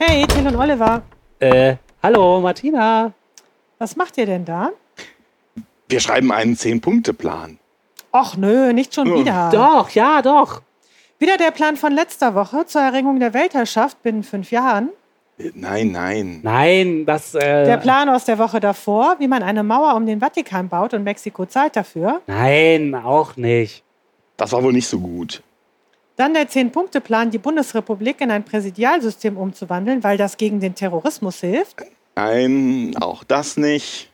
Hey, Till und Oliver. Äh, hallo, Martina. Was macht ihr denn da? Wir schreiben einen Zehn-Punkte-Plan. Och nö, nicht schon wieder. Doch, ja, doch. Wieder der Plan von letzter Woche zur Erringung der Weltherrschaft binnen fünf Jahren. Äh, Nein, nein. Nein, das, äh. Der Plan aus der Woche davor, wie man eine Mauer um den Vatikan baut und Mexiko zahlt dafür. Nein, auch nicht. Das war wohl nicht so gut. Dann der Zehn-Punkte-Plan, die Bundesrepublik in ein Präsidialsystem umzuwandeln, weil das gegen den Terrorismus hilft. Nein, auch das nicht.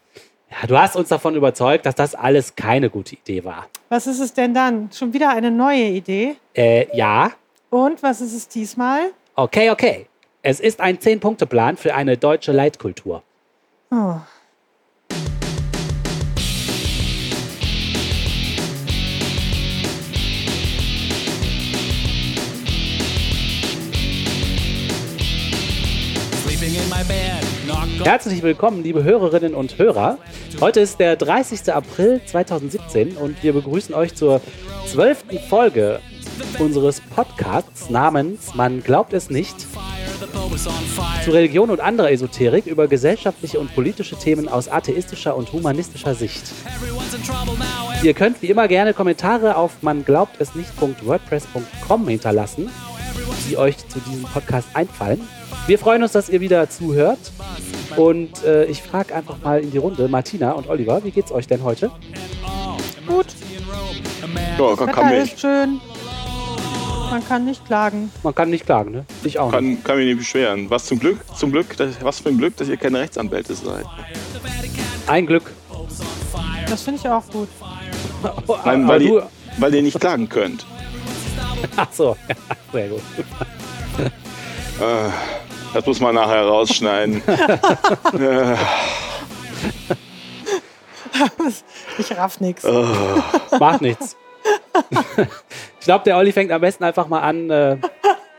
Ja, du hast uns davon überzeugt, dass das alles keine gute Idee war. Was ist es denn dann? Schon wieder eine neue Idee? Äh, ja. Und was ist es diesmal? Okay, okay. Es ist ein Zehn-Punkte-Plan für eine deutsche Leitkultur. Oh. Herzlich willkommen, liebe Hörerinnen und Hörer. Heute ist der 30. April 2017 und wir begrüßen euch zur zwölften Folge unseres Podcasts namens Man glaubt es nicht zu Religion und anderer Esoterik über gesellschaftliche und politische Themen aus atheistischer und humanistischer Sicht. Ihr könnt wie immer gerne Kommentare auf man glaubt es nicht.wordpress.com hinterlassen, die euch zu diesem Podcast einfallen. Wir freuen uns, dass ihr wieder zuhört. Und äh, ich frage einfach mal in die Runde, Martina und Oliver, wie geht's euch denn heute? Gut, Ja, kann, Wetter kann, ist schön. Man kann nicht klagen. Man kann nicht klagen, ne? Ich auch nicht. kann, kann mich nicht beschweren. Was zum Glück, zum Glück, das, was für ein Glück, dass ihr keine Rechtsanwälte seid. Ein Glück. Das finde ich auch gut. Nein, weil, ihr, weil ihr nicht klagen könnt. ach so, ja, sehr gut. Äh, das muss man nachher rausschneiden. Ich raff nix. Macht nichts. Ich glaube, der Olli fängt am besten einfach mal an äh,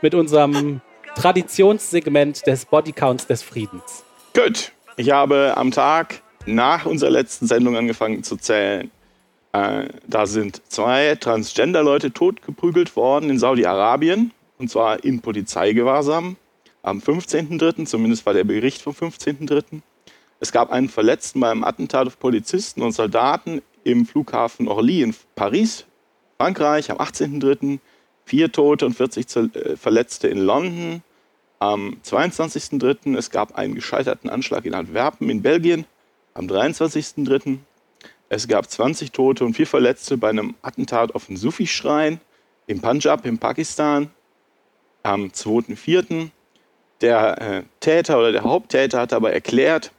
mit unserem Traditionssegment des Bodycounts des Friedens. Gut. Ich habe am Tag nach unserer letzten Sendung angefangen zu zählen. Äh, da sind zwei Transgender-Leute totgeprügelt worden in Saudi-Arabien. Und zwar in Polizeigewahrsam am 15.03., zumindest war der Bericht vom 15.03. Es gab einen Verletzten beim Attentat auf Polizisten und Soldaten im Flughafen Orly in Paris, Frankreich, am 18.03. Vier Tote und 40 Zel- äh, Verletzte in London. Am 22.03. es gab einen gescheiterten Anschlag in Antwerpen in Belgien. Am 23.03. es gab 20 Tote und vier Verletzte bei einem Attentat auf den Sufi-Schrein im Punjab in Pakistan. Am 2.04. der äh, Täter oder der Haupttäter hat aber erklärt,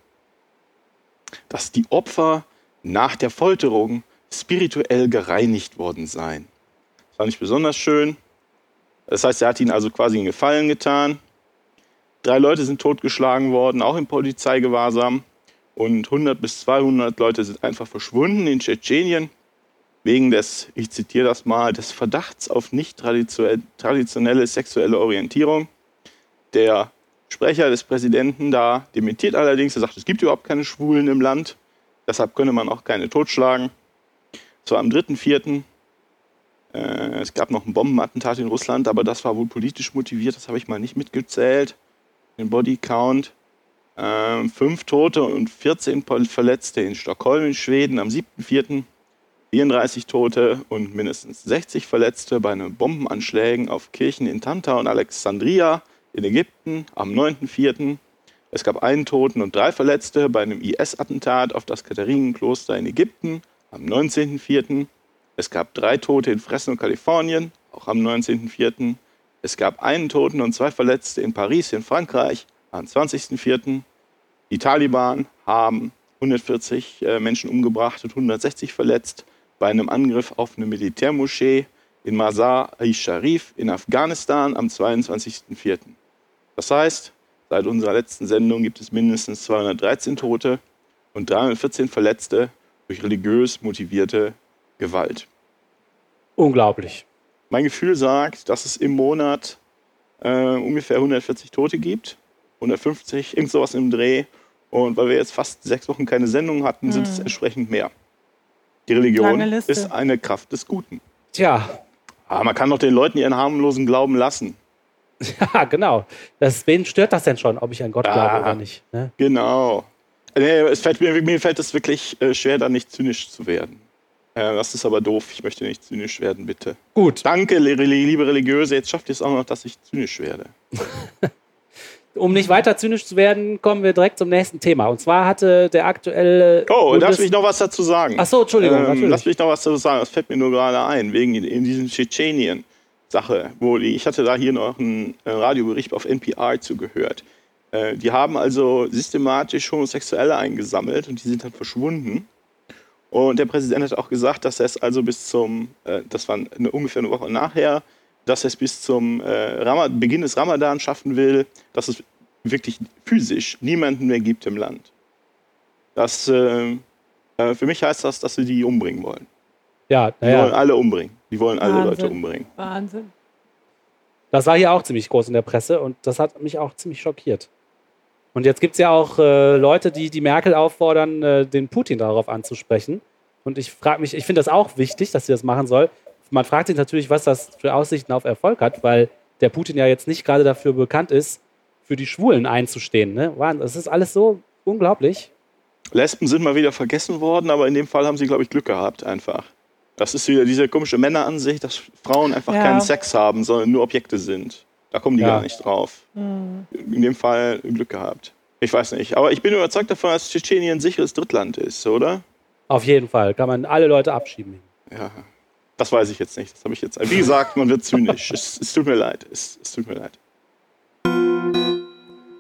dass die Opfer nach der Folterung spirituell gereinigt worden seien. Das fand ich besonders schön. Das heißt, er hat ihnen also quasi einen Gefallen getan. Drei Leute sind totgeschlagen worden, auch im Polizeigewahrsam. Und 100 bis 200 Leute sind einfach verschwunden in Tschetschenien wegen des, ich zitiere das mal, des Verdachts auf nicht traditionelle, sexuelle Orientierung. Der Sprecher des Präsidenten da dementiert allerdings, er sagt, es gibt überhaupt keine Schwulen im Land, deshalb könne man auch keine totschlagen. So am 3.4. Äh, es gab noch ein Bombenattentat in Russland, aber das war wohl politisch motiviert, das habe ich mal nicht mitgezählt. Den Bodycount. Ähm, fünf Tote und 14 Pol- Verletzte in Stockholm in Schweden am 7.4. 34 Tote und mindestens 60 Verletzte bei einem Bombenanschlägen auf Kirchen in Tanta und Alexandria in Ägypten am 9.4. Es gab einen Toten und drei Verletzte bei einem IS-Attentat auf das Katharinenkloster in Ägypten am 19.04. Es gab drei Tote in Fresno, Kalifornien, auch am 19.04. Es gab einen Toten und zwei Verletzte in Paris in Frankreich am 20.04. Die Taliban haben 140 äh, Menschen umgebracht und 160 verletzt bei einem Angriff auf eine Militärmoschee in Mazar-i-Sharif in Afghanistan am 22.04. Das heißt, seit unserer letzten Sendung gibt es mindestens 213 Tote und 314 Verletzte durch religiös motivierte Gewalt. Unglaublich. Mein Gefühl sagt, dass es im Monat äh, ungefähr 140 Tote gibt, 150, irgend sowas im Dreh. Und weil wir jetzt fast sechs Wochen keine Sendung hatten, sind es entsprechend mehr. Die Religion ist eine Kraft des Guten. Tja, Aber man kann doch den Leuten ihren harmlosen Glauben lassen. Ja, genau. Das, wen stört das denn schon, ob ich an Gott Ja. glaube oder nicht? Ne? Genau. Nee, es fällt mir, mir fällt es wirklich äh, schwer, da nicht zynisch zu werden. Äh, das ist aber doof. Ich möchte nicht zynisch werden, bitte. Gut. Danke, li- li- liebe Religiöse. Jetzt schafft ihr es auch noch, dass ich zynisch werde. Um nicht weiter zynisch zu werden, kommen wir direkt zum nächsten Thema. Und zwar hatte der aktuelle. Oh, Bundes- darf ich noch was dazu sagen? Ach so, Entschuldigung, Ähm, natürlich. lass mich noch was dazu sagen. Das fällt mir nur gerade ein, wegen in, in diesem Tschetschenien-Sache. Wo die, ich hatte da hier noch einen äh, Radiobericht auf NPR zugehört. Äh, die haben also systematisch Homosexuelle eingesammelt und die sind dann verschwunden. Und der Präsident hat auch gesagt, dass er es also bis zum, äh, das war eine, ungefähr eine Woche nachher, dass er es bis zum äh, Beginn des Ramadan schaffen will, dass es wirklich physisch niemanden mehr gibt im Land. Das, äh, äh, für mich heißt das, dass sie die umbringen wollen. Ja, Die wollen alle umbringen. Die wollen alle Wahnsinn. Leute umbringen. Wahnsinn. das war hier auch ziemlich groß in der Presse und das hat mich auch ziemlich schockiert. Und jetzt gibt es ja auch äh, Leute, die die Merkel auffordern, äh, den Putin darauf anzusprechen. Und ich frage mich, ich finde das auch wichtig, dass sie das machen soll. Man fragt sich natürlich, was das für Aussichten auf Erfolg hat, weil der Putin ja jetzt nicht gerade dafür bekannt ist, für die Schwulen einzustehen. Ne? Das ist alles so unglaublich. Lesben sind mal wieder vergessen worden, aber in dem Fall haben sie, glaube ich, Glück gehabt einfach. Das ist wieder diese komische Männeransicht, dass Frauen einfach Ja. keinen Sex haben, sondern nur Objekte sind. Da kommen die Ja. gar nicht drauf. In dem Fall Glück gehabt. Ich weiß nicht. Aber ich bin überzeugt davon, dass Tschetschenien ein sicheres Drittland ist, oder? Auf jeden Fall kann man alle Leute abschieben. Ja. Das weiß ich jetzt nicht. Das habe ich jetzt. Wie gesagt, man wird zynisch. es, es tut mir leid. Es, es tut mir leid.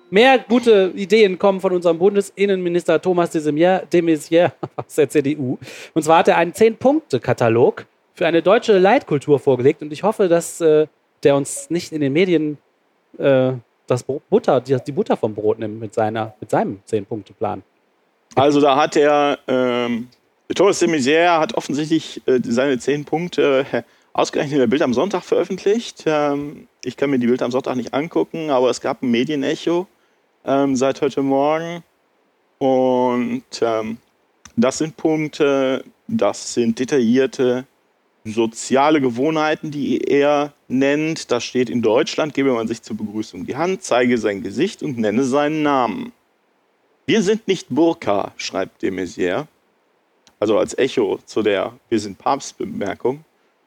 Mehr gute Ideen kommen von unserem Bundesinnenminister Thomas de Maizière de Maizière aus der CDU. Und zwar hat er einen Zehn-Punkte-Katalog für eine deutsche Leitkultur vorgelegt. Und ich hoffe, dass äh, der uns nicht in den Medien äh, das Butter, die, die Butter vom Brot nimmt mit, seiner, mit seinem Zehn-Punkte-Plan. Also da hat er, ähm, Thomas de Maizière hat offensichtlich äh, seine zehn Punkte äh, ausgerechnet in der Bild am Sonntag veröffentlicht. Ähm, ich kann mir die Bild am Sonntag nicht angucken, aber es gab ein Medienecho ähm, seit heute Morgen. Und ähm, das sind Punkte, das sind detaillierte soziale Gewohnheiten, die er nennt. Da steht in Deutschland, gebe man sich zur Begrüßung die Hand, zeige sein Gesicht und nenne seinen Namen. Wir sind nicht Burka, schreibt de Maizière, also als Echo zu der Wir sind Papst-Bemerkung.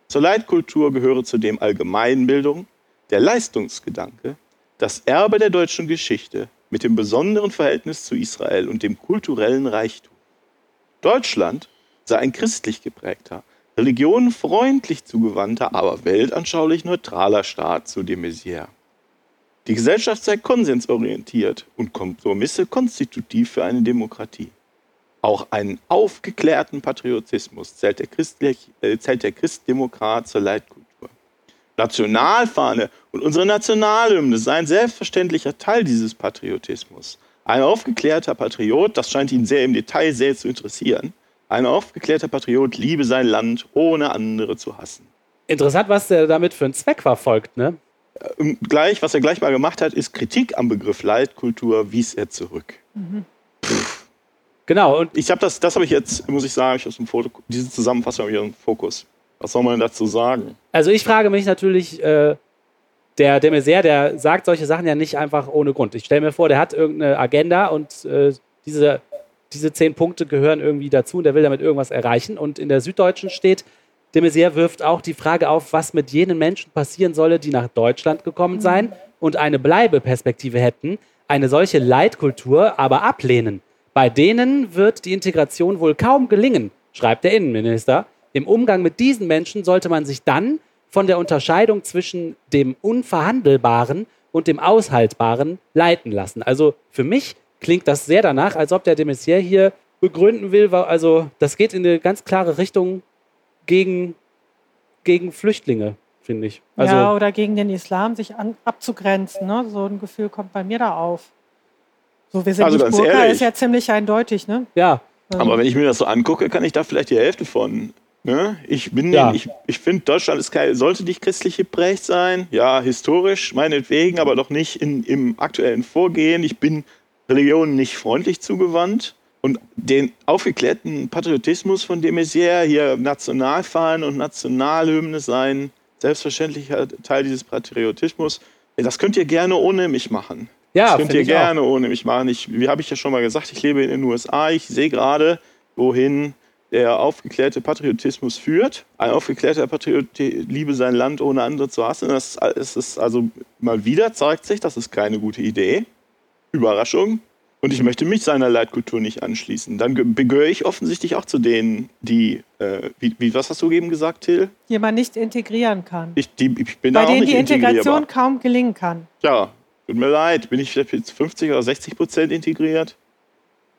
Zur Leitkultur gehöre zudem Allgemeinbildung, der Leistungsgedanke, das Erbe der deutschen Geschichte mit dem besonderen Verhältnis zu Israel und dem kulturellen Reichtum. Deutschland sei ein christlich geprägter, religionenfreundlich zugewandter, aber weltanschaulich neutraler Staat, zu de Maizière. Die Gesellschaft sei konsensorientiert und Kompromisse konstitutiv für eine Demokratie. Auch einen aufgeklärten Patriotismus zählt der, Christlich, äh, zählt der Christdemokrat zur Leitkultur. Nationalfahne und unsere Nationalhymne seien selbstverständlicher Teil dieses Patriotismus. Ein aufgeklärter Patriot, das scheint ihn sehr im Detail sehr zu interessieren, ein aufgeklärter Patriot liebe sein Land, ohne andere zu hassen. Interessant, was der damit für einen Zweck verfolgt, ne? Und gleich, was er gleich mal gemacht hat, ist Kritik am Begriff Leitkultur, wies er zurück. Genau, und Ich habe das, das habe ich jetzt, muss ich sagen, ich aus dem Foto, diese Zusammenfassung habe ich im Fokus. Was soll man dazu sagen? Also ich frage mich natürlich, äh, der de Maizière, der sagt solche Sachen ja nicht einfach ohne Grund. Ich stelle mir vor, der hat irgendeine Agenda und äh, diese, diese zehn Punkte gehören irgendwie dazu und der will damit irgendwas erreichen. Und in der Süddeutschen steht, de Maizière wirft auch die Frage auf, was mit jenen Menschen passieren solle, die nach Deutschland gekommen seien und eine Bleibeperspektive hätten, eine solche Leitkultur aber ablehnen. Bei denen wird die Integration wohl kaum gelingen, schreibt der Innenminister. Im Umgang mit diesen Menschen sollte man sich dann von der Unterscheidung zwischen dem Unverhandelbaren und dem Aushaltbaren leiten lassen. Also für mich klingt das sehr danach, als ob der de Maizière hier begründen will, also das geht in eine ganz klare Richtung gegen, gegen Flüchtlinge, finde ich. Also ja, oder gegen den Islam sich an, abzugrenzen. Ne? So ein Gefühl kommt bei mir da auf. So, wir sind Also nicht ganz Burka, ehrlich. ist ja ziemlich eindeutig, ne? ja, Aber wenn ich mir das so angucke, kann ich da vielleicht die Hälfte von. Ne? Ich bin, Ja. ich, ich finde, Deutschland ist kein, sollte nicht christlich geprägt sein. Ja, historisch, meinetwegen, aber doch nicht in, im aktuellen Vorgehen. Ich bin Religionen nicht freundlich zugewandt. Und den aufgeklärten Patriotismus von de Maizière, hier Nationalfahnen und Nationalhymne seien selbstverständlicher Teil dieses Patriotismus, das könnt ihr gerne ohne mich machen. Ja, das könnt ihr ich gerne ohne mich machen. Ich, wie habe ich ja schon mal gesagt, ich lebe in den USA. Ich sehe gerade, wohin der aufgeklärte Patriotismus führt. Ein aufgeklärter Patriot liebe sein Land, ohne andere zu hassen. Das ist, ist also mal wieder zeigt sich, das ist keine gute Idee. Überraschung. Und ich möchte mich seiner Leitkultur nicht anschließen. Dann ge- gehöre ich offensichtlich auch zu denen, die, äh, wie, wie, was hast du eben gesagt, Till? die man nicht integrieren kann. Ich, die, ich bin Bei da auch denen nicht die Integration kaum gelingen kann. Ja, tut mir leid. Bin ich vielleicht jetzt 50 oder 60 Prozent integriert?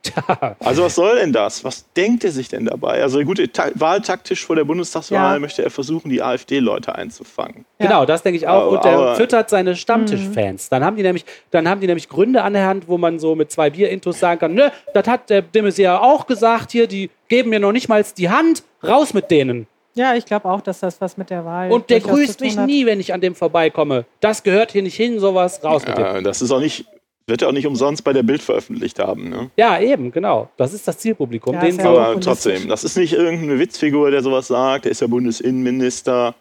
Tja, Also was soll denn das? Was denkt er sich denn dabei? Also gut, ta wahltaktisch vor der Bundestagswahl Ja. möchte er versuchen, die AfD-Leute einzufangen. Ja. Genau, das denke ich auch. Aber- und der aber- füttert seine Stammtischfans. Dann haben die nämlich, dann haben die nämlich Gründe an der Hand, wo man so mit zwei Bierintos sagen kann, ne, das hat der de Maizière auch gesagt hier, die geben mir noch nicht mal die Hand, raus mit denen. Ja, ich glaube auch, dass das was mit der Wahl Und der grüßt mich hat. nie, wenn ich an dem vorbeikomme. Das gehört hier nicht hin, sowas, raus mit dem. Das ist auch nicht, wird er auch nicht umsonst bei der Bild veröffentlicht haben. Ne? Ja, eben, genau. Das ist das Zielpublikum. Ja, denen ist ja Aber trotzdem, das ist nicht irgendeine Witzfigur, der sowas sagt. Der ist ja Bundesinnenminister.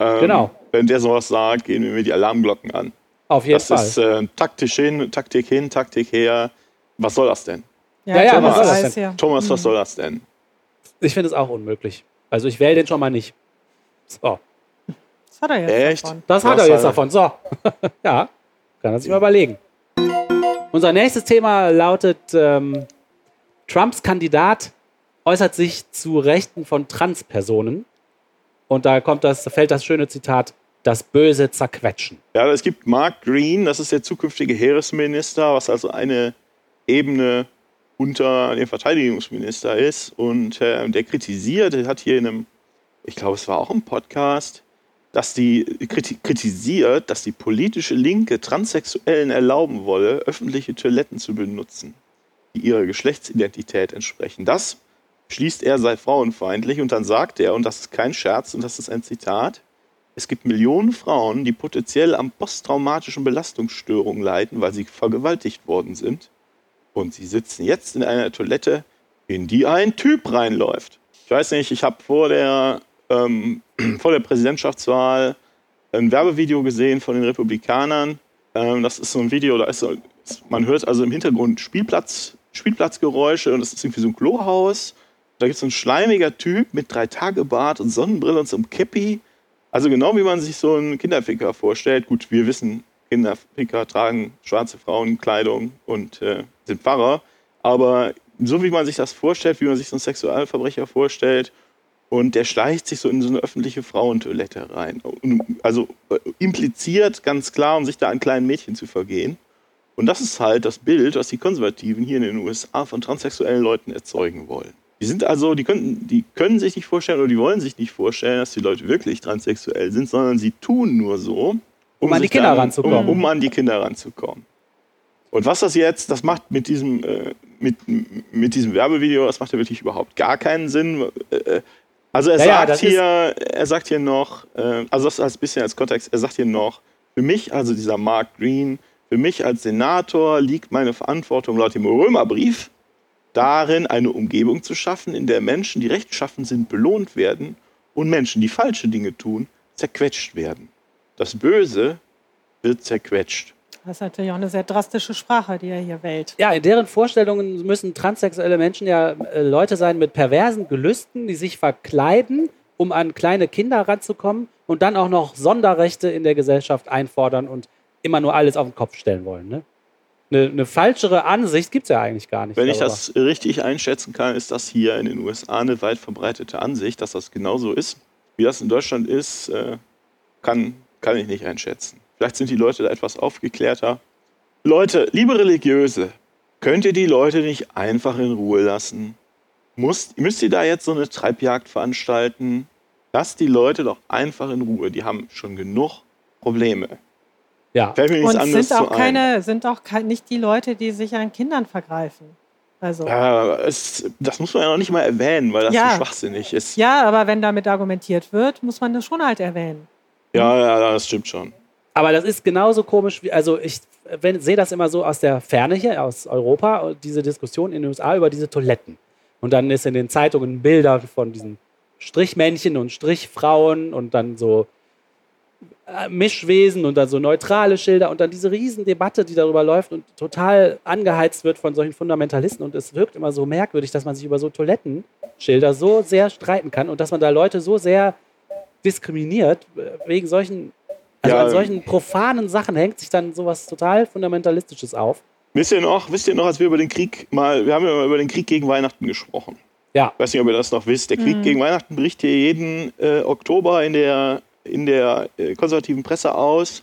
Ähm, Genau. Wenn der sowas sagt, gehen mir die Alarmglocken an. auf jeden Das Fall. ist äh, taktisch hin, Taktik hin, Taktik her. Was soll das denn? Ja, Ja, ja, Thomas was soll das weiß denn? ja. Thomas, was soll das denn? ich finde es auch unmöglich. Also ich wähle den schon mal nicht. So, Das hat er jetzt Echt? davon. das hat Was er jetzt davon. So, ja, kann er sich mal überlegen. Unser nächstes Thema lautet, ähm, Trumps Kandidat äußert sich zu Rechten von Transpersonen. Und da kommt das, da fällt das schöne Zitat, das böse Zerquetschen. Ja, es gibt Mark Green, das ist der zukünftige Heeresminister, was also eine Ebene unter dem Verteidigungsminister ist. Und äh, der kritisiert, hat hier in einem, ich glaube, es war auch im Podcast, dass die kriti kritisiert, dass die politische Linke Transsexuellen erlauben wolle, öffentliche Toiletten zu benutzen, die ihrer Geschlechtsidentität entsprechen. Das schließt er sei frauenfeindlich und dann sagt er, und das ist kein Scherz und das ist ein Zitat, es gibt Millionen Frauen, die potenziell an posttraumatischen Belastungsstörungen leiden, weil sie vergewaltigt worden sind. Und sie sitzen jetzt in einer Toilette, in die ein Typ reinläuft. Ich weiß nicht, ich habe vor der, ähm, vor der Präsidentschaftswahl ein Werbevideo gesehen von den Republikanern. Ähm, das ist so ein Video, da ist so, man hört also im Hintergrund Spielplatz, Spielplatzgeräusche und das ist irgendwie so ein Klohaus. Da gibt es so ein schleimiger Typ mit drei Tage Bart und Sonnenbrille und so einem Käppi. Also genau wie man sich so einen Kinderficker vorstellt. Gut, wir wissen, Kinderficker tragen schwarze Frauenkleidung und äh, sind Pfarrer. Aber so wie man sich das vorstellt, wie man sich so einen Sexualverbrecher vorstellt, und der schleicht sich so in so eine öffentliche Frauentoilette rein. Also äh, impliziert ganz klar, um sich da an kleinen Mädchen zu vergehen. Und das ist halt das Bild, was die Konservativen hier in den USA von transsexuellen Leuten erzeugen wollen. Die sind also, die können, die können sich nicht vorstellen oder die wollen sich nicht vorstellen, dass die Leute wirklich transsexuell sind, sondern sie tun nur so, Um an die Kinder dann- ranzukommen. Um, um an die Kinder ranzukommen. Und was das jetzt, das macht mit diesem, äh, mit, mit diesem Werbevideo, das macht ja wirklich überhaupt gar keinen Sinn. Äh, also er Ja, ja, sagt das hier, er sagt hier noch, äh, also das als bisschen als Kontext, er sagt hier noch, für mich, also dieser Mark Green, für mich als Senator liegt meine Verantwortung laut dem Römerbrief darin, eine Umgebung zu schaffen, in der Menschen, die rechtschaffen sind, belohnt werden und Menschen, die falsche Dinge tun, zerquetscht werden. Das Böse wird zerquetscht. Das ist natürlich auch eine sehr drastische Sprache, die er hier wählt. Ja, in deren Vorstellungen müssen transsexuelle Menschen ja äh, Leute sein mit perversen Gelüsten, die sich verkleiden, um an kleine Kinder ranzukommen und dann auch noch Sonderrechte in der Gesellschaft einfordern und immer nur alles auf den Kopf stellen wollen. Ne? Eine, eine falschere Ansicht gibt es ja eigentlich gar nicht. Wenn ich darüber. das richtig einschätzen kann, ist das hier in den USA eine weit verbreitete Ansicht, dass das genauso ist. Wie das in Deutschland ist, äh, kann, kann ich nicht einschätzen. Vielleicht sind die Leute da etwas aufgeklärter. Leute, liebe Religiöse, könnt ihr die Leute nicht einfach in Ruhe lassen? Muss, müsst ihr da jetzt so eine Treibjagd veranstalten? Lasst die Leute doch einfach in Ruhe. Die haben schon genug Probleme. Ja. Fällt mir nichts Und sind auch ein. keine, sind auch nicht die Leute, die sich an Kindern vergreifen. Also. Ja, es, das muss man ja noch nicht mal erwähnen, weil das Ja. so schwachsinnig ist. Ja, aber wenn damit argumentiert wird, muss man das schon halt erwähnen. Ja, ja, das stimmt schon. Aber das ist genauso komisch wie, also ich sehe das immer so aus der Ferne hier, aus Europa, diese Diskussion in den USA über diese Toiletten. Und dann ist in den Zeitungen Bilder von diesen Strichmännchen und Strichfrauen und dann so äh, Mischwesen und dann so neutrale Schilder und dann diese Riesendebatte, die darüber läuft und total angeheizt wird von solchen Fundamentalisten. Und es wirkt immer so merkwürdig, dass man sich über so Toilettenschilder so sehr streiten kann und dass man da Leute so sehr diskriminiert äh, wegen solchen, also Ja. an solchen profanen Sachen hängt sich dann sowas total Fundamentalistisches auf. Wisst ihr noch, wisst ihr noch, als wir über den Krieg mal, wir haben ja mal über den Krieg gegen Weihnachten gesprochen. Ja, Ich weiß nicht, ob ihr das noch wisst. Der Krieg gegen Weihnachten bricht hier jeden äh, Oktober in der, in der äh, konservativen Presse aus.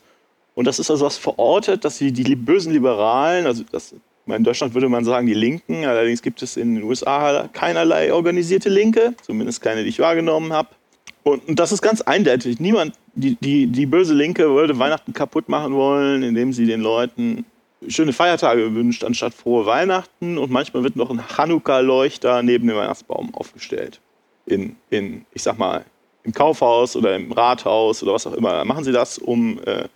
Und das ist also was verortet, dass die, die bösen Liberalen, also das, in Deutschland würde man sagen die Linken, allerdings gibt es in den USA keinerlei organisierte Linke, zumindest keine, die ich wahrgenommen habe. Und, das ist ganz eindeutig. Niemand, die, die, die böse Linke würde Weihnachten kaputt machen wollen, indem sie den Leuten schöne Feiertage wünscht, anstatt frohe Weihnachten. Und manchmal wird noch ein Chanukka-Leuchter neben dem Weihnachtsbaum aufgestellt. In, in, ich sag mal, im Kaufhaus oder im Rathaus oder was auch immer. Machen sie das, um, äh,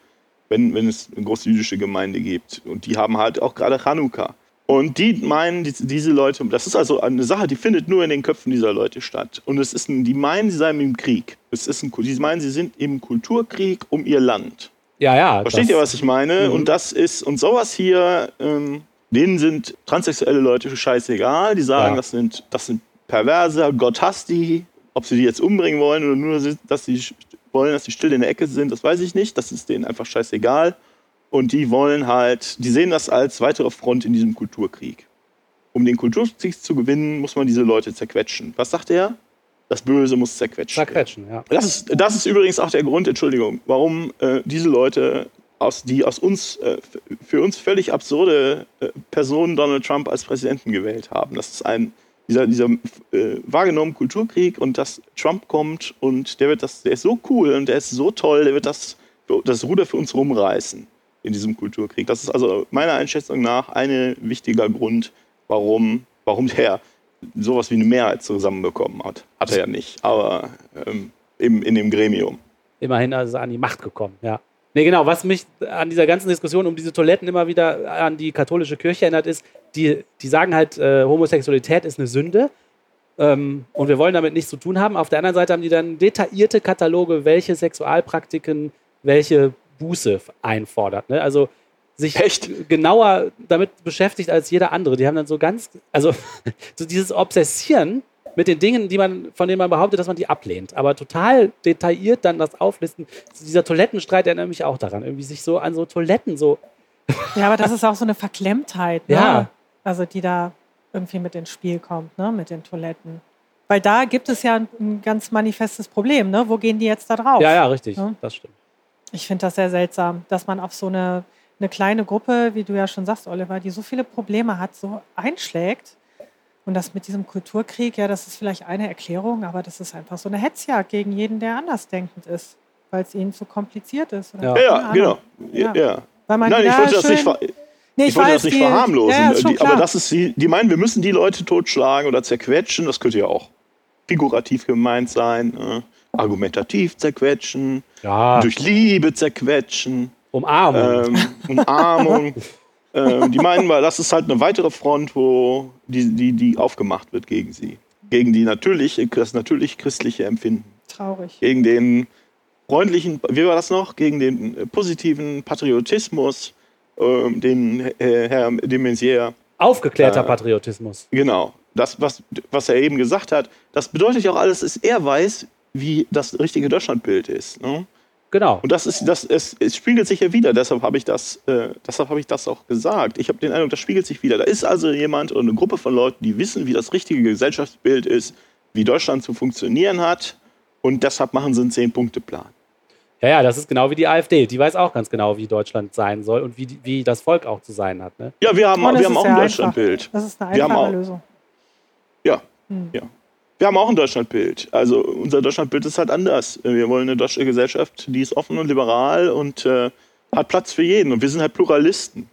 wenn, wenn es eine große jüdische Gemeinde gibt. Und die haben halt auch gerade Chanukka. Und die meinen, die, diese Leute, das ist also eine Sache, die findet nur in den Köpfen dieser Leute statt. Und es ist ein, die meinen, sie seien im Krieg. Es ist ein, die meinen, sie sind im Kulturkrieg um ihr Land. ja, ja. Versteht ihr, was ich meine? Mhm. Und das ist, und sowas hier, ähm, denen sind transsexuelle Leute scheißegal. Die sagen, Ja. das, sind, das sind Perverse, Gott hasst die. Ob sie die jetzt umbringen wollen oder nur, dass sie wollen, dass sie still in der Ecke sind, das weiß ich nicht. Das ist denen einfach scheißegal. Und die wollen halt, die sehen das als weitere Front in diesem Kulturkrieg. Um den Kulturkrieg zu gewinnen, muss man diese Leute zerquetschen. Was sagt er? Das Böse muss zerquetscht werden. Zerquetschen, ja. Das ist, das ist übrigens auch der Grund, Entschuldigung, warum äh, diese Leute, aus, die aus uns, äh, für uns völlig absurde äh, Personen Donald Trump als Präsidenten gewählt haben. Das ist ein, dieser, dieser äh, wahrgenommene Kulturkrieg und dass Trump kommt und der wird das, der ist so cool und der ist so toll, der wird das, das Ruder für uns rumreißen in diesem Kulturkrieg. Das ist also meiner Einschätzung nach ein wichtiger Grund, warum, warum der sowas wie eine Mehrheit zusammenbekommen hat. Hat er ja nicht, aber ähm, im, in dem Gremium. immerhin also an die Macht gekommen, ja. Nee, genau, was mich an dieser ganzen Diskussion um diese Toiletten immer wieder an die katholische Kirche erinnert, ist, die, die sagen halt, äh, Homosexualität ist eine Sünde ähm, und wir wollen damit nichts zu tun haben. Auf der anderen Seite haben die dann detaillierte Kataloge, welche Sexualpraktiken welche Buße einfordert. Ne? Also sich Echt? genauer damit beschäftigt als jeder andere. Die haben dann so ganz, also so dieses Obsessieren mit den Dingen, die man, von denen man behauptet, dass man die ablehnt. Aber total detailliert dann das Auflisten. Dieser Toilettenstreit erinnert mich auch daran. Irgendwie sich so an so Toiletten so. Ja, aber das ist auch so eine Verklemmtheit, ne? Ja. Also die da irgendwie mit ins Spiel kommt, ne? Mit den Toiletten. Weil da gibt es ja ein, ein ganz manifestes Problem, ne? Wo gehen die jetzt da drauf? Ja, ja, richtig. Ja. Das stimmt. Ich finde das sehr seltsam, dass man auf so eine, eine kleine Gruppe, wie du ja schon sagst, Oliver, die so viele Probleme hat, so einschlägt. Und das mit diesem Kulturkrieg, ja, das ist vielleicht eine Erklärung, aber das ist einfach so eine Hetzjagd gegen jeden, der andersdenkend ist, weil es ihnen zu kompliziert ist. oder Ja. Ja, genau. Ja. Ja. Weil man Nein, ich wollte das nicht, ver Nee, ich wollte weiß, das nicht die- verharmlosen. Ja, schon die, aber das ist die, die meinen, wir müssen die Leute totschlagen oder zerquetschen. Das könnte ja auch figurativ gemeint sein. Argumentativ zerquetschen, Ja, durch Liebe zerquetschen. Umarmung. ähm, Umarmung. ähm, die meinen, weil das ist halt eine weitere Front, wo die, die, die aufgemacht wird gegen sie. Gegen die natürliche, das natürlich christliche Empfinden. Traurig. Gegen den freundlichen, wie war das noch? Gegen den äh, positiven Patriotismus, ähm, den äh, Herr de Maizière, Aufgeklärter äh, Patriotismus. genau. Das, was, was er eben gesagt hat, das bedeutet ja auch alles, dass er weiß, wie das richtige Deutschlandbild ist. Ne? Genau. Und das ist, das, es, es spiegelt sich ja wieder, deshalb habe ich das, äh, deshalb habe ich das auch gesagt. Ich habe den Eindruck, das spiegelt sich wieder. Da ist also jemand oder eine Gruppe von Leuten, die wissen, wie das richtige Gesellschaftsbild ist, wie Deutschland zu funktionieren hat, und deshalb machen sie einen Zehn-Punkte-Plan. Ja, ja, das ist genau wie die AfD. Die weiß auch ganz genau, wie Deutschland sein soll und wie, wie das Volk auch zu sein hat. Ne? Ja, wir haben, es wir haben auch ein. Deutschlandbild. Das ist eine Wir haben einfache auch- Lösung. Ja, Hm. ja. Wir haben auch ein Deutschlandbild. Also unser Deutschlandbild ist halt anders. Wir wollen eine deutsche Gesellschaft, die ist offen und liberal und äh, hat Platz für jeden. Und wir sind halt Pluralisten.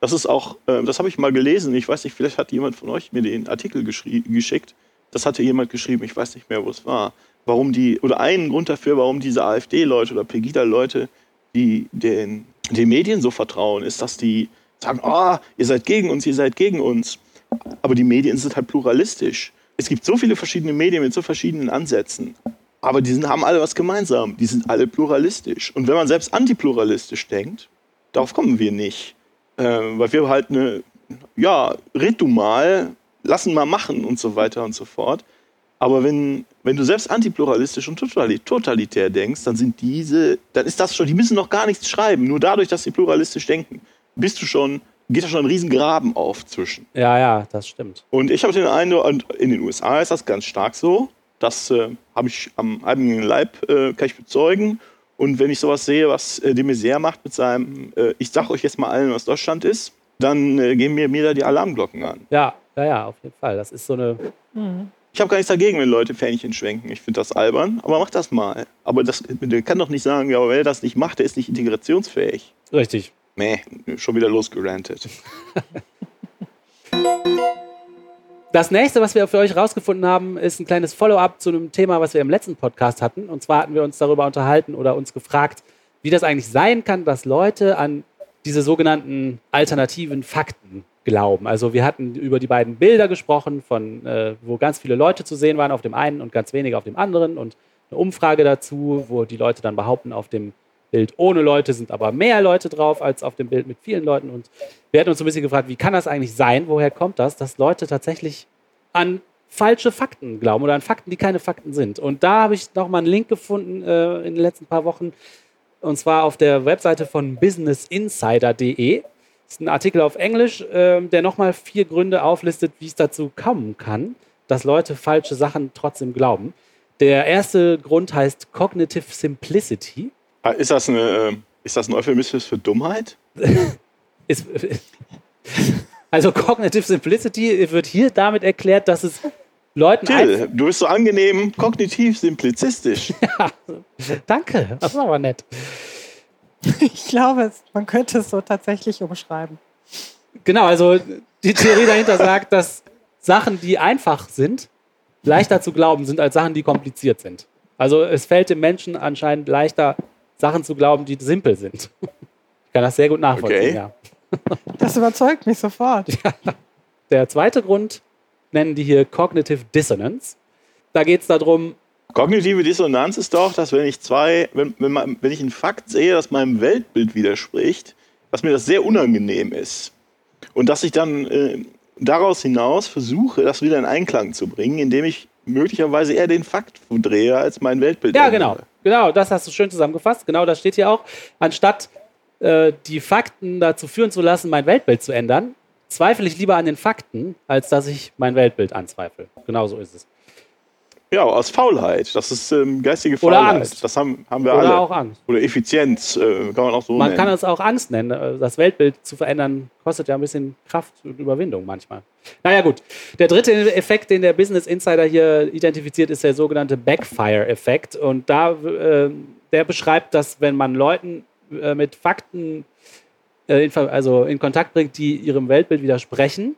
Das ist auch, äh, das habe ich mal gelesen. Ich weiß nicht, vielleicht hat jemand von euch mir den Artikel geschickt. Das hatte jemand geschrieben, ich weiß nicht mehr, wo es war. Warum die, oder einen Grund dafür, warum diese AfD-Leute oder Pegida-Leute, die den, den Medien so vertrauen, ist, dass die sagen, ah, ihr seid gegen uns, ihr seid gegen uns. Aber die Medien sind halt pluralistisch. Es gibt so viele verschiedene Medien mit so verschiedenen Ansätzen. Aber die sind, haben alle was gemeinsam. Die sind alle pluralistisch. Und wenn man selbst antipluralistisch denkt, darauf kommen wir nicht. Äh, weil wir halt eine, ja, red du mal, lassen mal machen und so weiter und so fort. Aber wenn, wenn du selbst antipluralistisch und totali- totalitär denkst, dann sind diese, dann ist das schon, die müssen noch gar nichts schreiben. Nur dadurch, dass sie pluralistisch denken, bist du schon, geht da schon ein riesen Graben auf zwischen. Ja, ja, das stimmt. Und ich habe den Eindruck, und in den USA ist das ganz stark so. Das äh, habe ich am eigenen Leib, äh, kann ich bezeugen. Und wenn ich sowas sehe, was äh, de Maizière macht mit seinem, äh, ich sag euch jetzt mal allen, was Deutschland ist, dann äh, gehen mir, mir da die Alarmglocken an. Ja, ja, ja, auf jeden Fall. Das ist so eine. Ich habe gar nichts dagegen, wenn Leute Fähnchen schwenken. Ich finde das albern, aber mach das mal. Aber das, der kann doch nicht sagen, ja, aber wenn er das nicht macht, der ist nicht integrationsfähig. Richtig. Meh, schon wieder losgerantet. Das nächste, was wir für euch rausgefunden haben, ist ein kleines Follow-up zu einem Thema, was wir im letzten Podcast hatten. Und zwar hatten wir uns darüber unterhalten oder uns gefragt, wie das eigentlich sein kann, dass Leute an diese sogenannten alternativen Fakten glauben. Also wir hatten über die beiden Bilder gesprochen, von, äh, wo ganz viele Leute zu sehen waren auf dem einen und ganz wenige auf dem anderen und eine Umfrage dazu, wo die Leute dann behaupten, auf dem Bild ohne Leute sind aber mehr Leute drauf als auf dem Bild mit vielen Leuten. Und wir hatten uns so ein bisschen gefragt, wie kann das eigentlich sein? Woher kommt das, dass Leute tatsächlich an falsche Fakten glauben oder an Fakten, die keine Fakten sind? Und da habe ich nochmal einen Link gefunden äh, in den letzten paar Wochen. Und zwar auf der Webseite von businessinsider.de. Das ist ein Artikel auf Englisch, ähm, der nochmal vier Gründe auflistet, wie es dazu kommen kann, dass Leute falsche Sachen trotzdem glauben. Der erste Grund heißt Cognitive Simplicity. Ah, Ist das, eine, äh, ist das ein Euphemismus für Dummheit? Ist, also Cognitive Simplicity wird hier damit erklärt, dass es Leuten Till, du bist so angenehm kognitiv simplizistisch. Danke, das war aber nett. Ich glaube, man könnte es so tatsächlich umschreiben. Genau, also die Theorie dahinter sagt, dass Sachen, die einfach sind, leichter zu glauben sind als Sachen, die kompliziert sind. Also es fällt dem Menschen anscheinend leichter, Sachen zu glauben, die simpel sind. Ich kann das sehr gut nachvollziehen, Okay. ja. Das überzeugt mich sofort. Der zweite Grund nennen die hier Cognitive Dissonance. Da geht es darum, Kognitive Dissonanz ist doch, dass wenn ich zwei, wenn, wenn, man, wenn ich einen Fakt sehe, das meinem Weltbild widerspricht, dass mir das sehr unangenehm ist. Und dass ich dann äh, daraus hinaus versuche, das wieder in Einklang zu bringen, indem ich möglicherweise eher den Fakt drehe als mein Weltbild. Ja, ändere. genau. Genau, das hast du schön zusammengefasst. Genau, das steht hier auch. Anstatt äh, die Fakten dazu führen zu lassen, mein Weltbild zu ändern, zweifle ich lieber an den Fakten, als dass ich mein Weltbild anzweifle. Genau so ist es. Ja, aus Faulheit. Das ist ähm, geistige Oder Faulheit. Angst. Das haben, haben wir Oder alle. auch Angst. Oder Effizienz, äh, kann man auch so Man nennen. kann es auch Angst nennen. Äh, Das Weltbild zu verändern, kostet ja ein bisschen Kraft und Überwindung manchmal. Naja, gut. Der dritte Effekt, den der Business Insider hier identifiziert, ist der sogenannte Backfire-Effekt. Und da, äh, der beschreibt, dass wenn man Leuten äh, mit Fakten äh, in, also in Kontakt bringt, die ihrem Weltbild widersprechen,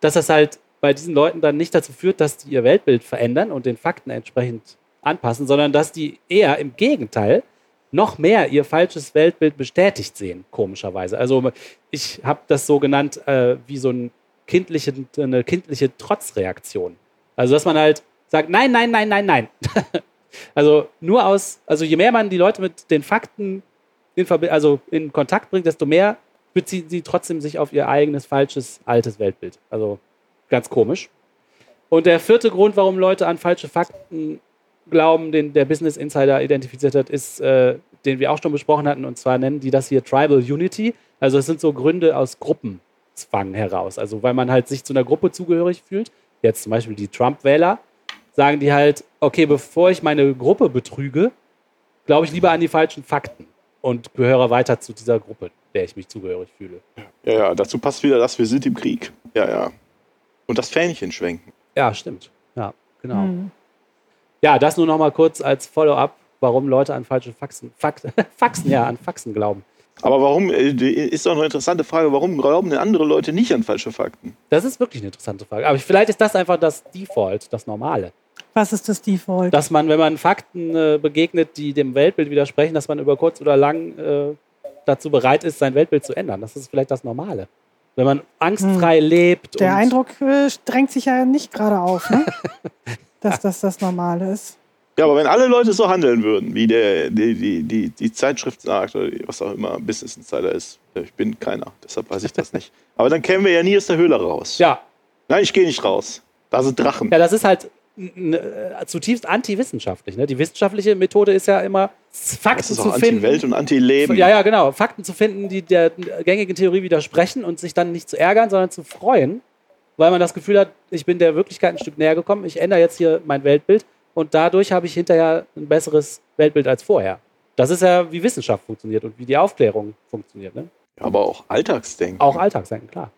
dass das halt bei diesen Leuten dann nicht dazu führt, dass die ihr Weltbild verändern und den Fakten entsprechend anpassen, sondern dass die eher im Gegenteil noch mehr ihr falsches Weltbild bestätigt sehen, komischerweise. Also ich habe das so genannt äh, wie so ein kindliche, eine kindliche Trotzreaktion. Also dass man halt sagt, nein, nein, nein, nein, nein. also nur aus, also je mehr man die Leute mit den Fakten in, also in Kontakt bringt, desto mehr beziehen sie trotzdem sich auf ihr eigenes falsches, altes Weltbild. Also ganz komisch. Und der vierte Grund, warum Leute an falsche Fakten glauben, den der Business Insider identifiziert hat, ist, äh, den wir auch schon besprochen hatten. Und zwar nennen die das hier Tribal Unity. Also es sind so Gründe aus Gruppenzwang heraus. Also weil man halt sich zu einer Gruppe zugehörig fühlt. Jetzt zum Beispiel die Trump-Wähler. Sagen die halt, okay, bevor ich meine Gruppe betrüge, glaube ich lieber an die falschen Fakten und gehöre weiter zu dieser Gruppe, der ich mich zugehörig fühle. Ja, ja, dazu passt wieder das, wir sind im Krieg. Ja, ja. Und das Fähnchen schwenken. Ja, stimmt. Ja, genau. Hm. Ja, das nur noch mal kurz als Follow-up, warum Leute an falsche Faxen, Fax, Faxen, ja, an Faxen glauben. Aber warum, äh, ist doch eine interessante Frage, warum glauben denn andere Leute nicht an falsche Fakten? Das ist wirklich eine interessante Frage. Aber vielleicht ist das einfach das Default, das Normale. Was ist das Default? Dass man, wenn man Fakten äh, begegnet, die dem Weltbild widersprechen, dass man über kurz oder lang äh, dazu bereit ist, sein Weltbild zu ändern. Das ist vielleicht das Normale. Wenn man angstfrei lebt. Der und Eindruck äh, drängt sich ja nicht gerade auf, ne? dass das das Normale ist. Ja, aber wenn alle Leute so handeln würden, wie der, die, die, die, die Zeitschrift sagt, oder was auch immer Business Insider ist, ich bin keiner, deshalb weiß ich das nicht. Aber dann kämen wir ja nie aus der Höhle raus. Ja, Nein, ich gehe nicht raus. Da sind Drachen. ja, das ist halt zutiefst antiwissenschaftlich. Ne? Die wissenschaftliche Methode ist ja immer, Fakten Das ist zu auch finden. Anti-Welt und Anti-Leben. Ja, ja, genau. Fakten zu finden, die der gängigen Theorie widersprechen und sich dann nicht zu ärgern, sondern zu freuen, weil man das Gefühl hat, ich bin der Wirklichkeit ein Stück näher gekommen, ich ändere jetzt hier mein Weltbild und dadurch habe ich hinterher ein besseres Weltbild als vorher. Das ist ja, wie Wissenschaft funktioniert und wie die Aufklärung funktioniert. Ne? Aber auch Alltagsdenken. Auch Alltagsdenken, klar.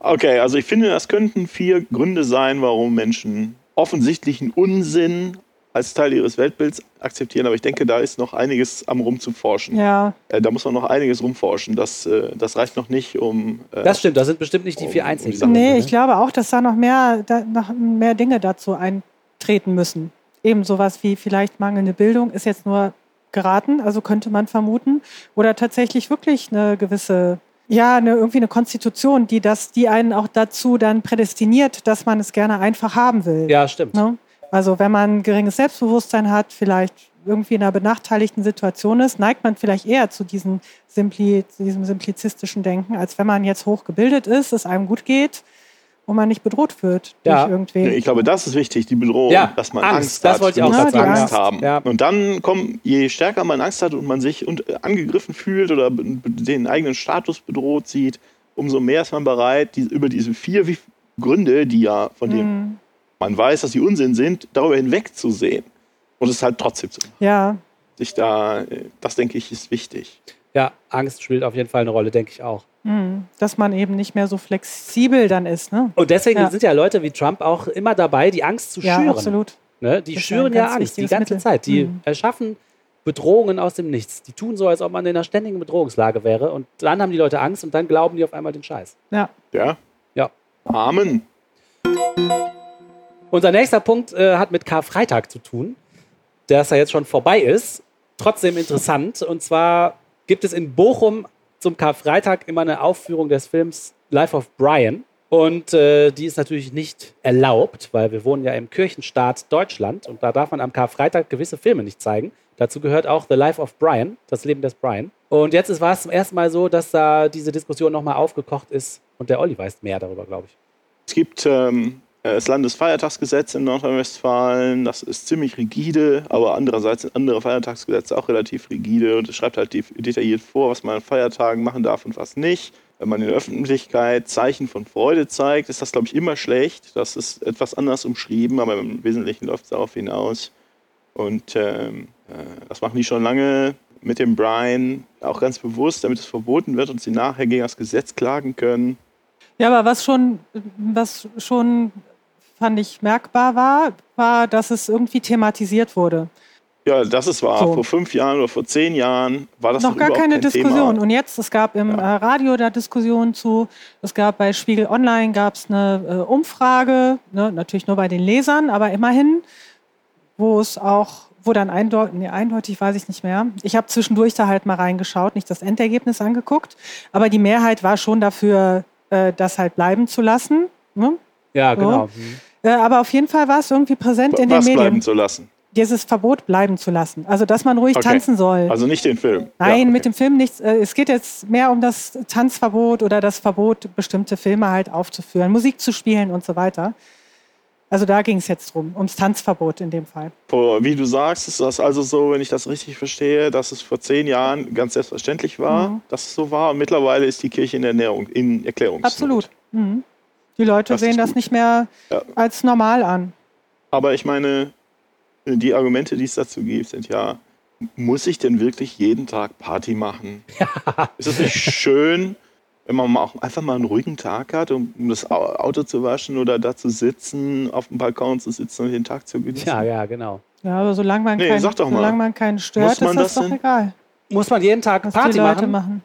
Okay, also ich finde, das könnten vier Gründe sein, warum Menschen offensichtlichen Unsinn als Teil ihres Weltbilds akzeptieren. Aber ich denke, da ist noch einiges am rumzuforschen. Ja, Äh, da muss man noch einiges rumforschen. Das, äh, das reicht noch nicht, um. Äh, Das stimmt, das sind bestimmt nicht die vier um- um einzigen. Sache- nee, ne? ich glaube auch, dass da noch mehr, da noch mehr Dinge dazu eintreten müssen. Eben sowas wie vielleicht mangelnde Bildung ist jetzt nur geraten, also könnte man vermuten. Oder tatsächlich wirklich eine gewisse, ja, eine, irgendwie eine Konstitution, die das, die einen auch dazu dann prädestiniert, dass man es gerne einfach haben will. Ja, stimmt. Ne? Also wenn man geringes Selbstbewusstsein hat, vielleicht irgendwie in einer benachteiligten Situation ist, neigt man vielleicht eher zu, diesen Simpli zu diesem simplizistischen Denken, als wenn man jetzt hochgebildet ist, es einem gut geht und man nicht bedroht wird Ja. durch irgendwen. Ich glaube, das ist wichtig, die Bedrohung, Ja, dass man Angst, Angst, das hat. wollte ich auch sagen, Angst haben. Ja. Und dann kommen, je stärker man Angst hat und man sich und, äh, angegriffen fühlt oder den eigenen Status bedroht sieht, umso mehr ist man bereit, die, über diese vier Gründe, die ja von Mhm. dem man weiß, dass sie Unsinn sind, darüber hinwegzusehen und es halt trotzdem zu machen. ja, Sich da, äh, das denke ich, ist wichtig. Ja, Angst spielt auf jeden Fall eine Rolle, denke ich auch. Mhm. dass man eben nicht mehr so flexibel dann ist. Ne? Und deswegen Ja. sind ja Leute wie Trump auch immer dabei, die Angst zu Ja, schüren. absolut. Ne? Die Das schüren ja Angst die ganze Mittel. Zeit. Die Mhm. erschaffen Bedrohungen aus dem Nichts. Die tun so, als ob man in einer ständigen Bedrohungslage wäre. Und dann haben die Leute Angst und dann glauben die auf einmal den Scheiß. Ja. Ja? Ja. Amen. Unser nächster Punkt äh, hat mit Karfreitag zu tun, der ja jetzt schon vorbei ist. Trotzdem interessant. Und zwar gibt es in Bochum zum Karfreitag immer eine Aufführung des Films Life of Brian. Und äh, die ist natürlich nicht erlaubt, weil wir wohnen ja im Kirchenstaat Deutschland und da darf man am Karfreitag gewisse Filme nicht zeigen. Dazu gehört auch The Life of Brian, das Leben des Brian. Und jetzt war es zum ersten Mal so, dass da diese Diskussion nochmal aufgekocht ist und der Olli weiß mehr darüber, glaube ich. Es gibt ähm, das Landesfeiertagsgesetz in Nordrhein-Westfalen, das ist ziemlich rigide, aber andererseits sind andere Feiertagsgesetze auch relativ rigide und es schreibt halt detailliert vor, was man an Feiertagen machen darf und was nicht. Wenn man in der Öffentlichkeit Zeichen von Freude zeigt, ist das, glaube ich, immer schlecht. Das ist etwas anders umschrieben, aber im Wesentlichen läuft es darauf hinaus. Und ähm, äh, das machen die schon lange mit dem Brian, auch ganz bewusst, damit es verboten wird und sie nachher gegen das Gesetz klagen können. Ja, aber was schon, was schon fand ich merkbar war, war, dass es irgendwie thematisiert wurde. Ja, das ist wahr. So. Vor fünf Jahren oder vor zehn Jahren war das noch noch gar keine kein Diskussion. Thema. Und jetzt, es gab im äh, Radio da Diskussionen zu, es gab bei Spiegel Online gab es eine äh, Umfrage, ne, natürlich nur bei den Lesern, aber immerhin, wo es auch, wo dann eindeutig, nee, eindeutig weiß ich nicht mehr. Ich habe zwischendurch da halt mal reingeschaut, nicht das Endergebnis angeguckt, aber die Mehrheit war schon dafür, äh, das halt bleiben zu lassen. Ne? Ja, So. genau. Mhm. Äh, aber auf jeden Fall war es irgendwie präsent in den Medien, bleiben zu lassen. dieses Verbot bleiben zu lassen. Also, dass man ruhig Okay. tanzen soll. Also nicht den Film. Nein, ja, okay. mit dem Film nichts. Äh, Es geht jetzt mehr um das Tanzverbot oder das Verbot, bestimmte Filme halt aufzuführen, Musik zu spielen und so weiter. Also da ging es jetzt drum, ums Tanzverbot in dem Fall. Wie du sagst, ist das also so, wenn ich das richtig verstehe, dass es vor zehn Jahren ganz selbstverständlich war, Mhm. dass es so war. Und mittlerweile ist die Kirche in Ernährung, in Erklärungsnot. Absolut. Mhm. Die Leute Das sehen das gut. nicht mehr Ja. als normal an. Aber ich meine, die Argumente, die es dazu gibt, sind ja, muss ich denn wirklich jeden Tag Party machen? Ist es nicht schön, wenn man auch einfach mal einen ruhigen Tag hat, um das Au- Auto zu waschen oder da zu sitzen, auf dem Balkon zu sitzen und den Tag zu genießen? Ja, ja, genau. Ja, aber solange man, Nee, kein, sag doch mal. solange man keinen stört, ist das, das doch denn? egal, Muss man jeden Tag Party machen? machen.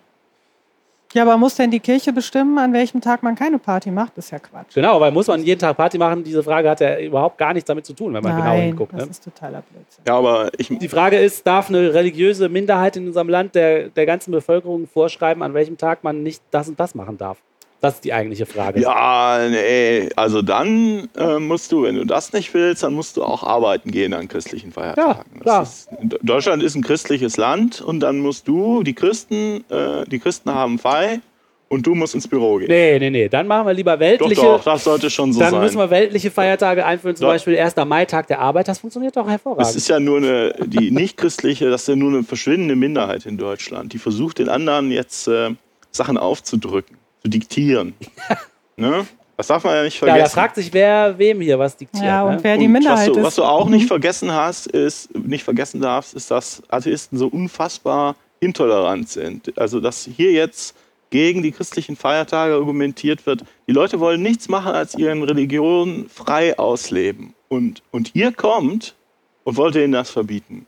Ja, aber muss denn die Kirche bestimmen, an welchem Tag man keine Party macht? Das ist ja Quatsch. Genau, weil muss man jeden Tag Party machen? Diese Frage hat ja überhaupt gar nichts damit zu tun, wenn man genau Nein, hinguckt. das Ne? ist totaler Blödsinn. Ja, aber ich, Die Frage ist, darf eine religiöse Minderheit in unserem Land der, der ganzen Bevölkerung vorschreiben, an welchem Tag man nicht das und das machen darf? Das ist die eigentliche Frage. Ja, nee, also dann äh, musst du, wenn du das nicht willst, dann musst du auch arbeiten gehen an christlichen Feiertagen. Ja, klar. Das Ist, Deutschland ist ein christliches Land und dann musst du, die Christen, äh, die Christen haben frei und du musst ins Büro gehen. Nee, nee, nee. Dann machen wir lieber doch, weltliche. doch, das sollte schon so dann sein. müssen wir weltliche Feiertage einführen, zum Doch. Beispiel 1. Mai, Tag der Arbeit. Das funktioniert doch hervorragend. ist ja nur eine, die nicht-christliche, das ist ja nur eine verschwindende Minderheit in Deutschland. Die versucht den anderen jetzt äh, Sachen aufzudrücken, zu diktieren. ne? Das darf man ja nicht ja, vergessen. da fragt sich, wer wem hier was diktiert. Ja, ne? und wer die Und Minderheit was du, ist. was du auch nicht vergessen hast, ist, nicht vergessen darfst, ist, dass Atheisten so unfassbar intolerant sind. Also, dass hier jetzt gegen die christlichen Feiertage argumentiert wird. Die Leute wollen nichts machen, als ihren Religion frei ausleben. Und, und ihr kommt und wollt ihnen das verbieten.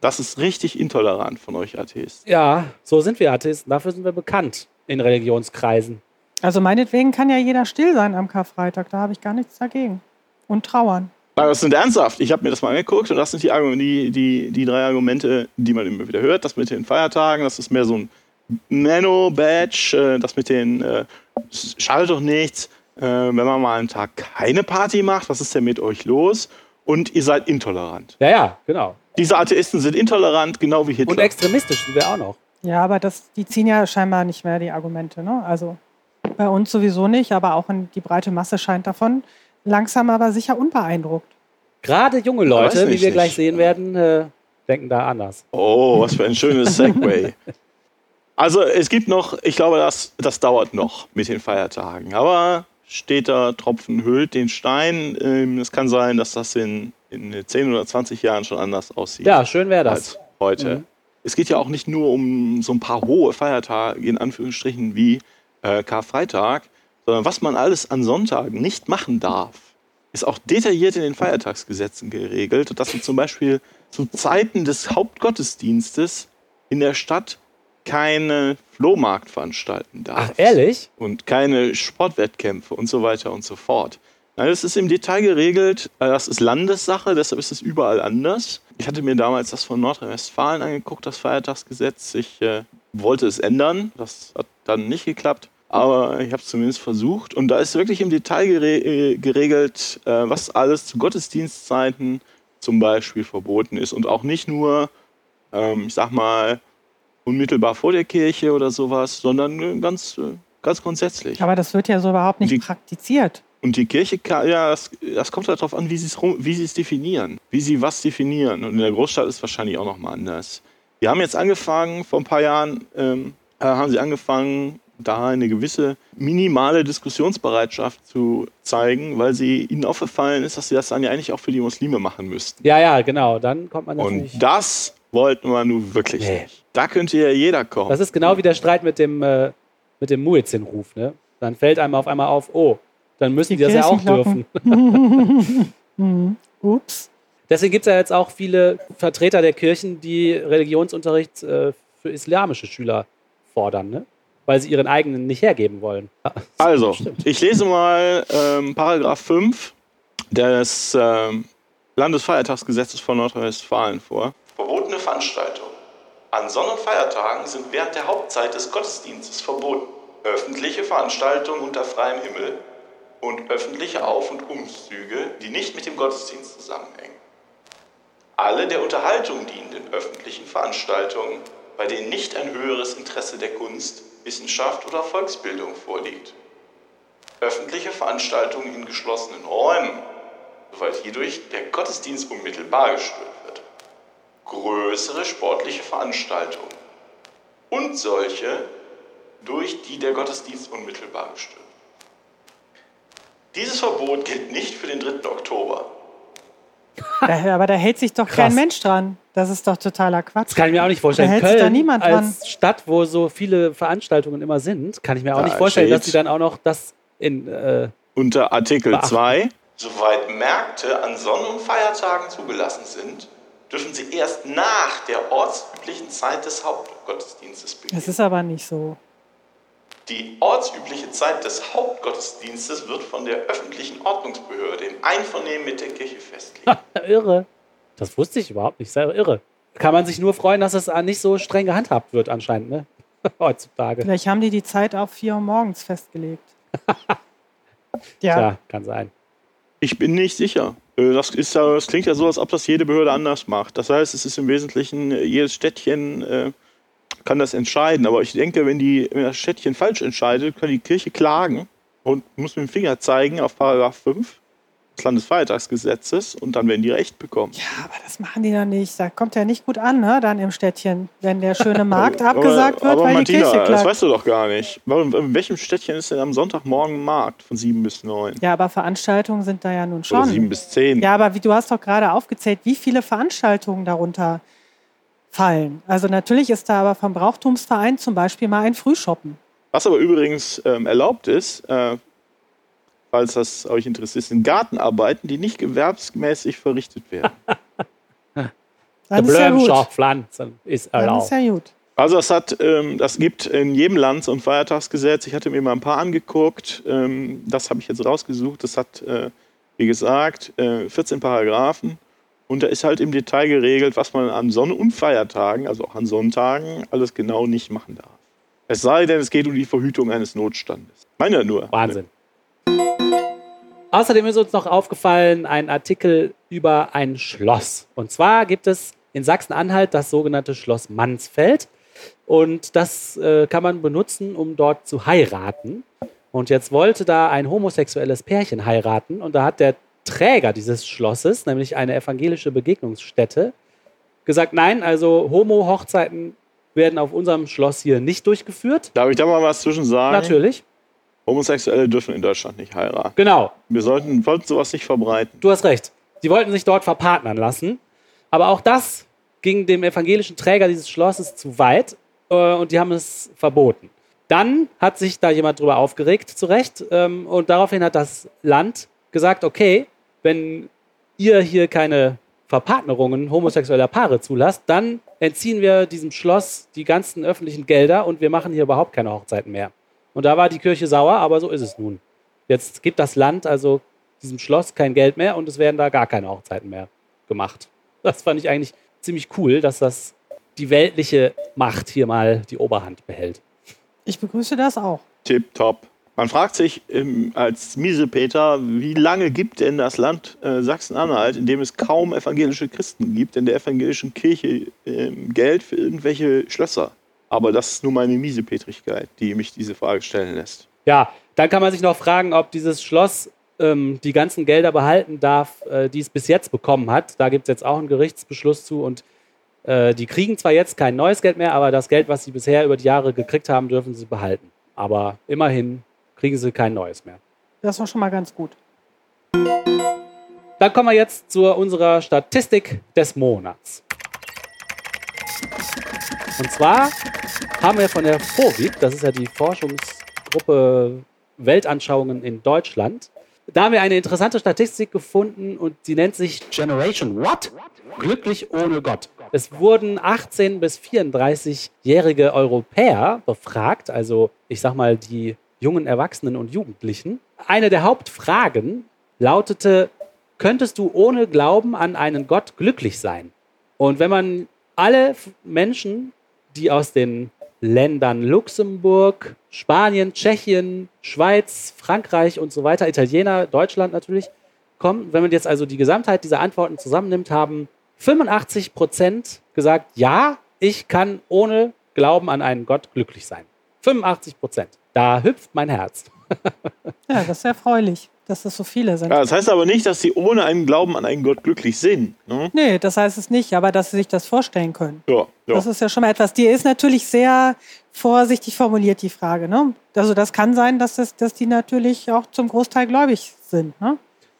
Das ist richtig intolerant von euch Atheisten. Ja, so sind wir Atheisten. Dafür sind wir bekannt in Religionskreisen. Also meinetwegen kann ja jeder still sein am Karfreitag, da habe ich gar nichts dagegen. Und trauern. Aber das sind ernsthaft. Ich habe mir das mal angeguckt und das sind die, Argumente, die, die, die drei Argumente, die man immer wieder hört. Das mit den Feiertagen, das ist mehr so ein Nano-Badge. äh, Das mit den, äh, es schadet doch nichts, äh, wenn man mal einen Tag keine Party macht. Was ist denn mit euch los? Und ihr seid intolerant. Ja, ja, genau. Diese Atheisten sind intolerant, genau wie Hitler. Und extremistisch sind wir auch noch. Ja, aber das, die ziehen ja scheinbar nicht mehr die Argumente. Ne? Also bei uns sowieso nicht, aber auch in die breite Masse scheint davon langsam aber sicher unbeeindruckt. Gerade junge Leute, wie nicht, wir gleich nicht. sehen werden, äh, denken da anders. Oh, was für ein schönes Segway. Also es gibt noch, ich glaube, das, das dauert noch mit den Feiertagen. Aber steter Tropfen hüllt den Stein. Ähm, Es kann sein, dass das in, in 10 oder 20 Jahren schon anders aussieht Ja, schön wäre das. als heute. Mhm. Es geht ja auch nicht nur um so ein paar hohe Feiertage, in Anführungsstrichen, wie äh, Karfreitag, sondern was man alles an Sonntagen nicht machen darf, ist auch detailliert in den Feiertagsgesetzen geregelt, dass man zum Beispiel zu Zeiten des Hauptgottesdienstes in der Stadt keine Flohmarkt veranstalten darf. Ach, ehrlich? Und keine Sportwettkämpfe und so weiter und so fort. Nein, das ist im Detail geregelt. Äh, Das ist Landessache, deshalb ist es überall anders. Ich hatte mir damals das von Nordrhein-Westfalen angeguckt, das Feiertagsgesetz. Ich äh, wollte es ändern. Das hat dann nicht geklappt. Aber ich habe es zumindest versucht. Und da ist wirklich im Detail gere äh, geregelt, äh, was alles zu Gottesdienstzeiten zum Beispiel verboten ist. Und auch nicht nur, ähm, ich sag mal, unmittelbar vor der Kirche oder sowas, sondern äh, ganz, ganz grundsätzlich. Aber das wird ja so überhaupt nicht Die- praktiziert. Und die Kirche, ja, das, das kommt halt darauf an, wie sie wie sie es definieren, wie sie was definieren. Und in der Großstadt ist es wahrscheinlich auch nochmal anders. Die haben jetzt angefangen, vor ein paar Jahren ähm, äh, haben sie angefangen, da eine gewisse minimale Diskussionsbereitschaft zu zeigen, weil sie ihnen aufgefallen ist, dass sie das dann ja eigentlich auch für die Muslime machen müssten. Ja, ja, genau. Dann kommt man natürlich. Und das wollten wir nun wirklich Nee. nicht. Da könnte ja jeder kommen. Das ist genau wie der Streit mit dem, äh, mit dem Muezzin-Ruf. Ne? Dann fällt einem auf einmal auf, oh, dann müssen die, Die das ja auch dürfen. Mhm. Ups. Deswegen gibt es ja jetzt auch viele Vertreter der Kirchen, die Religionsunterricht äh, für islamische Schüler fordern, ne? weil sie ihren eigenen nicht hergeben wollen. Also, ich lese mal ähm, Paragraph 5 des ähm, Landesfeiertagsgesetzes von Nordrhein-Westfalen vor. Verbotene Veranstaltungen. An Sonn- und Feiertagen sind während der Hauptzeit des Gottesdienstes verboten. Öffentliche Veranstaltungen unter freiem Himmel und öffentliche Auf- und Umzüge, die nicht mit dem Gottesdienst zusammenhängen. Alle der Unterhaltung dienenden öffentlichen Veranstaltungen, bei denen nicht ein höheres Interesse der Kunst, Wissenschaft oder Volksbildung vorliegt. Öffentliche Veranstaltungen in geschlossenen Räumen, soweit hierdurch der Gottesdienst unmittelbar gestört wird. Größere sportliche Veranstaltungen und solche, durch die der Gottesdienst unmittelbar gestört wird. Dieses Verbot gilt nicht für den 3. Oktober. Da, aber da hält sich doch Krass. kein Mensch dran. Das ist doch totaler Quatsch. Das kann ich mir auch nicht vorstellen. Da hält sich Köln da niemand als dran. Stadt, wo so viele Veranstaltungen immer sind, kann ich mir auch Da nicht vorstellen, dass sie dann auch noch das in. Äh, Unter Artikel Beachten. 2. Soweit Märkte an Sonn- und Feiertagen zugelassen sind, dürfen sie erst nach der ortsüblichen Zeit des Hauptgottesdienstes beginnen. Das ist aber nicht so. Die ortsübliche Zeit des Hauptgottesdienstes wird von der öffentlichen Ordnungsbehörde im Einvernehmen mit der Kirche festgelegt. irre. Das wusste ich überhaupt nicht. Sehr irre. Kann man sich nur freuen, dass es nicht so streng gehandhabt wird, anscheinend. Ne? heutzutage. Vielleicht haben die die Zeit auf 4 Uhr morgens festgelegt. ja, Tja, kann sein. Ich bin nicht sicher. Äh, Das, ist ja, das klingt ja so, als ob das jede Behörde anders macht. Das heißt, es ist im Wesentlichen, äh, jedes Städtchen äh, kann das entscheiden. Aber ich denke, wenn, die, wenn das Städtchen falsch entscheidet, kann die Kirche klagen und muss mit dem Finger zeigen auf Paragraph 5 des Landesfeiertagsgesetzes und dann werden die Recht bekommen. Ja, aber das machen die dann nicht. Da kommt ja nicht gut an, ne? dann im Städtchen, wenn der schöne Markt abgesagt aber, wird, aber weil Martina, die Kirche das klagt. weißt du doch gar nicht. Warum, in welchem Städtchen ist denn am Sonntagmorgen ein Markt von 7 bis 9? Ja, aber Veranstaltungen sind da ja nun Oder 7 schon. bis 10? Ja, aber wie du hast doch gerade aufgezählt, wie viele Veranstaltungen darunter fallen. Also natürlich ist da aber vom Brauchtumsverein zum Beispiel mal ein Frühshoppen. Was aber übrigens ähm, erlaubt ist, äh, falls das euch interessiert, sind Gartenarbeiten, die nicht gewerbsmäßig verrichtet werden. Dann ist ja gut. Blümenschaufpflanzen ist Dann erlaubt. ist ja gut. Also es hat, ähm, das gibt in jedem Land so ein Feiertagsgesetz. Ich hatte mir mal ein paar angeguckt. Ähm, das habe ich jetzt rausgesucht. Das hat, äh, wie gesagt, äh, 14 Paragraphen. Und da ist halt im Detail geregelt, was man an Sonn- und Feiertagen, also auch an Sonntagen, alles genau nicht machen darf. Es sei denn, es geht um die Verhütung eines Notstandes. Meine ja nur. Wahnsinn. Außerdem ist uns noch aufgefallen ein Artikel über ein Schloss. Und zwar gibt es in Sachsen-Anhalt das sogenannte Schloss Mansfeld. Und das äh, kann man benutzen, um dort zu heiraten. Und jetzt wollte da ein homosexuelles Pärchen heiraten. Und da hat der Träger dieses Schlosses, nämlich eine evangelische Begegnungsstätte, gesagt, nein, also Homo-Hochzeiten werden auf unserem Schloss hier nicht durchgeführt. Darf ich da mal was zwischen sagen? Natürlich. Homosexuelle dürfen in Deutschland nicht heiraten. Genau. Wir sollten, sollten sowas nicht verbreiten. Du hast recht. Sie wollten sich dort verpartnern lassen. Aber auch das ging dem evangelischen Träger dieses Schlosses zu weit äh, und die haben es verboten. Dann hat sich da jemand drüber aufgeregt, zu Recht. Ähm, und daraufhin hat das Land gesagt, okay, wenn ihr hier keine Verpartnerungen homosexueller Paare zulasst, dann entziehen wir diesem Schloss die ganzen öffentlichen Gelder und wir machen hier überhaupt keine Hochzeiten mehr. Und da war die Kirche sauer, aber so ist es nun. Jetzt gibt das Land also diesem Schloss kein Geld mehr und es werden da gar keine Hochzeiten mehr gemacht. Das fand ich eigentlich ziemlich cool, dass das die weltliche Macht hier mal die Oberhand behält. Ich begrüße das auch. Tipptopp. Man fragt sich ähm, als Miesepeter, wie lange gibt denn das Land äh, Sachsen-Anhalt, in dem es kaum evangelische Christen gibt, in der evangelischen Kirche ähm, Geld für irgendwelche Schlösser? Aber das ist nur meine Miesepetrigkeit, die mich diese Frage stellen lässt. Ja, dann kann man sich noch fragen, ob dieses Schloss ähm, die ganzen Gelder behalten darf, äh, die es bis jetzt bekommen hat. Da gibt es jetzt auch einen Gerichtsbeschluss zu und äh, die kriegen zwar jetzt kein neues Geld mehr, aber das Geld, was sie bisher über die Jahre gekriegt haben, dürfen sie behalten. Aber immerhin kriegen sie kein neues mehr. Das war schon mal ganz gut. Dann kommen wir jetzt zu unserer Statistik des Monats. Und zwar haben wir von der FOVID, das ist ja die Forschungsgruppe Weltanschauungen in Deutschland, da haben wir eine interessante Statistik gefunden und sie nennt sich Generation What? Glücklich ohne Gott. Es wurden 18 bis 34-jährige Europäer befragt, also ich sag mal die jungen Erwachsenen und Jugendlichen. Eine der Hauptfragen lautete, könntest du ohne Glauben an einen Gott glücklich sein? Und wenn man alle Menschen, die aus den Ländern Luxemburg, Spanien, Tschechien, Schweiz, Frankreich und so weiter, Italiener, Deutschland natürlich, kommen, wenn man jetzt also die Gesamtheit dieser Antworten zusammennimmt, haben 85 Prozent gesagt, ja, ich kann ohne Glauben an einen Gott glücklich sein. 85 Prozent. Da hüpft mein Herz. Ja, das ist erfreulich, dass das so viele sind. Ja, das heißt aber nicht, dass sie ohne einen Glauben an einen Gott glücklich sind. Ne? Nee, das heißt es nicht, aber dass sie sich das vorstellen können. Ja, ja. Das ist ja schon mal etwas. Die ist natürlich sehr vorsichtig formuliert, die Frage. Ne? Also das kann sein, dass, das, dass die natürlich auch zum Großteil gläubig sind. Ne?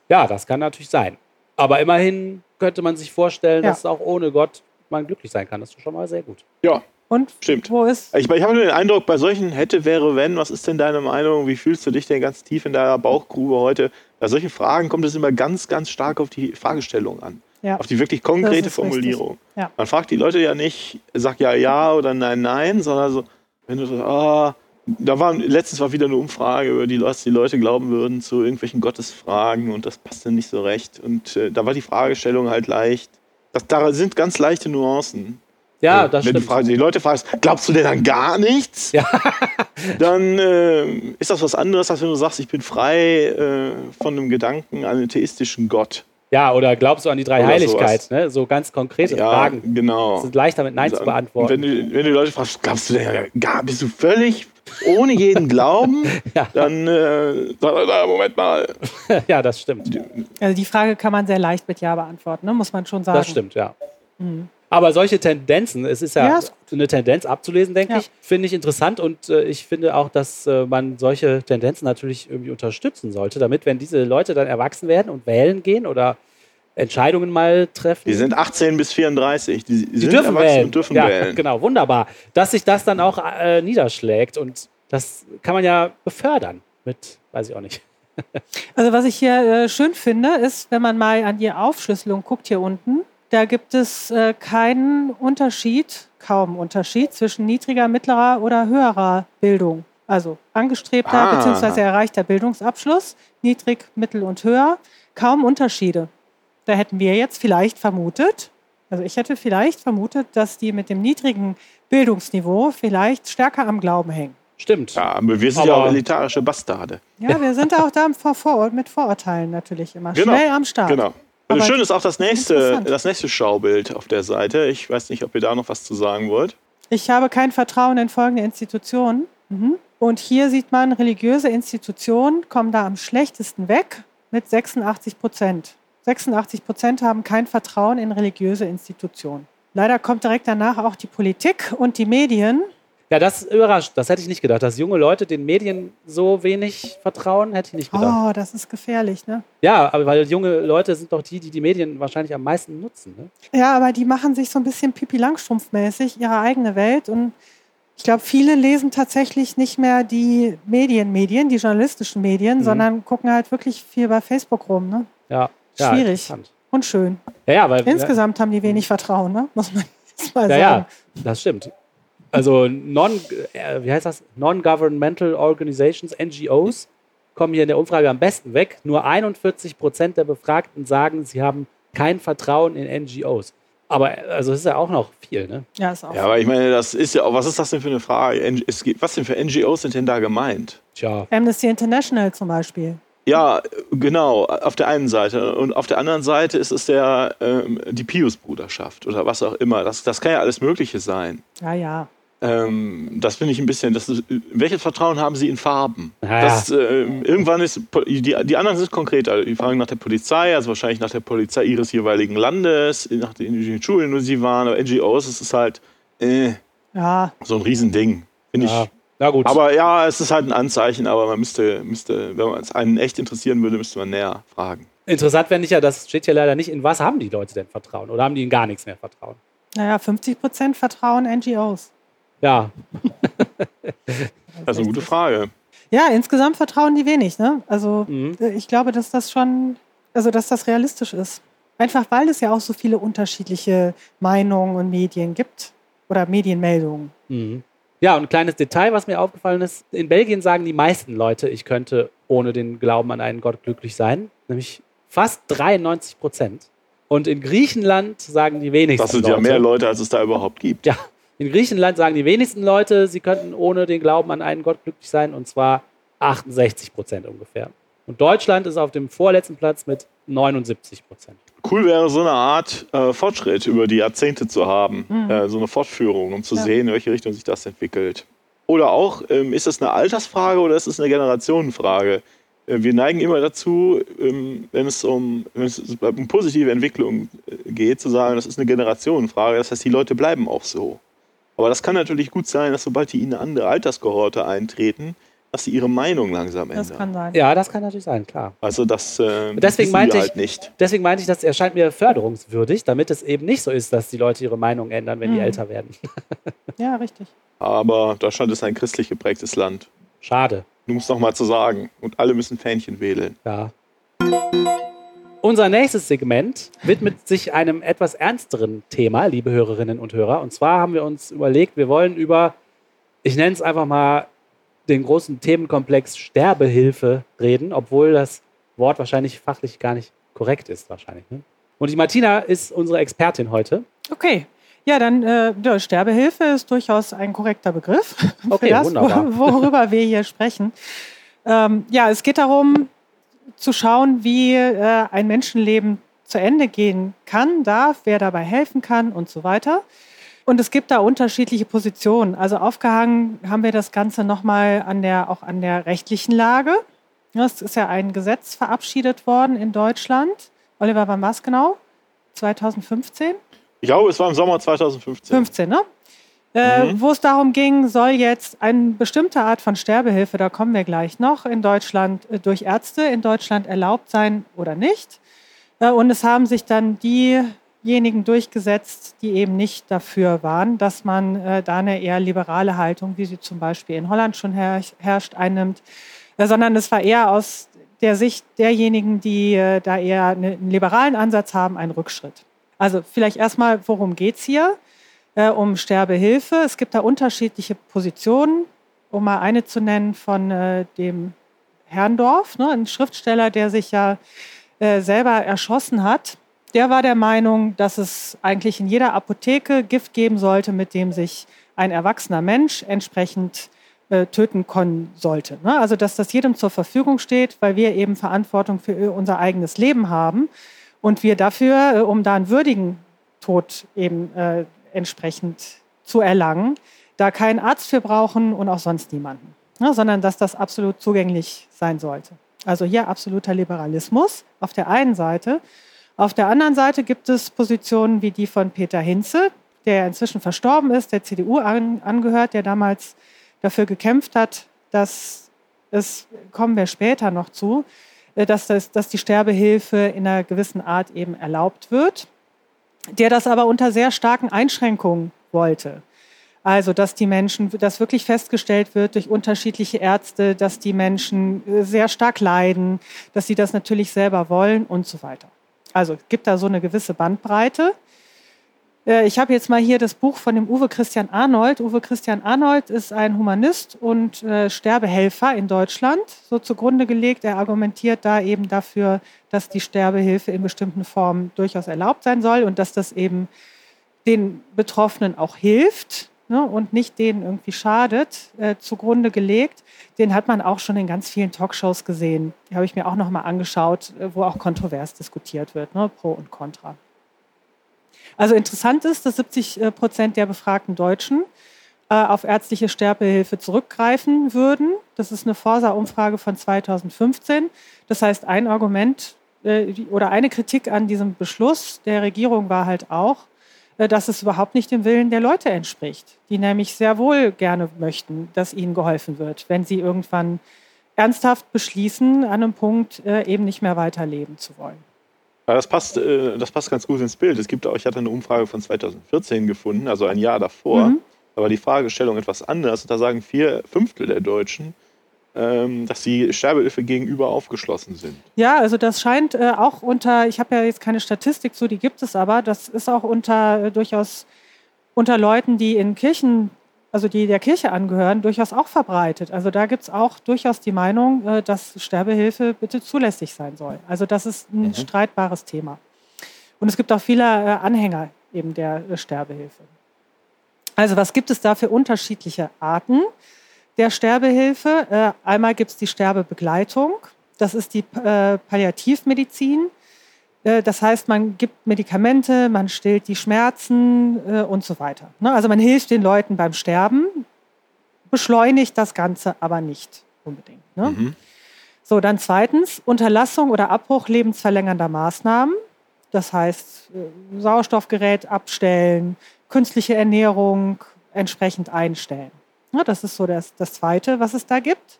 Ja, das kann natürlich sein. Aber immerhin könnte man sich vorstellen, Ja. dass auch ohne Gott man glücklich sein kann. Das ist schon mal sehr gut. ja. Und Stimmt. wo ist... Ich, ich habe nur den Eindruck, bei solchen hätte, wäre, wenn, was ist denn deine Meinung? Wie fühlst du dich denn ganz tief in deiner Bauchgrube heute? Bei solchen Fragen kommt es immer ganz, ganz stark auf die Fragestellung an. Ja. Auf die wirklich konkrete Formulierung. Ja. Man fragt die Leute ja nicht, sag ja, ja oder nein, nein, sondern so, wenn du so, ah, da war, letztens war wieder eine Umfrage, über die, was die Leute glauben würden zu irgendwelchen Gottesfragen und das passte nicht so recht. Und äh, da war die Fragestellung halt leicht. Das, da sind ganz leichte Nuancen. Ja, das Wenn du stimmt. fragst, die Leute fragst, glaubst du denn an gar nichts? Ja. Dann äh, ist das was anderes, als wenn du sagst, ich bin frei äh, von einem Gedanken an einen theistischen Gott. Ja, oder glaubst du an die Dreiheiligkeit? Ne? So ganz konkrete Ja, Fragen. genau. Das ist leichter mit Nein zu Und beantworten. Wenn du, wenn du Leute fragst, glaubst du denn gar, bist du völlig ohne jeden Glauben? Ja. Dann äh, na, Moment mal. ja, das stimmt. Also die Frage kann man sehr leicht mit Ja beantworten, ne? muss man schon sagen. Das stimmt, ja. Aber solche Tendenzen, es ist ja. Ja, ist eine Tendenz abzulesen, denke Ja. ich, finde ich interessant und äh, ich finde auch, dass äh, man solche Tendenzen natürlich irgendwie unterstützen sollte, damit, wenn diese Leute dann erwachsen werden und wählen gehen oder Entscheidungen mal treffen, Die sind 18 bis 34. Die, die die sind dürfen erwachsen wählen. und dürfen ja, wählen. Genau, wunderbar. Dass sich das dann auch äh, niederschlägt und das kann man ja befördern mit, weiß ich auch nicht. Also was ich hier äh, schön finde, ist, wenn man mal an die Aufschlüsselung guckt hier unten, da gibt es äh, keinen Unterschied, kaum Unterschied zwischen niedriger, mittlerer oder höherer Bildung. Also angestrebter Ah. bzw. erreichter Bildungsabschluss, niedrig, mittel und höher, kaum Unterschiede. Da hätten wir jetzt vielleicht vermutet, also ich hätte vielleicht vermutet, dass die mit dem niedrigen Bildungsniveau vielleicht stärker am Glauben hängen. Stimmt. Ja, aber wir sind ja Aber- auch elitarische Bastarde. Ja, wir sind auch da vor, vor, mit Vorurteilen natürlich immer Genau. schnell am Start. Genau. Also schön ist auch das nächste, das nächste Schaubild auf der Seite. Ich weiß nicht, ob ihr da noch was zu sagen wollt. Ich habe kein Vertrauen in folgende Institutionen. Mhm. Und hier sieht man, religiöse Institutionen kommen da am schlechtesten weg mit 86 Prozent. 86 Prozent haben kein Vertrauen in religiöse Institutionen. Leider kommt direkt danach auch die Politik und die Medien. Ja, das überrascht. Das hätte ich nicht gedacht. Dass junge Leute den Medien so wenig vertrauen, hätte ich nicht gedacht. Oh, das ist gefährlich, ne? Ja, aber weil junge Leute sind doch die, die die Medien wahrscheinlich am meisten nutzen. Ne? Ja, aber die machen sich so ein bisschen Pipi Langstrumpf-mäßig ihre eigene Welt und ich glaube, viele lesen tatsächlich nicht mehr die Medienmedien, die journalistischen Medien, Mhm. sondern gucken halt wirklich viel bei Facebook rum, ne? Ja, ja Schwierig. interessant. Und schön. Ja, ja, weil Insgesamt haben die wenig Vertrauen, ne? Muss man jetzt mal Ja, sagen. ja, das stimmt. Also non, äh, wie heißt das? Non-Governmental Organizations, NGOs, kommen hier in der Umfrage am besten weg. Nur 41 Prozent der Befragten sagen, sie haben kein Vertrauen in NGOs. Aber also das ist ja auch noch viel, ne? Ja, ist auch. Ja, aber ich meine, das ist ja auch, was ist das denn für eine Frage? Gibt, was denn für NGOs sind denn da gemeint? Tja, Amnesty International zum Beispiel. Ja, genau, auf der einen Seite. Und auf der anderen Seite ist es der, ähm, die Pius-Bruderschaft oder was auch immer. Das, das kann ja alles Mögliche sein. Ja, ja. Ähm, das finde ich ein bisschen. Das ist, welches Vertrauen haben Sie in Farben? Ja, Das, ähm, irgendwann ist die, die anderen sind konkreter. Die fragen nach der Polizei, also wahrscheinlich nach der Polizei ihres jeweiligen Landes, nach den, Schulen, wo sie waren, aber NGOs, es ist halt äh, Ja, so ein Riesending, finde ja. ich. Na gut. Aber ja, es ist halt ein Anzeichen, aber man müsste, müsste, wenn man es einen echt interessieren würde, müsste man näher fragen. Interessant fände ich ja, das steht hier leider nicht, in was haben die Leute denn Vertrauen? Oder haben die in gar nichts mehr Vertrauen? naja, 50 Prozent vertrauen NGOs. Ja, Das ist eine gute Frage. Ja, insgesamt vertrauen die wenig, ne? Also Mhm. äh, ich glaube, dass das schon, also dass das realistisch ist. Einfach weil es ja auch so viele unterschiedliche Meinungen und Medien gibt oder Medienmeldungen. Mhm. Ja, und ein kleines Detail, was mir aufgefallen ist. In Belgien sagen die meisten Leute, ich könnte ohne den Glauben an einen Gott glücklich sein. Nämlich fast 93 Prozent. Und in Griechenland sagen die wenigsten Das sind Leute. ja mehr Leute, als es da überhaupt gibt. Ja, in Griechenland sagen die wenigsten Leute, sie könnten ohne den Glauben an einen Gott glücklich sein. Und zwar 68 Prozent ungefähr. Und Deutschland ist auf dem vorletzten Platz mit 79 Prozent. Cool wäre so eine Art äh, Fortschritt über die Jahrzehnte zu haben, äh, so eine Fortführung, um zu Ja. sehen, in welche Richtung sich das entwickelt. Oder auch, ähm, ist es eine Altersfrage oder ist es eine Generationenfrage? Äh, wir neigen immer dazu, ähm, wenn es um, wenn es um positive Entwicklung äh, geht, zu sagen, das ist eine Generationenfrage. Das heißt, die Leute bleiben auch so. Aber das kann natürlich gut sein, dass sobald die in eine andere Alterskohorte eintreten, dass sie ihre Meinung langsam Das ändern. kann sein. Ja, das kann natürlich sein, klar. Also das äh, Deswegen meinte ich- halt nicht. Deswegen meinte ich, das erscheint mir förderungswürdig, damit es eben nicht so ist, dass die Leute ihre Meinung ändern, wenn die Mhm. älter werden. Ja, richtig. Aber Deutschland ist ein christlich geprägtes Land. Schade. Um es nochmal zu sagen. Und alle müssen Fähnchen wählen. Ja. Unser nächstes Segment widmet sich einem etwas ernsteren Thema, liebe Hörerinnen und Hörer. Und zwar haben wir uns überlegt, wir wollen über, ich nenne es einfach mal, den großen Themenkomplex Sterbehilfe reden, obwohl das Wort wahrscheinlich fachlich gar nicht korrekt ist, wahrscheinlich. Ne? Und die Martina ist unsere Expertin heute. Okay. Ja, dann äh, ja, Sterbehilfe ist durchaus ein korrekter Begriff Okay, für das, wunderbar. wo- worüber wir hier sprechen. Ähm, ja, es geht darum zu schauen, wie äh, ein Menschenleben zu Ende gehen kann, darf, wer dabei helfen kann und so weiter. Und es gibt da unterschiedliche Positionen. Also aufgehangen haben wir das Ganze nochmal an der, auch an der rechtlichen Lage. Es ist ja ein Gesetz verabschiedet worden in Deutschland. Oliver, wann war es genau? 2015? Ich glaube, es war im Sommer 2015. 15, ne? Äh, Mhm. Wo es darum ging, soll jetzt eine bestimmte Art von Sterbehilfe, da kommen wir gleich noch, in Deutschland äh, durch Ärzte in Deutschland erlaubt sein oder nicht. Äh, und es haben sich dann diejenigen durchgesetzt, die eben nicht dafür waren, dass man äh, da eine eher liberale Haltung, wie sie zum Beispiel in Holland schon her herrscht, einnimmt, sondern es war eher aus der Sicht derjenigen, die da eher eine- einen liberalen Ansatz haben, ein Rückschritt. Also vielleicht erstmal, worum geht es hier? Äh, um Sterbehilfe. Es gibt da unterschiedliche Positionen, um mal eine zu nennen von äh, dem Herrndorf, ne, ein Schriftsteller, der sich ja äh, selber erschossen hat. Der war der Meinung, dass es eigentlich in jeder Apotheke Gift geben sollte, mit dem sich ein erwachsener Mensch entsprechend äh, töten können sollte. Ne? Also dass das jedem zur Verfügung steht, weil wir eben Verantwortung für äh, unser eigenes Leben haben und wir dafür, äh, um da einen würdigen Tod eben entsprechend zu erlangen, da keinen Arzt für brauchen und auch sonst niemanden, ne? sondern dass das absolut zugänglich sein sollte. Also hier absoluter Liberalismus auf der einen Seite. Auf der anderen Seite gibt es Positionen wie die von Peter Hinze, der inzwischen verstorben ist, der CDU an, angehört, der damals dafür gekämpft hat, dass es, kommen wir später noch zu, äh, dass, das, dass die Sterbehilfe in einer gewissen Art eben erlaubt wird, der das aber unter sehr starken Einschränkungen wollte. Also, dass die Menschen, dass wirklich festgestellt wird durch unterschiedliche Ärzte, dass die Menschen äh, sehr stark leiden, dass sie das natürlich selber wollen und so weiter. Also, es gibt da so eine gewisse Bandbreite. Äh, Ich habe jetzt mal hier das Buch von dem Uwe Christian Arnold. Uwe Christian Arnold ist ein Humanist und äh, Sterbehelfer in Deutschland, so zugrunde gelegt. Er argumentiert da eben dafür, dass die Sterbehilfe in bestimmten Formen durchaus erlaubt sein soll und dass das eben den Betroffenen auch hilft ne, und nicht denen irgendwie schadet, äh, zugrunde gelegt. Den hat man auch schon in ganz vielen Talkshows gesehen. Die habe ich mir auch noch mal angeschaut, äh, wo auch kontrovers diskutiert wird, ne, pro und contra. Also interessant ist, dass 70 äh, Prozent der befragten Deutschen äh, auf ärztliche Sterbehilfe zurückgreifen würden. Das ist eine Forsa-Umfrage von 2015. Das heißt, ein Argument äh, oder eine Kritik an diesem Beschluss der Regierung war halt auch, dass es überhaupt nicht dem Willen der Leute entspricht, die nämlich sehr wohl gerne möchten, dass ihnen geholfen wird, wenn sie irgendwann ernsthaft beschließen, an einem Punkt eben nicht mehr weiterleben zu wollen. Ja, das passt, äh, das passt ganz gut ins Bild. Es gibt auch, ich hatte eine Umfrage von 2014 gefunden, also ein Jahr davor. Mhm. Da war die Fragestellung etwas anders. Da sagen vier Fünftel der Deutschen, ähm, dass die Sterbehilfe gegenüber aufgeschlossen sind. Ja, also das scheint äh, auch unter, ich habe ja jetzt keine Statistik zu, die gibt es aber, das ist auch unter äh, durchaus unter Leuten, die in Kirchen, also die der Kirche angehören, durchaus auch verbreitet. Also da gibt es auch durchaus die Meinung, äh, dass Sterbehilfe bitte zulässig sein soll. Also das ist ein Mhm. streitbares Thema. Und es gibt auch viele äh, Anhänger eben der äh, Sterbehilfe. Also was gibt es da für unterschiedliche Arten der Sterbehilfe? Einmal gibt es die Sterbebegleitung. Das ist die Palliativmedizin. Äh, das heißt, man gibt Medikamente, man stillt die Schmerzen äh, und so weiter. Ne? Also man hilft den Leuten beim Sterben, beschleunigt das Ganze aber nicht unbedingt. Ne? Mhm. So, dann zweitens Unterlassung oder Abbruch lebensverlängernder Maßnahmen. Das heißt, äh, Sauerstoffgerät abstellen, künstliche Ernährung entsprechend einstellen. Ja, das ist so das, das Zweite, was es da gibt.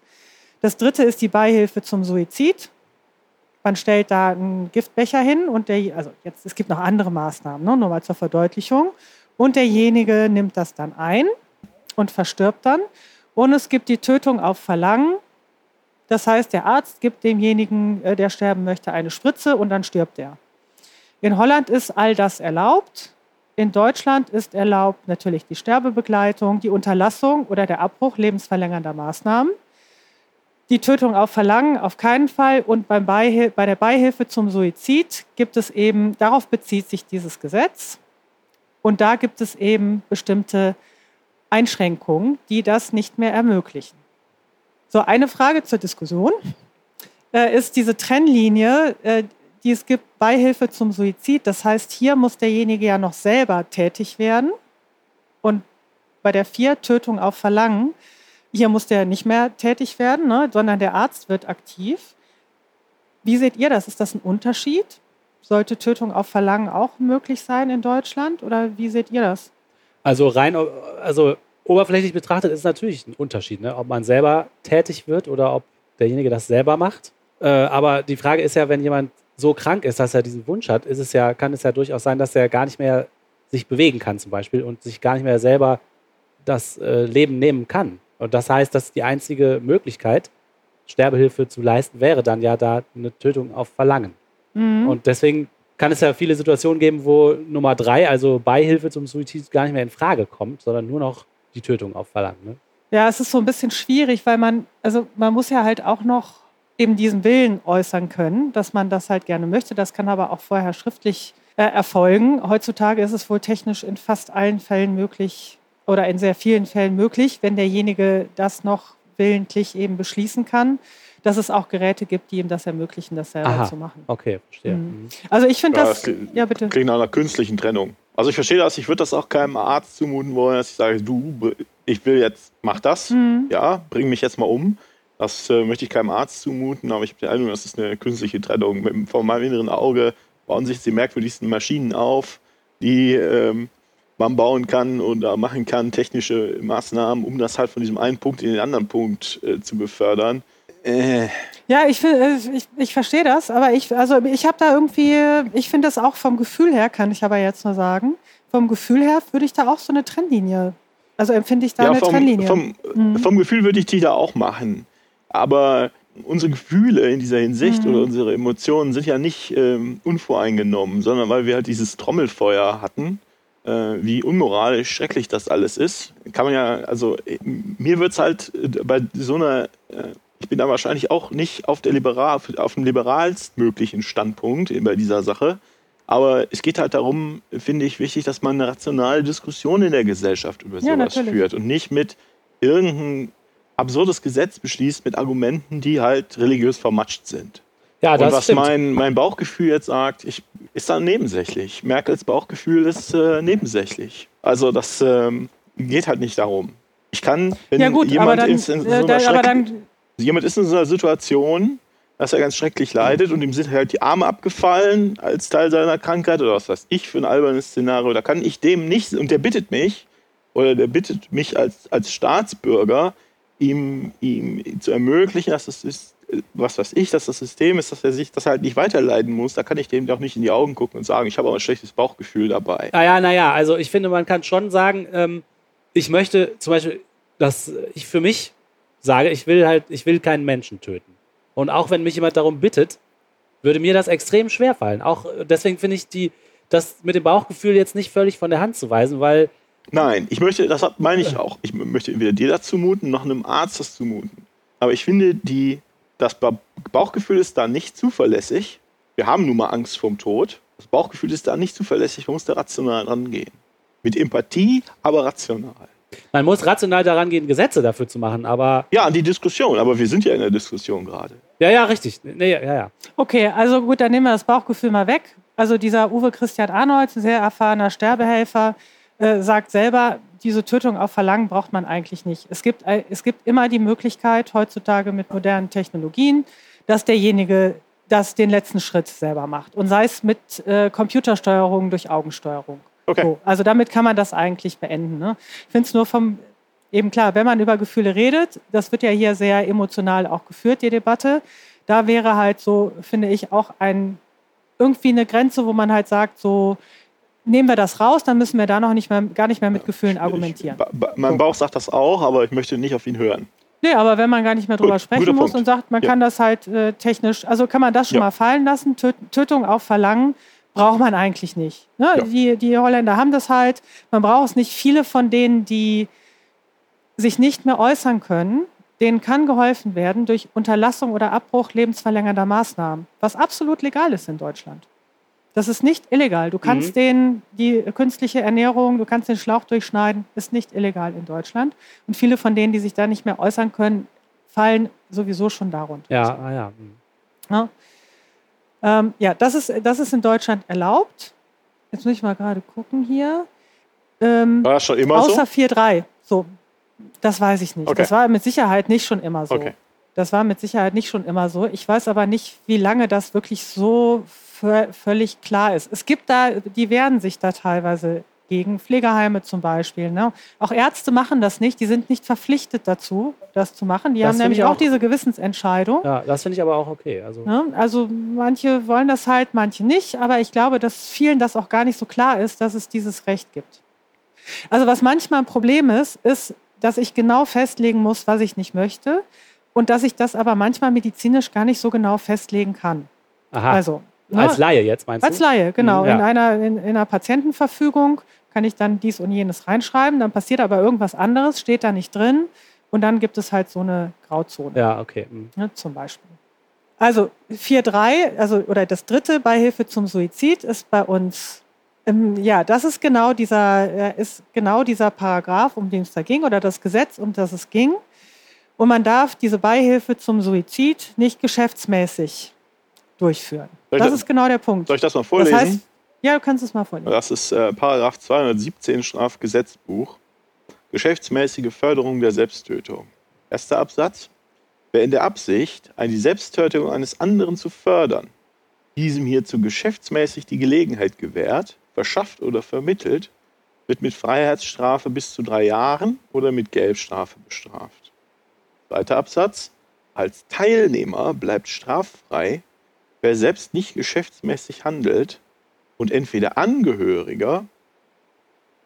Das Dritte ist die Beihilfe zum Suizid. Man stellt da einen Giftbecher hin und der, also jetzt, es gibt noch andere Maßnahmen, ne, nur mal zur Verdeutlichung. Und derjenige nimmt das dann ein und verstirbt dann. Und es gibt die Tötung auf Verlangen. Das heißt, der Arzt gibt demjenigen, äh, der sterben möchte, eine Spritze und dann stirbt er. In Holland ist all das erlaubt. In Deutschland ist erlaubt natürlich die Sterbebegleitung, die Unterlassung oder der Abbruch lebensverlängernder Maßnahmen. Die Tötung auf Verlangen auf keinen Fall. Und beim bei der Beihilfe zum Suizid gibt es eben, darauf bezieht sich dieses Gesetz, Und da gibt es eben bestimmte Einschränkungen, die das nicht mehr ermöglichen. So, eine Frage zur Diskussion äh, ist diese Trennlinie, äh, die es gibt, Beihilfe zum Suizid. Das heißt, hier muss derjenige ja noch selber tätig werden. Und bei der vier Tötung auf Verlangen, hier muss der nicht mehr tätig werden, ne, sondern der Arzt wird aktiv. Wie seht ihr das? Ist das ein Unterschied? Sollte Tötung auf Verlangen auch möglich sein in Deutschland? Oder wie seht ihr das? Also rein, also oberflächlich betrachtet ist es natürlich ein Unterschied, ne? ob man selber tätig wird oder ob derjenige das selber macht. Äh, aber die Frage ist ja, wenn jemand so krank ist, dass er diesen Wunsch hat, ist es ja, kann es ja durchaus sein, dass er gar nicht mehr sich bewegen kann zum Beispiel und sich gar nicht mehr selber das äh, Leben nehmen kann. Und das heißt, dass die einzige Möglichkeit, Sterbehilfe zu leisten, wäre dann ja da eine Tötung auf Verlangen. Mhm. Und deswegen kann es ja viele Situationen geben, wo Nummer drei, also Beihilfe zum Suizid, gar nicht mehr in Frage kommt, sondern nur noch die Tötung auf Verlangen. Ne? Ja, es ist so ein bisschen schwierig, weil man, also man muss ja halt auch noch eben diesen Willen äußern können, dass man das halt gerne möchte. Das kann aber auch vorher schriftlich äh, erfolgen. Heutzutage ist es wohl technisch in fast allen Fällen möglich oder in sehr vielen Fällen möglich, wenn derjenige das noch willentlich eben beschließen kann, dass es auch Geräte gibt, die ihm das ermöglichen, das selber Aha. zu machen. Okay, verstehe. Mhm. Also ich finde Ja, das, das klingt- ja bitte. Klingt nach einer künstlichen Trennung. Also ich verstehe das, ich würde das auch keinem Arzt zumuten wollen, dass ich sage, du, ich will jetzt, mach das, Mhm. ja, bring mich jetzt mal um. Das äh, möchte ich keinem Arzt zumuten, aber ich habe den Eindruck, das ist eine künstliche Trennung. Mit, vor meinem inneren Auge bauen sich die merkwürdigsten Maschinen auf, die ähm, man bauen kann oder machen kann, technische Maßnahmen, um das halt von diesem einen Punkt in den anderen Punkt äh, zu befördern. Äh, Ja, ich, äh, ich, ich verstehe das, aber ich, also ich habe da irgendwie, ich finde das auch vom Gefühl her, kann ich aber jetzt nur sagen, vom Gefühl her würde ich da auch so eine Trennlinie, also empfinde ich da eine vom, Trennlinie. vom, Mhm. vom Gefühl würde ich die da auch machen. Aber unsere Gefühle in dieser Hinsicht Mhm. oder unsere Emotionen sind ja nicht ähm, unvoreingenommen, sondern weil wir halt dieses Trommelfeuer hatten, wie unmoralisch schrecklich das alles ist. Kann man ja, also äh, mir wird es halt äh, bei so einer, äh, ich bin da wahrscheinlich auch nicht auf, der liberal, auf dem liberalstmöglichen Standpunkt bei dieser Sache. Aber es geht halt darum, finde ich, wichtig, dass man eine rationale Diskussion in der Gesellschaft über Ja, sowas natürlich. führt und nicht mit irgendein absurdes Gesetz beschließt mit Argumenten, die halt religiös vermatscht sind. Ja, und das was stimmt. mein, mein Bauchgefühl jetzt sagt, ich, ist dann nebensächlich. Merkels Bauchgefühl ist äh, nebensächlich. Also das ähm, geht halt nicht darum. Ich kann, wenn ja gut, jemand dann, ist in so äh, einer da, aber Schreck- dann jemand ist in so einer Situation, dass er ganz schrecklich leidet und ihm sind halt die Arme abgefallen als Teil seiner Krankheit oder was weiß ich für ein albernes Szenario. Da kann ich dem nicht, und der bittet mich, oder der bittet mich als, als Staatsbürger, ihm, ihm zu ermöglichen, dass es ist, was weiß ich, dass das System ist, dass er sich das halt nicht weiterleiden muss. Da kann ich dem doch nicht in die Augen gucken und sagen, ich habe aber ein schlechtes Bauchgefühl dabei. Naja, naja, also ich finde, man kann schon sagen, ähm, ich möchte zum Beispiel, dass ich für mich sage, ich will halt, ich will keinen Menschen töten. Und auch wenn mich jemand darum bittet, würde mir das extrem schwer fallen. Auch deswegen finde ich die, das mit dem Bauchgefühl jetzt nicht völlig von der Hand zu weisen, weil Nein, ich möchte, das meine ich auch, ich möchte weder dir das zumuten, noch einem Arzt das zumuten. Aber ich finde, die, das Ba- Bauchgefühl ist da nicht zuverlässig. Wir haben nun mal Angst vorm Tod. Das Bauchgefühl ist da nicht zuverlässig, man muss da rational rangehen. Mit Empathie, aber rational. man muss rational daran gehen, Gesetze dafür zu machen. Aber Ja, an die Diskussion, aber wir sind ja in der Diskussion gerade. ja, ja, richtig. Nee, ja, ja. Okay, also gut, dann nehmen wir das Bauchgefühl mal weg. Also dieser Uwe Christian Arnold, ein sehr erfahrener Sterbehelfer, äh, sagt selber, diese Tötung auf Verlangen braucht man eigentlich nicht. Es gibt, äh, es gibt immer die Möglichkeit heutzutage mit modernen Technologien, dass derjenige das den letzten Schritt selber macht. Und sei es mit äh, Computersteuerung durch Augensteuerung. Okay. So, also damit kann man das eigentlich beenden. Ne? Ich finde es nur vom, eben klar, wenn man über Gefühle redet, das wird ja hier sehr emotional auch geführt, die Debatte, da wäre halt so, finde ich, auch ein, irgendwie eine Grenze, wo man halt sagt, so, nehmen wir das raus, dann müssen wir da noch nicht mehr, gar nicht mehr mit Gefühlen argumentieren. Ich, ba, mein Bauch sagt das auch, aber ich möchte nicht auf ihn hören. Nee, aber wenn man gar nicht mehr drüber Gut, sprechen muss Punkt. und sagt, man Ja. kann das halt äh, technisch, also kann man das schon Ja. mal fallen lassen, Tö Tötung auf Verlangen braucht man eigentlich nicht. Ne? Ja. Die, die Holländer haben das halt, man braucht es nicht. Viele von denen, die sich nicht mehr äußern können, denen kann geholfen werden durch Unterlassung oder Abbruch lebensverlängernder Maßnahmen, was absolut legal ist in Deutschland. Das ist nicht illegal. Du kannst Mhm. den, die künstliche Ernährung, du kannst den Schlauch durchschneiden, ist nicht illegal in Deutschland. Und viele von denen, die sich da nicht mehr äußern können, fallen sowieso schon darunter. Ja, ah, ja. hm. Ja, ähm, ja das, ist, das ist in Deutschland erlaubt. Jetzt muss ich mal gerade gucken hier. Ähm, War das schon immer außer so? 4.3. So, das weiß ich nicht. Okay. Das war mit Sicherheit nicht schon immer so. Okay. Das war mit Sicherheit nicht schon immer so. Ich weiß aber nicht, wie lange das wirklich so völlig klar ist. Es gibt da, die wehren sich da teilweise gegen, Pflegeheime zum Beispiel. Ne? Auch Ärzte machen das nicht. Die sind nicht verpflichtet dazu, das zu machen. Die Das haben nämlich ich auch auch- diese Gewissensentscheidung. ja das finde ich aber auch okay. Also, Ne? Also manche wollen das halt, manche nicht, aber ich glaube, dass vielen das auch gar nicht so klar ist, dass es dieses Recht gibt. Also was manchmal ein Problem ist, ist, dass ich genau festlegen muss, was ich nicht möchte und dass ich das aber manchmal medizinisch gar nicht so genau festlegen kann. aha. Also ne? als Laie jetzt meinst Als du? Laie, genau. Mhm, ja. in, einer, in, in einer Patientenverfügung kann ich dann dies und jenes reinschreiben, dann passiert aber irgendwas anderes, steht da nicht drin und dann gibt es halt so eine Grauzone Ja, okay. hm. ne, zum Beispiel. Also 4.3, also oder das dritte Beihilfe zum Suizid ist bei uns, ähm, ja, das ist genau dieser, äh, ist genau dieser Paragraph, um den es da ging, oder das Gesetz, um das es ging. Und man darf diese Beihilfe zum Suizid nicht geschäftsmäßig durchführen. Das das- ist genau der Punkt. Soll ich das mal Das vorlesen? heißt, ja, du kannst es mal vorlesen. Das ist äh, Paragraph 217 Strafgesetzbuch. Geschäftsmäßige Förderung der Selbsttötung. Erster Absatz. Wer in der Absicht, eine die Selbsttötung eines anderen zu fördern, diesem hierzu geschäftsmäßig die Gelegenheit gewährt, verschafft oder vermittelt, wird mit Freiheitsstrafe bis zu drei Jahren oder mit Geldstrafe bestraft. Zweiter Absatz. Als Teilnehmer bleibt straffrei, wer selbst nicht geschäftsmäßig handelt und entweder Angehöriger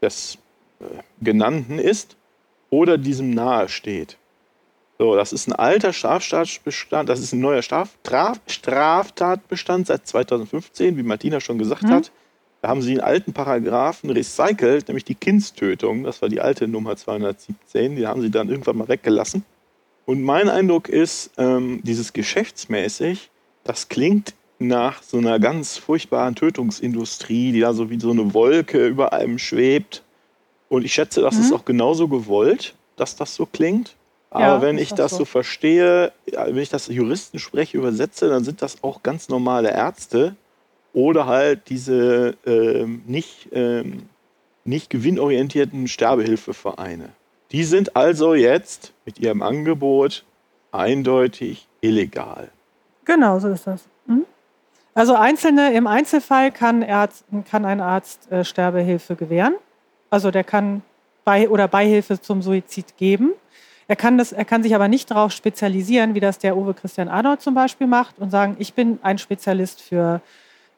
des äh, Genannten ist oder diesem nahe steht. So, das ist ein alter Straftatbestand, das ist ein neuer Straf Straf Straftatbestand seit 2015, wie Martina schon gesagt Mhm. hat. Da haben sie einen alten Paragraphen recycelt, nämlich die Kindstötung. Das war die alte Nummer 217. Die haben sie dann irgendwann mal weggelassen. Und mein Eindruck ist, ähm, dieses geschäftsmäßig, das klingt nach so einer ganz furchtbaren Tötungsindustrie, die da so wie so eine Wolke über einem schwebt. Und ich schätze, das ist auch genauso gewollt, dass das so klingt. Aber Ja, wenn ich das so. so verstehe, wenn ich das Juristen spreche, übersetze, dann sind das auch ganz normale Ärzte oder halt diese ähm, nicht, ähm, nicht gewinnorientierten Sterbehilfevereine. Die sind also jetzt mit ihrem Angebot eindeutig illegal. Genau, so ist das. Mhm. Also einzelne, im Einzelfall kann, Arzt, kann ein Arzt äh, Sterbehilfe gewähren. Also der kann bei, oder Beihilfe zum Suizid geben. Er kann, das, er kann sich aber nicht darauf spezialisieren, wie das der Uwe Christian Arnold zum Beispiel macht und sagen, ich bin ein Spezialist für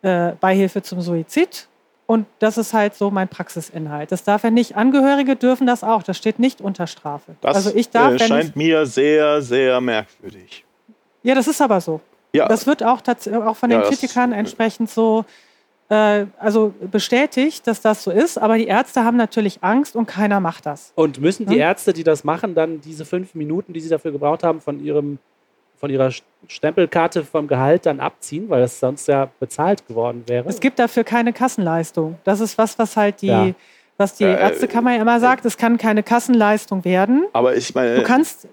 äh, Beihilfe zum Suizid. Und das ist halt so mein Praxisinhalt. Das darf er nicht. Angehörige dürfen das auch. Das steht nicht unter Strafe. Das also ich darf, äh, scheint ich, mir sehr, sehr merkwürdig. ja, das ist aber so. Ja, Das wird auch, auch von den Ja, Kritikern entsprechend so äh, also bestätigt, dass das so ist. Aber die Ärzte haben natürlich Angst und keiner macht das. Und müssen die Hm? Ärzte, die das machen, dann diese fünf Minuten, die sie dafür gebraucht haben, von ihrem von ihrer Stempelkarte vom Gehalt dann abziehen, weil das sonst ja bezahlt geworden wäre? Es gibt dafür keine Kassenleistung. Das ist was, was halt die, Ja. was die Äh, Ärztekammer ja immer sagt. Es kann keine Kassenleistung werden. aber ich meine, Du kannst,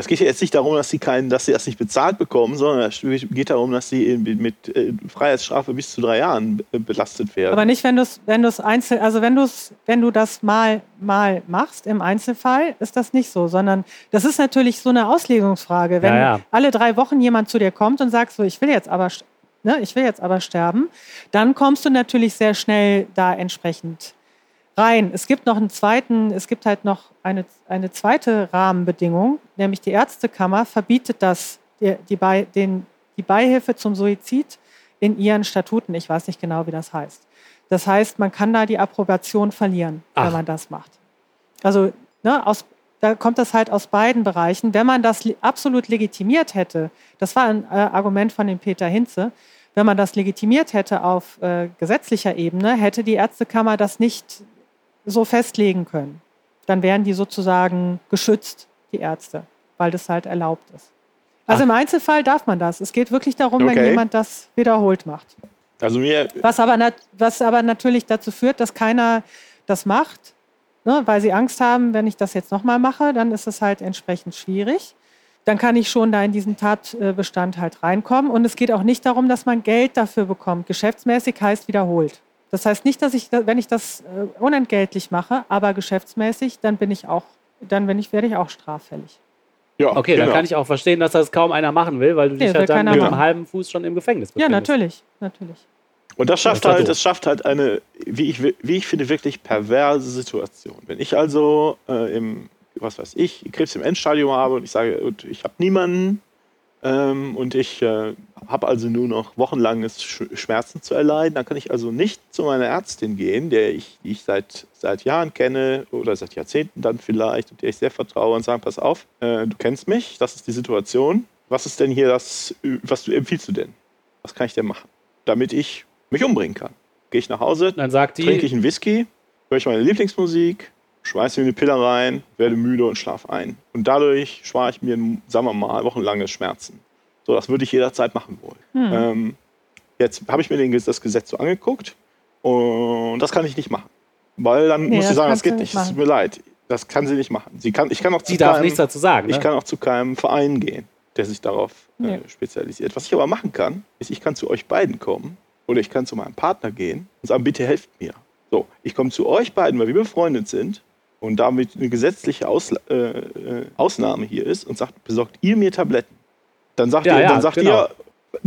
Es geht ja jetzt nicht darum, dass sie, keinen, dass sie das nicht bezahlt bekommen, sondern es geht darum, dass sie mit äh, Freiheitsstrafe bis zu drei Jahren äh, belastet werden. aber nicht, wenn du es, wenn du es einzel, also wenn du es, wenn du das mal, mal machst im Einzelfall, ist das nicht so, sondern das ist natürlich so eine Auslegungsfrage. Wenn Ja, ja. alle drei Wochen jemand zu dir kommt und sagt so, ich will jetzt aber, ne, ich will jetzt aber sterben, dann kommst du natürlich sehr schnell da entsprechend rein. Es gibt noch einen zweiten, es gibt halt noch eine, eine zweite Rahmenbedingung, nämlich die Ärztekammer verbietet das, die, die, Bei, den, die Beihilfe zum Suizid in ihren Statuten. Ich weiß nicht genau, wie das heißt. Das heißt, man kann da die Approbation verlieren, Ach. wenn man das macht. Also ne, aus, da kommt das halt aus beiden Bereichen. Wenn man das absolut legitimiert hätte, das war ein äh, Argument von dem Peter Hinze, wenn man das legitimiert hätte auf äh, gesetzlicher Ebene, hätte die Ärztekammer das nicht so festlegen können. Dann wären die sozusagen geschützt, die Ärzte, weil das halt erlaubt ist. Also Ach. im Einzelfall darf man das. Es geht wirklich darum, wenn Okay. jemand das wiederholt macht. Also mir, Was aber, was aber natürlich dazu führt, dass keiner das macht, ne, weil sie Angst haben, wenn ich das jetzt nochmal mache, dann ist es halt entsprechend schwierig. Dann kann ich schon da in diesen Tatbestand halt reinkommen. Und es geht auch nicht darum, dass man Geld dafür bekommt. Geschäftsmäßig heißt wiederholt. Das heißt nicht, dass ich, wenn ich das äh, unentgeltlich mache, aber geschäftsmäßig, dann bin ich auch, dann bin ich, werde ich auch straffällig. ja, Okay, genau. dann kann ich auch verstehen, dass das kaum einer machen will, weil du Nee, dich halt dann mit einem halben Fuß schon im Gefängnis Ja, befindest. natürlich, natürlich. Und das schafft Das halt, das schafft halt eine, wie ich, wie ich finde, wirklich perverse Situation. Wenn ich also äh, im, was weiß ich, Krebs im Endstadium habe und ich sage, ich habe niemanden ähm, und ich äh, habe also nur noch wochenlanges Sch Schmerzen zu erleiden, dann kann ich also nicht zu meiner Ärztin gehen, der ich, die ich seit, seit Jahren kenne oder seit Jahrzehnten dann vielleicht und der ich sehr vertraue und sagen, pass auf, äh, du kennst mich, das ist die Situation. Was ist denn hier das, was du empfiehlst du denn? Was kann ich denn machen? damit ich mich umbringen kann. Gehe ich nach Hause, Dann sagt die, trinke ich einen Whisky, höre ich meine Lieblingsmusik, schmeiße mir eine Pille rein, werde müde und schlafe ein. Und dadurch spare ich mir, sagen wir mal, wochenlange Schmerzen. So, das würde ich jederzeit machen wollen. Ähm, jetzt habe ich mir den, das Gesetz so angeguckt und das kann ich nicht machen. Weil dann Nee, muss sie sagen, das geht nicht. Es tut mir leid. Das kann sie nicht machen. Sie kann, ich kann auch zu sie darf keinem- nichts dazu sagen. Ne? ich kann auch zu keinem Verein gehen, der sich darauf Nee. äh, spezialisiert. Was ich aber machen kann, ist, ich kann zu euch beiden kommen oder ich kann zu meinem Partner gehen und sagen, bitte helft mir. So, ich komme zu euch beiden, weil wir befreundet sind und damit eine gesetzliche Ausla äh, äh, Ausnahme hier ist und sagt, besorgt ihr mir Tabletten. Dann sagt Ja, ihr, ja, dann sagt genau. ihr,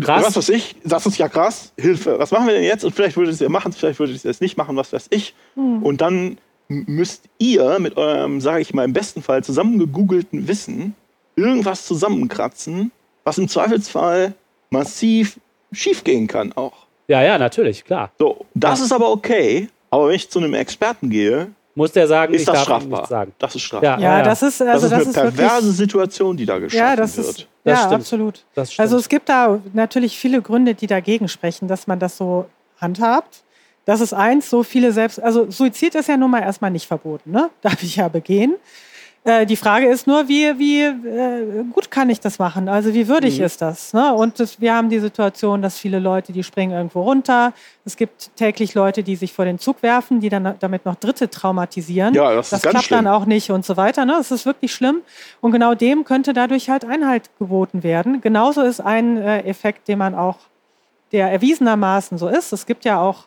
Krass. was weiß ich, das ist ja krass, Hilfe, was machen wir denn jetzt? Und vielleicht würdet ihr es machen, vielleicht würdet ihr es nicht machen, was weiß ich. Und dann müsst ihr mit eurem, sage ich mal, im besten Fall zusammengegoogelten Wissen irgendwas zusammenkratzen, was im Zweifelsfall massiv schiefgehen kann auch. Ja, ja, natürlich, klar. So, das ist aber okay, aber wenn ich zu einem Experten gehe, Muss der sagen, ist ich das darf strafbar. nichts sagen. Das ist strafbar. Ja, Ja, das ist, Das also ist das eine ist perverse wirklich, Situation, die da geschaffen ja, das wird. ist, Das ja, stimmt. absolut. Das stimmt. Also es gibt da natürlich viele Gründe, die dagegen sprechen, dass man das so handhabt. Das ist eins, so viele selbst, also Suizid ist ja nun mal erstmal nicht verboten, ne? Darf ich ja begehen. Äh, die Frage ist nur, wie, wie äh, gut kann ich das machen? Also wie würdig Mhm. ist das? Ne? Und das, wir haben die Situation, dass viele Leute, die springen irgendwo runter. Es gibt täglich Leute, die sich vor den Zug werfen, die dann damit noch Dritte traumatisieren. Ja, das ist das ganz klappt dann schlimm. auch nicht und so weiter. Ne? Das ist wirklich schlimm. Und genau dem könnte dadurch halt Einhalt geboten werden. Genauso ist ein äh, Effekt, den man auch, der erwiesenermaßen so ist. Es gibt ja auch,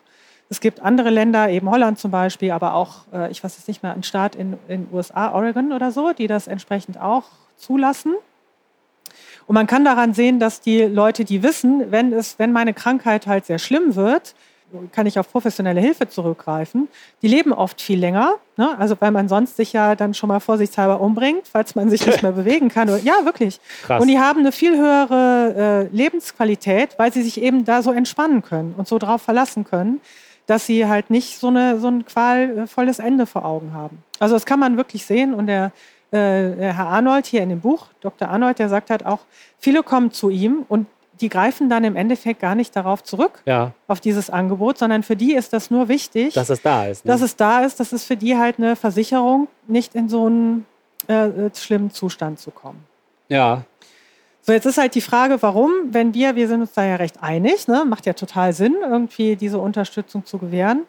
es gibt andere Länder, eben Holland zum Beispiel, aber auch, äh, ich weiß jetzt nicht mehr, ein Staat in den USA, Oregon oder so, die das entsprechend auch zulassen. Und man kann daran sehen, dass die Leute, die wissen, wenn, es, wenn meine Krankheit halt sehr schlimm wird, kann ich auf professionelle Hilfe zurückgreifen. Die leben oft viel länger, ne? also weil man sonst sich ja dann schon mal vorsichtshalber umbringt, falls man sich nicht mehr bewegen kann. Ja, wirklich. Krass. Und die haben eine viel höhere äh, Lebensqualität, weil sie sich eben da so entspannen können und so drauf verlassen können, dass sie halt nicht so, eine, so ein qualvolles Ende vor Augen haben. Also das kann man wirklich sehen und der, äh, der Herr Arnold hier in dem Buch, Dr. Arnold, der sagt halt auch, viele kommen zu ihm und die greifen dann im Endeffekt gar nicht darauf zurück, ja, auf dieses Angebot, sondern für die ist das nur wichtig, dass es da ist. Ne? dass es da ist, dass es für die halt eine Versicherung, nicht in so einen äh, schlimmen Zustand zu kommen. ja, So, jetzt ist halt die Frage, warum, wenn wir, wir sind uns da ja recht einig, ne, macht ja total Sinn, irgendwie diese Unterstützung zu gewähren.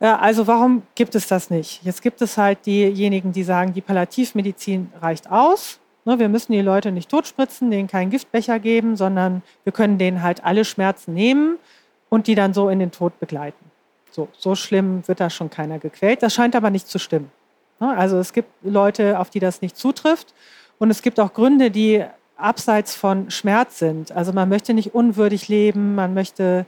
Äh, also warum gibt es das nicht? Jetzt gibt es halt diejenigen, die sagen, die Palliativmedizin reicht aus. Ne, wir müssen die Leute nicht totspritzen, denen keinen Giftbecher geben, sondern wir können denen halt alle Schmerzen nehmen und die dann so in den Tod begleiten. So, so schlimm wird da schon keiner gequält. Das scheint aber nicht zu stimmen. Ne, Also es gibt Leute, auf die das nicht zutrifft. Und es gibt auch Gründe, die abseits von Schmerz sind. Also man möchte nicht unwürdig leben, man möchte,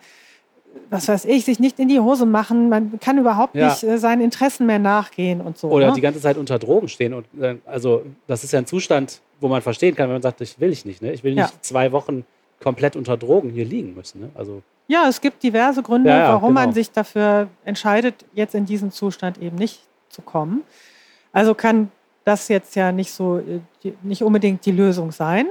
was weiß ich, sich nicht in die Hose machen, man kann überhaupt Ja. nicht äh, seinen Interessen mehr nachgehen und so. Oder ne? die ganze Zeit unter Drogen stehen. Und, äh, also, das ist ja ein Zustand, wo man verstehen kann, wenn man sagt, ich will ich nicht. Ne? Ich will nicht Ja. zwei Wochen komplett unter Drogen hier liegen müssen. Ne? Also, Ja, es gibt diverse Gründe, Ja, warum man genau. sich dafür entscheidet, jetzt in diesen Zustand eben nicht zu kommen. Also kann das jetzt ja nicht so, äh, nicht unbedingt die Lösung sein.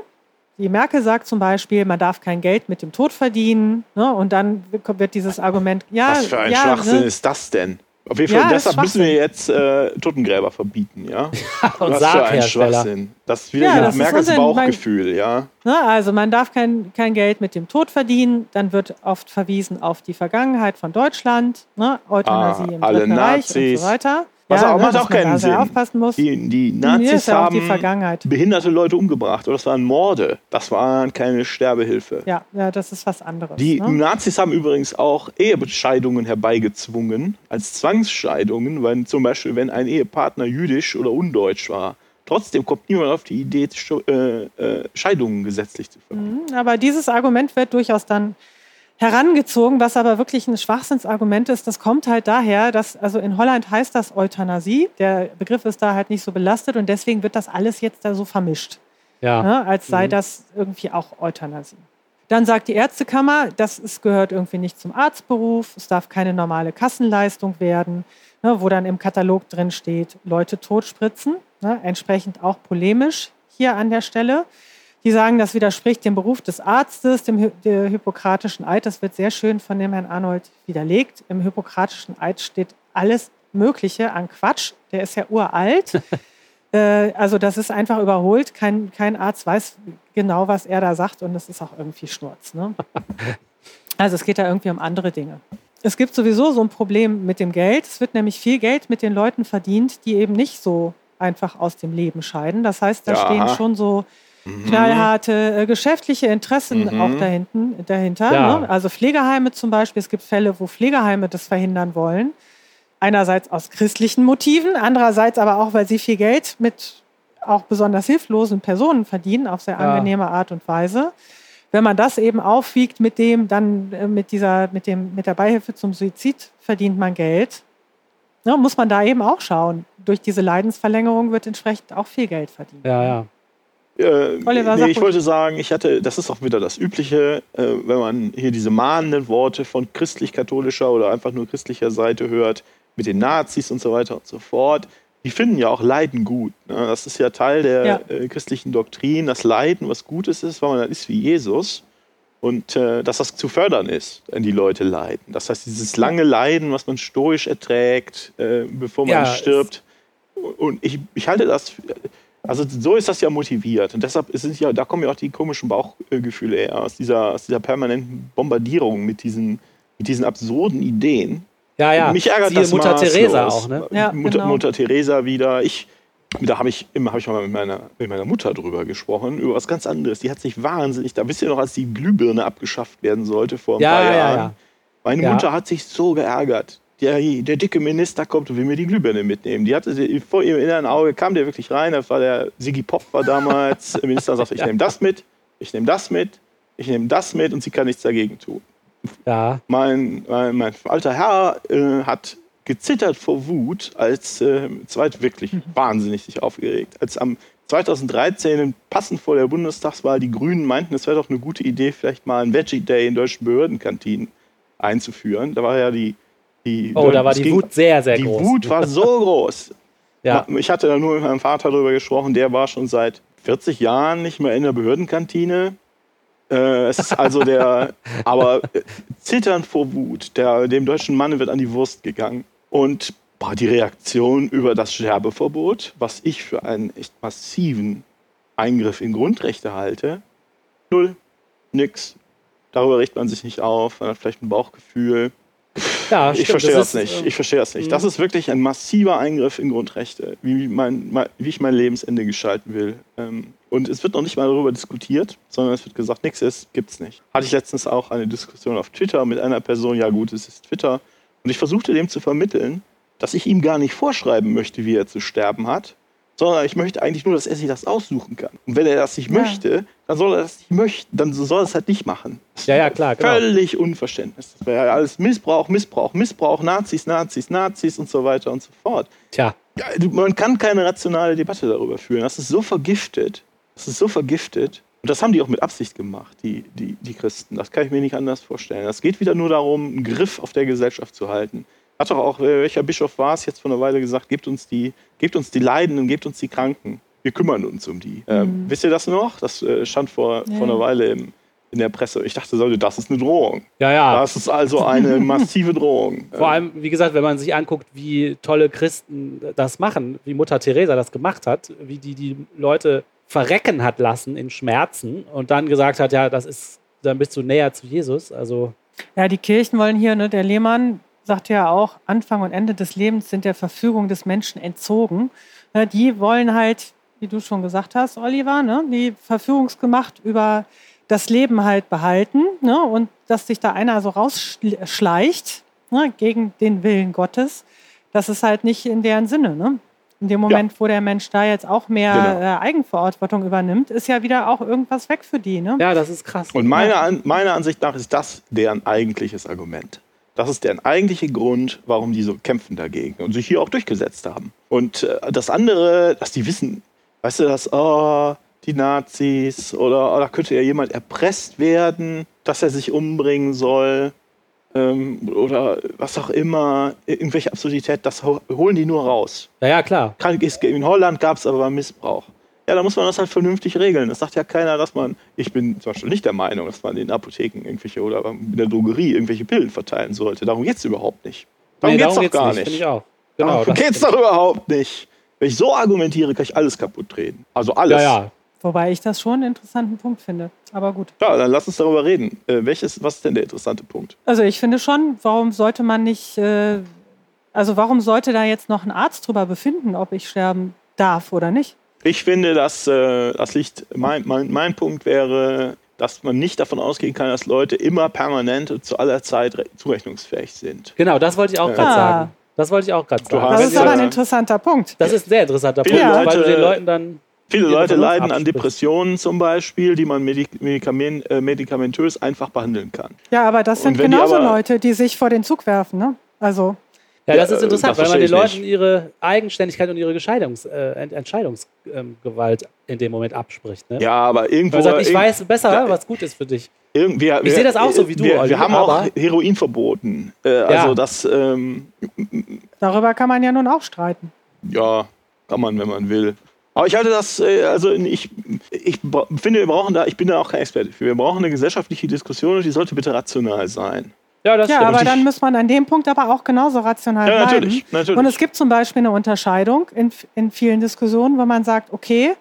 Die Merkel sagt zum Beispiel, man darf kein Geld mit dem Tod verdienen. Ne? Und dann wird dieses Argument, ja, Was für ein ja, Schwachsinn ne? ist das denn? Auf jeden Fall, Ja, deshalb müssen wir jetzt äh, Totengräber verbieten, ja? Und Was für ein. Schwachsinn. Das ist wieder Ja, das ist Merkels Bauchgefühl, ja? Ne, also man darf kein, kein Geld mit dem Tod verdienen. Dann wird oft verwiesen auf die Vergangenheit von Deutschland, ne? Euthanasie Ah, im alle Dritten Reich und Nazis. so weiter. Was auch- macht auch keinen Sinn. aufpassen muss. Die, die Nazis ja die haben Vergangenheit. behinderte Leute umgebracht. Oder das waren Morde. Das waren keine Sterbehilfe. Ja, ja, das ist was anderes. Die ne? Nazis haben übrigens auch Ehescheidungen herbeigezwungen, als Zwangsscheidungen, weil zum Beispiel, wenn ein Ehepartner jüdisch oder undeutsch war. Trotzdem kommt niemand auf die Idee, äh, äh, Scheidungen gesetzlich zu verbieten. Aber dieses Argument wird durchaus dann herangezogen, was aber wirklich ein Schwachsinnsargument ist. Das kommt halt daher, dass, also in Holland heißt das Euthanasie. Der Begriff ist da halt nicht so belastet und deswegen wird das alles jetzt da so vermischt. Ja. ne, als sei das irgendwie auch Euthanasie. Dann sagt die Ärztekammer, das ist, gehört irgendwie nicht zum Arztberuf, es darf keine normale Kassenleistung werden, ne, wo dann im Katalog drin steht, Leute totspritzen, ne, entsprechend auch polemisch hier an der Stelle. Die sagen, das widerspricht dem Beruf des Arztes, dem der hippokratischen Eid. Das wird sehr schön von dem Herrn Arnold widerlegt. Im hippokratischen Eid steht alles Mögliche an Quatsch. Der ist ja uralt. Äh, also das ist einfach überholt. Kein, kein Arzt weiß genau, was er da sagt und das ist auch irgendwie Schnurz. Ne? Also es geht da irgendwie um andere Dinge. Es gibt sowieso so ein Problem mit dem Geld. Es wird nämlich viel Geld mit den Leuten verdient, die eben nicht so einfach aus dem Leben scheiden. Das heißt, da Ja. stehen schon so knallharte äh, geschäftliche Interessen Mhm. auch dahinten, dahinter. Ja. Ne? Also Pflegeheime zum Beispiel. Es gibt Fälle, wo Pflegeheime das verhindern wollen. Einerseits aus christlichen Motiven, andererseits aber auch, weil sie viel Geld mit auch besonders hilflosen Personen verdienen, auf sehr Ja. angenehme Art und Weise. Wenn man das eben aufwiegt mit dem, dann äh, mit dieser, mit dem, mit der Beihilfe zum Suizid verdient man Geld. Ne, muss man da eben auch schauen. Durch diese Leidensverlängerung wird entsprechend auch viel Geld verdient. Ja, ja. Äh, Oliver, nee, ich wollte sagen, ich hatte, das ist auch wieder das Übliche, äh, wenn man hier diese mahnenden Worte von christlich-katholischer oder einfach nur christlicher Seite hört, mit den Nazis und so weiter und so fort. Die finden ja auch Leiden gut. Ne? Das ist ja Teil der Ja. äh, christlichen Doktrin, dass Leiden was Gutes ist, weil man dann ist wie Jesus. Und äh, dass das zu fördern ist, wenn die Leute leiden. Das heißt, dieses lange Leiden, was man stoisch erträgt, äh, bevor man Ja, stirbt. Und ich, ich halte das, für- also so ist das ja motiviert. Und deshalb sind ja, da kommen ja auch die komischen Bauchgefühle her, aus dieser, aus dieser permanenten Bombardierung mit diesen, mit diesen absurden Ideen. Ja, ja. Mich ärgert Siehe das Mutter maßlos. Teresa auch, ne? Ja, Mutter, genau. Mutter Teresa wieder. Ich, da habe ich, immer- hab ich mal mit meiner, mit meiner Mutter drüber gesprochen, über was ganz anderes. Die hat sich wahnsinnig, da wisst ihr noch, als die Glühbirne abgeschafft werden sollte vor ein Ja, paar ja, Jahren. ja. Meine Ja. Mutter hat sich so geärgert. Der, der dicke Minister kommt und will mir die Glühbirne mitnehmen. Die hatte die- vor ihrem inneren Auge kam der wirklich rein. Das war der Sigi Pop war damals. Der Minister sagte, ich nehme das mit, ich nehme das mit, ich nehme das mit und sie kann nichts dagegen tun. Ja. Mein, mein, mein alter Herr äh, hat gezittert vor Wut, als äh, zweit wirklich wahnsinnig sich aufgeregt, als am 2013 passend vor der Bundestagswahl die Grünen meinten, es wäre doch eine gute Idee, vielleicht mal einen Veggie Day in deutschen Behördenkantinen einzuführen. Da war ja die, die Oh, da war die ging- Wut sehr, sehr die groß. Wut war so groß. Ja. Ich hatte da nur mit meinem Vater darüber gesprochen, der war schon seit 40 Jahren nicht mehr in der Behördenkantine. Äh, es ist also der, aber äh, zitternd vor Wut, der, dem deutschen Mann wird an die Wurst gegangen. Und boah, die Reaktion über das Sterbeverbot, was ich für einen echt massiven Eingriff in Grundrechte halte, null, nix. Darüber regt man sich nicht auf, man hat vielleicht ein Bauchgefühl. Ja, Ich verstehe das, ist, nicht. ähm, Ich verstehe das nicht. Das ist wirklich ein massiver Eingriff in Grundrechte, wie, mein, wie ich mein Lebensende gestalten will. Ähm, Und es wird noch nicht mal darüber diskutiert, sondern es wird gesagt, nichts ist, gibt's nicht. Hatte ich letztens auch eine Diskussion auf Twitter mit einer Person, ja gut, es ist Twitter. Und ich versuchte dem zu vermitteln, dass ich ihm gar nicht vorschreiben möchte, wie er zu sterben hat, sondern ich möchte eigentlich nur, dass er sich das aussuchen kann. Und wenn er das nicht Ja. möchte, dann soll er das nicht möchten, dann soll er es halt nicht machen. Ja, ja, klar, genau. Völlig Unverständnis. Das wäre ja alles Missbrauch, Missbrauch, Missbrauch, Nazis, Nazis, Nazis und so weiter und so fort. Tja, Ja, man kann keine rationale Debatte darüber führen. Das ist so vergiftet. Das ist so vergiftet. Und das haben die auch mit Absicht gemacht, die, die, die Christen. Das kann ich mir nicht anders vorstellen. Das geht wieder nur darum, einen Griff auf der Gesellschaft zu halten. Hat doch auch, äh, welcher Bischof war es jetzt vor einer Weile gesagt, gebt uns die, gebt uns die Leidenden, gebt uns die Kranken. Wir kümmern uns um die. Ähm, wisst ihr das noch? Das äh, stand vor, Ja. vor einer Weile im, in der Presse. Ich dachte, das ist eine Drohung. Ja, ja. Das ist also eine massive Drohung. Vor allem, wie gesagt, wenn man sich anguckt, wie tolle Christen das machen, wie Mutter Teresa das gemacht hat, wie die die Leute verrecken hat lassen in Schmerzen und dann gesagt hat, ja, das ist, dann bist du näher zu Jesus. Also Ja, die Kirchen wollen hier, ne, der Lehmann sagt ja auch, Anfang und Ende des Lebens sind der Verfügung des Menschen entzogen. Ne, die wollen halt, wie du schon gesagt hast, Oliver, ne, die Verfügungsgemacht über das Leben halt behalten ne, und dass sich da einer so rausschleicht ne, gegen den Willen Gottes, das ist halt nicht in deren Sinne. Ne? In dem Moment, wo der Mensch da jetzt auch mehr Genau. äh, Eigenverantwortung übernimmt, ist ja wieder auch irgendwas weg für die. Ne? ja, das ist krass. Und meiner, meiner Ansicht nach ist das deren eigentliches Argument. Das ist deren eigentlicher Grund, warum die so kämpfen dagegen und sich hier auch durchgesetzt haben. Und äh, das andere, dass die wissen, weißt du, dass oh, die Nazis oder oh, da könnte ja jemand erpresst werden, dass er sich umbringen soll ähm, oder was auch immer, irgendwelche Absurdität, das ho- holen die nur raus. ja, ja, klar. In Holland gab es aber Missbrauch. Ja, da muss man das halt vernünftig regeln. Das sagt ja keiner, dass man, ich bin zum Beispiel nicht der Meinung, dass man in Apotheken irgendwelche oder in der Drogerie irgendwelche Pillen verteilen sollte. Darum geht es überhaupt nicht. Darum Nee, geht es doch gar nicht. auch. Genau. Darum geht es doch überhaupt nicht. Wenn ich so argumentiere, kann ich alles kaputt treten. Also alles. Ja, ja. Wobei ich das schon einen interessanten Punkt finde. Aber gut. Ja, dann lass uns darüber reden. Äh, welches, was ist denn der interessante Punkt? Also ich finde schon, warum sollte man nicht, äh, also warum sollte da jetzt noch ein Arzt drüber befinden, ob ich sterben darf oder nicht? Ich finde, dass äh, das liegt, mein, mein, mein Punkt wäre, dass man nicht davon ausgehen kann, dass Leute immer permanent und zu aller Zeit re- zurechnungsfähig sind. Genau, das wollte ich auch gerade Ah. sagen. Das wollte ich auch gerade sagen. Das ist aber ein ihr- interessanter Punkt. Das ist ein sehr interessanter Viele Punkt, weil Leute- du den Leuten dann. Viele Leute leiden an. Depressionen zum Beispiel, die man medik medikamen äh, medikamentös einfach behandeln kann. Ja, aber das sind die genauso aber- Leute, die sich vor den Zug werfen. Ne? Also Ja, das Ja, ist äh, interessant, das weil man den Leuten ihre Eigenständigkeit und ihre äh, Ent- Entscheidungsgewalt in dem Moment abspricht. Ne? Ja, aber irgendwo. Weil sagt, ich weiß besser, Ja, was gut ist für dich. irgend- wir, Ich sehe das auch so wie du, Wir, Olli, wir haben auch aber- Heroin verboten. Äh, also das, ähm, darüber kann man ja nun auch streiten. ja, kann man, wenn man will. Aber ich halte das, äh, also ich, ich finde, wir brauchen da, ich bin da auch kein Experte für, wir brauchen eine gesellschaftliche Diskussion und die sollte bitte rational sein. Ja, das Ja, aber ich- dann muss man an dem Punkt aber auch genauso rational Ja, bleiben. natürlich, natürlich. Und es gibt zum Beispiel eine Unterscheidung in, in vielen Diskussionen, wo man sagt, okay,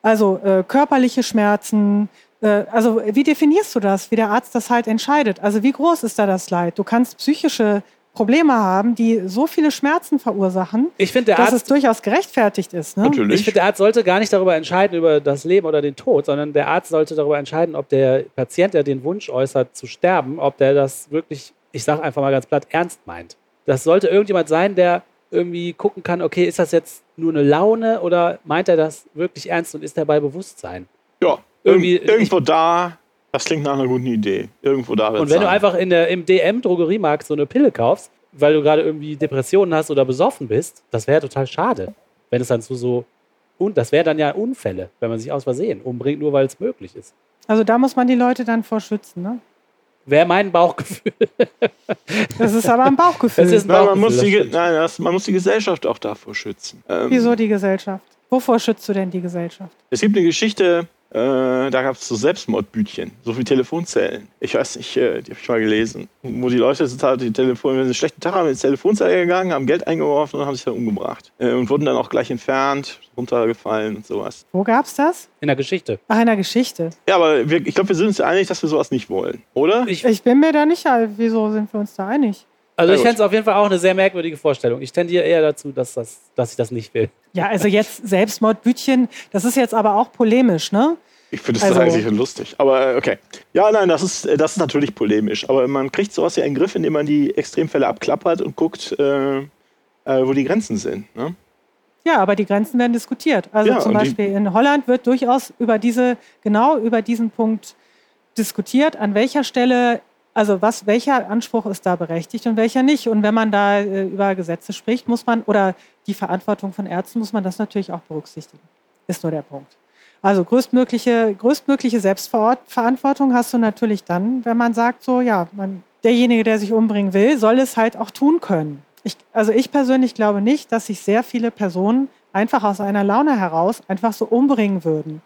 also äh, körperliche Schmerzen, äh, also wie definierst du das, wie der Arzt das halt entscheidet? Also wie groß ist da das Leid? Du kannst psychische Probleme haben, die so viele Schmerzen verursachen, Ich finde, der dass es Arzt durchaus gerechtfertigt ist. Ne? Natürlich. Ich finde, der Arzt sollte gar nicht darüber entscheiden, über das Leben oder den Tod, sondern der Arzt sollte darüber entscheiden, ob der Patient, der den Wunsch äußert, zu sterben, ob der das wirklich, ich sage einfach mal ganz platt, ernst meint. Das sollte irgendjemand sein, der irgendwie gucken kann, okay, ist das jetzt nur eine Laune oder meint er das wirklich ernst und ist er bei Bewusstsein? Ja, Irgendwie- irgendwie, irgendwo da, das klingt nach einer guten Idee. Irgendwo da Und wenn du sein. einfach in der, im DM-Drogeriemarkt so eine Pille kaufst, weil du gerade irgendwie Depressionen hast oder besoffen bist, das wäre total schade. Wenn es dann zu so, und das wäre dann ja Unfälle, wenn man sich aus Versehen umbringt, nur weil es möglich ist. Also da muss man die Leute dann vor schützen. Ne? Wäre mein Bauchgefühl. Das ist aber ein Bauchgefühl. Das ist ein Nein, man Bauchgefühl, muss, die, nein das, man muss die Gesellschaft auch davor schützen. Ähm, Wieso die Gesellschaft? Wovor schützt du denn die Gesellschaft? Es gibt eine Geschichte, äh, da gab es so Selbstmordbütchen, so wie Telefonzellen. Ich weiß nicht, äh, die habe ich mal gelesen. Wo die Leute total die Telefon, wenn sie einen schlechten Tag haben, ins Telefonzelle gegangen, haben Geld eingeworfen und haben sich dann umgebracht. Äh, und wurden dann auch gleich entfernt, runtergefallen und sowas. Wo gab's das? In der Geschichte. Ach, in der Geschichte. Ja, aber wir, ich glaube, wir sind uns einig, dass wir sowas nicht wollen, oder? Ich, Ich bin mir da nicht, wieso sind wir uns da einig? Also ich fände es auf jeden Fall auch eine sehr merkwürdige Vorstellung. Ich tendiere eher dazu, dass, das, dass ich das nicht will. Ja, also jetzt Selbstmordbütchen, das ist jetzt aber auch polemisch, ne? Ich finde das Also- eigentlich lustig. Aber äh, okay. Ja, nein, das ist, äh, das ist natürlich polemisch. Aber man kriegt sowas ja in den Griff, indem man die Extremfälle abklappert und guckt, äh, äh, wo die Grenzen sind. Ne? Ja, aber die Grenzen werden diskutiert. Also Ja, zum Beispiel in Holland wird durchaus über diese, genau über diesen Punkt diskutiert, an welcher Stelle, also was, welcher Anspruch ist da berechtigt und welcher nicht. Und wenn man da äh, über Gesetze spricht, muss man, oder die Verantwortung von Ärzten, muss man das natürlich auch berücksichtigen. Ist nur der Punkt. Also größtmögliche, größtmögliche Selbstverantwortung hast du natürlich dann, wenn man sagt, so ja, man, derjenige, der sich umbringen will, soll es halt auch tun können. Ich, also ich persönlich glaube nicht, dass sich sehr viele Personen einfach aus einer Laune heraus einfach so umbringen würden.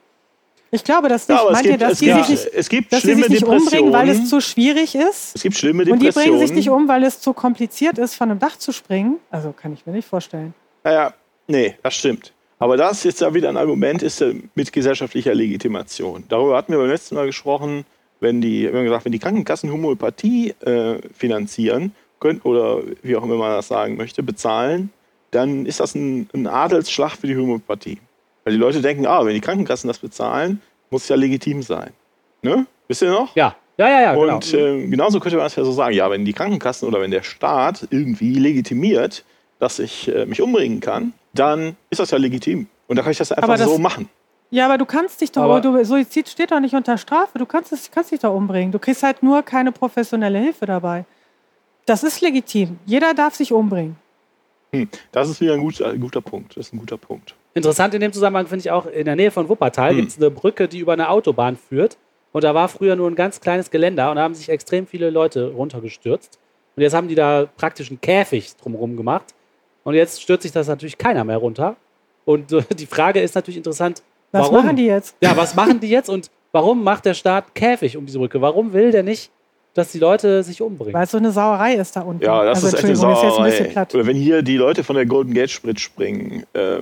Ich glaube, dass die, Ja, meint ihr, gibt, dass es die gibt, sich nicht, es gibt dass schlimme sich nicht Depressionen. umbringen, weil es zu schwierig ist? es gibt schlimme Und die Depressionen. bringen sich nicht um, weil es zu kompliziert ist, von einem Dach zu springen? Also kann ich mir nicht vorstellen. Naja, nee, das stimmt. Aber das ist jetzt ja wieder ein Argument ist ja mit gesellschaftlicher Legitimation. Darüber hatten wir beim letzten Mal gesprochen, wenn die, wir haben gesagt, wenn die Krankenkassen Homöopathie äh, finanzieren können oder wie auch immer man das sagen möchte, bezahlen, dann ist das ein, ein Adelsschlag für die Homöopathie. Weil die Leute denken, ah, wenn die Krankenkassen das bezahlen, muss es ja legitim sein. Ne? Wisst ihr noch? Ja, ja, ja, ja genau. Und äh, genauso könnte man es ja so sagen, ja, wenn die Krankenkassen oder wenn der Staat irgendwie legitimiert, dass ich äh, mich umbringen kann, dann ist das ja legitim. Und da kann ich das einfach das- so machen. Ja, aber du kannst dich doch, du, Suizid steht doch nicht unter Strafe. Du kannst, es, kannst dich doch umbringen. Du kriegst halt nur keine professionelle Hilfe dabei. Das ist legitim. Jeder darf sich umbringen. Hm, das ist wieder ein guter, ein guter Punkt. Das ist ein guter Punkt. Interessant in dem Zusammenhang finde ich auch, in der Nähe von Wuppertal Hm. gibt es eine Brücke, die über eine Autobahn führt. Und da war früher nur ein ganz kleines Geländer und da haben sich extrem viele Leute runtergestürzt. Und jetzt haben die da praktisch einen Käfig drumherum gemacht. Und jetzt stürzt sich das natürlich keiner mehr runter. Und äh, die Frage ist natürlich interessant, Was warum? machen die jetzt? Ja, was machen die jetzt und warum macht der Staat Käfig um diese Brücke? Warum will der nicht, dass die Leute sich umbringen? Weil es so eine Sauerei ist da unten. Ja, das also, ist echt eine Entschuldigung, ist jetzt ein bisschen Sauerei. platt. Oder wenn hier die Leute von der Golden Gate Sprit springen, äh,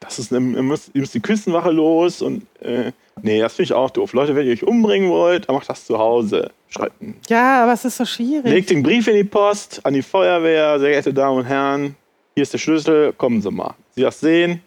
das ist eine, ihr müsst, ihr müsst die Küstenwache los und äh, nee, das finde ich auch doof. Leute, wenn ihr euch umbringen wollt, dann macht das zu Hause. Schreibt, Ja, aber es ist so schwierig. legt den Brief in die Post an die Feuerwehr, sehr geehrte Damen und Herren, hier ist der Schlüssel, kommen Sie mal. Sie das sehen,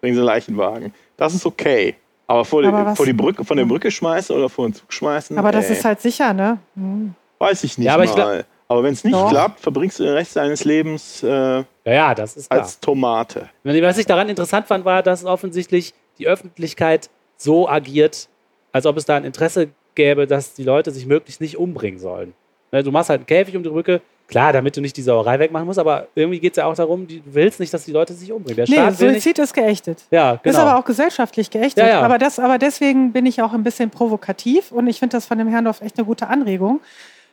bringen Sie einen Leichenwagen. Das ist okay. Aber vor, Aber die, vor die Brücke, von der Brücke schmeißen oder vor den Zug schmeißen, aber das ey, ist halt sicher, ne? Hm. weiß ich nicht Ja, aber ich mal. Aber wenn es nicht Doch. klappt, verbringst du den Rest deines Lebens äh, Ja, ja, das ist klar. als Tomate. Was ich daran interessant fand, war, dass offensichtlich die Öffentlichkeit so agiert, als ob es da ein Interesse gäbe, dass die Leute sich möglichst nicht umbringen sollen. Ne, Du machst halt einen Käfig um die Brücke, klar, damit du nicht die Sauerei wegmachen musst, aber irgendwie geht es ja auch darum, du willst nicht, dass die Leute sich umbringen. Der Nee, Staat nicht. Suizid ist geächtet. Ja, genau. Ist aber auch gesellschaftlich geächtet. Ja, ja. Aber, das, aber deswegen bin ich auch ein bisschen provokativ und ich finde das von dem Herrndorf echt eine gute Anregung.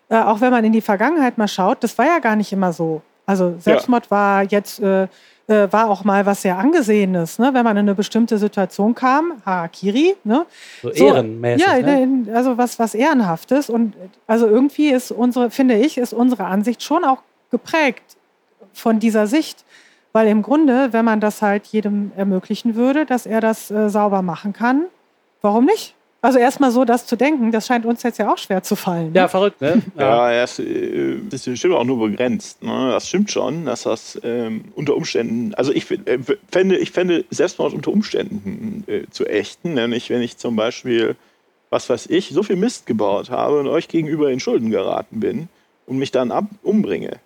Äh, auch wenn man in die Vergangenheit mal schaut, das war ja gar nicht immer so. Also Selbstmord war jetzt äh, äh, war auch mal was sehr angesehenes, ne? wenn man in eine bestimmte Situation kam, Harakiri, ne? so ehrenmäßig. Ja, ne? also was, was Ehrenhaftes. Und also irgendwie ist unsere, finde ich, ist unsere Ansicht schon auch geprägt von dieser Sicht. Weil im Grunde, wenn man das halt jedem ermöglichen würde, dass er das äh, sauber machen kann, warum nicht? Also erstmal so das zu denken, das scheint uns jetzt ja auch schwer zu fallen. Ja, Ne? verrückt, ne? Ja, ist, äh, das ist bestimmt auch nur begrenzt. Ne? Das stimmt schon, dass das ähm, unter Umständen, also ich äh, fände, ich fände Selbstmord unter Umständen äh, zu ächten, nämlich wenn ich zum Beispiel, was weiß ich, so viel Mist gebaut habe und euch gegenüber in Schulden geraten bin und mich dann ab umbringe,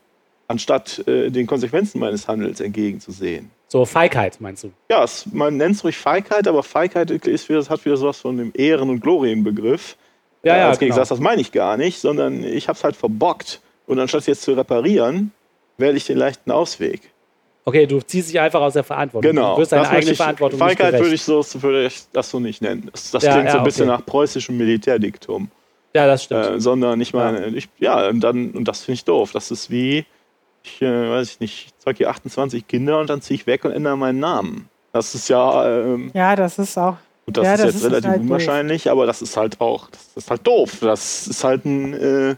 anstatt äh, den Konsequenzen meines Handels entgegenzusehen. So Feigheit, meinst du? Ja, es, man nennt es ruhig Feigheit, aber Feigheit ist wieder, hat wieder sowas von dem Ehren- und Glorienbegriff. Ja, Äh, ja, als genau. Gegensatz, das meine ich gar nicht, sondern ich habe es halt verbockt. Und anstatt jetzt zu reparieren, wähle ich den leichten Ausweg. Okay, du ziehst dich einfach aus der Verantwortung. Genau. Du wirst deine eigene ich- Verantwortung Feigheit nicht würde ich, so, würde ich das so nicht nennen. Das, das Ja, klingt so ja, ein bisschen okay. nach preußischem Militärdiktum. Ja, das stimmt. Äh, sondern ich meine, ich, ja, und dann, und das finde ich doof. Das ist wie, ich äh, weiß ich nicht, ich zeige hier 28 Kinder und dann ziehe ich weg und ändere meinen Namen. Das ist ja, ähm, Ja, das ist auch. Gut, das Ja, ist das jetzt ist relativ halt doof. unwahrscheinlich, aber das ist halt auch, das ist halt doof. Das ist halt ein, äh,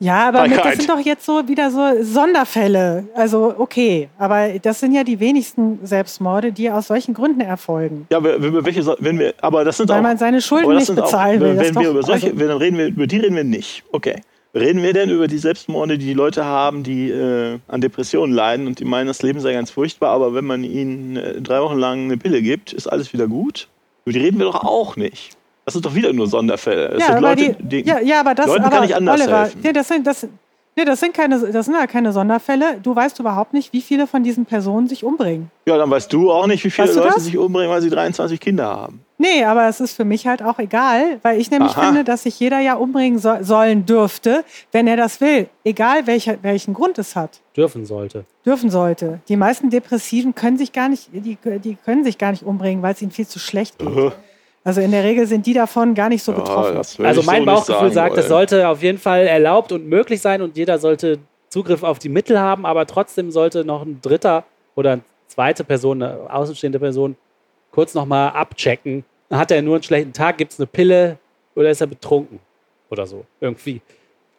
Ja, aber mit, das sind doch jetzt so wieder so Sonderfälle. Also okay, aber das sind ja die wenigsten Selbstmorde, die aus solchen Gründen erfolgen. ja, wenn wir welche, wenn wir, aber das sind Weil auch, man seine Schulden aber nicht bezahlen auch, will. Wenn ist wir über solche, also- dann reden wir, über die reden wir nicht. Okay. Reden wir denn über die Selbstmorde, die die Leute haben, die äh, an Depressionen leiden und die meinen, das Leben sei ganz furchtbar, aber wenn man ihnen äh, drei Wochen lang eine Pille gibt, ist alles wieder gut? Über die reden wir doch auch nicht. Das sind doch wieder nur Sonderfälle. Das ja, sind aber Leute, die, die, ja, ja, aber das, Leuten aber kann ich anders Oliver, helfen. Nee, das sind, das, nee, das sind keine, das sind ja keine Sonderfälle. Du weißt überhaupt nicht, wie viele von diesen Personen sich umbringen. ja, dann weißt du auch nicht, wie viele Weißt du Leute das? sich umbringen, weil sie 23 Kinder haben. Nee, aber es ist für mich halt auch egal, weil ich nämlich Aha. finde, dass sich jeder ja umbringen so, sollen dürfte, wenn er das will. Egal welcher, welchen Grund es hat. Dürfen sollte. Dürfen sollte. Die meisten Depressiven können sich gar nicht, die, die können sich gar nicht umbringen, weil es ihnen viel zu schlecht geht. Also in der Regel sind die davon gar nicht so betroffen. das würde Also mein so Bauchgefühl sagen sagt, es sollte auf jeden Fall erlaubt und möglich sein und jeder sollte Zugriff auf die Mittel haben, aber trotzdem sollte noch ein dritter oder eine zweite Person, eine außenstehende Person, kurz nochmal abchecken, hat er nur einen schlechten Tag, gibt es eine Pille oder ist er betrunken oder so irgendwie.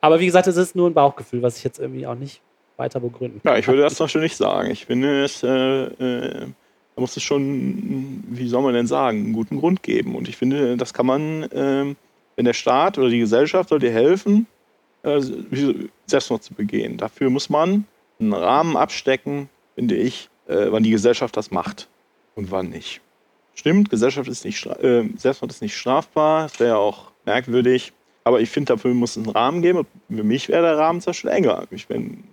Aber wie gesagt, es ist nur ein Bauchgefühl, was ich jetzt irgendwie auch nicht weiter begründen kann. Ja, ich würde das zum Beispiel nicht sagen. Ich finde, es, äh, äh, da muss es schon, wie soll man denn sagen, einen guten Grund geben. Und ich finde, das kann man, äh, wenn der Staat oder die Gesellschaft soll dir helfen, äh, Selbstmord zu begehen. Dafür muss man einen Rahmen abstecken, finde ich, äh, wann die Gesellschaft das macht und wann nicht. Stimmt, Gesellschaft ist nicht, äh, Selbstmord ist nicht strafbar, das wäre ja auch merkwürdig. Aber ich finde, dafür muss es einen Rahmen geben. Für mich wäre der Rahmen zum Beispiel enger. Ich, bin,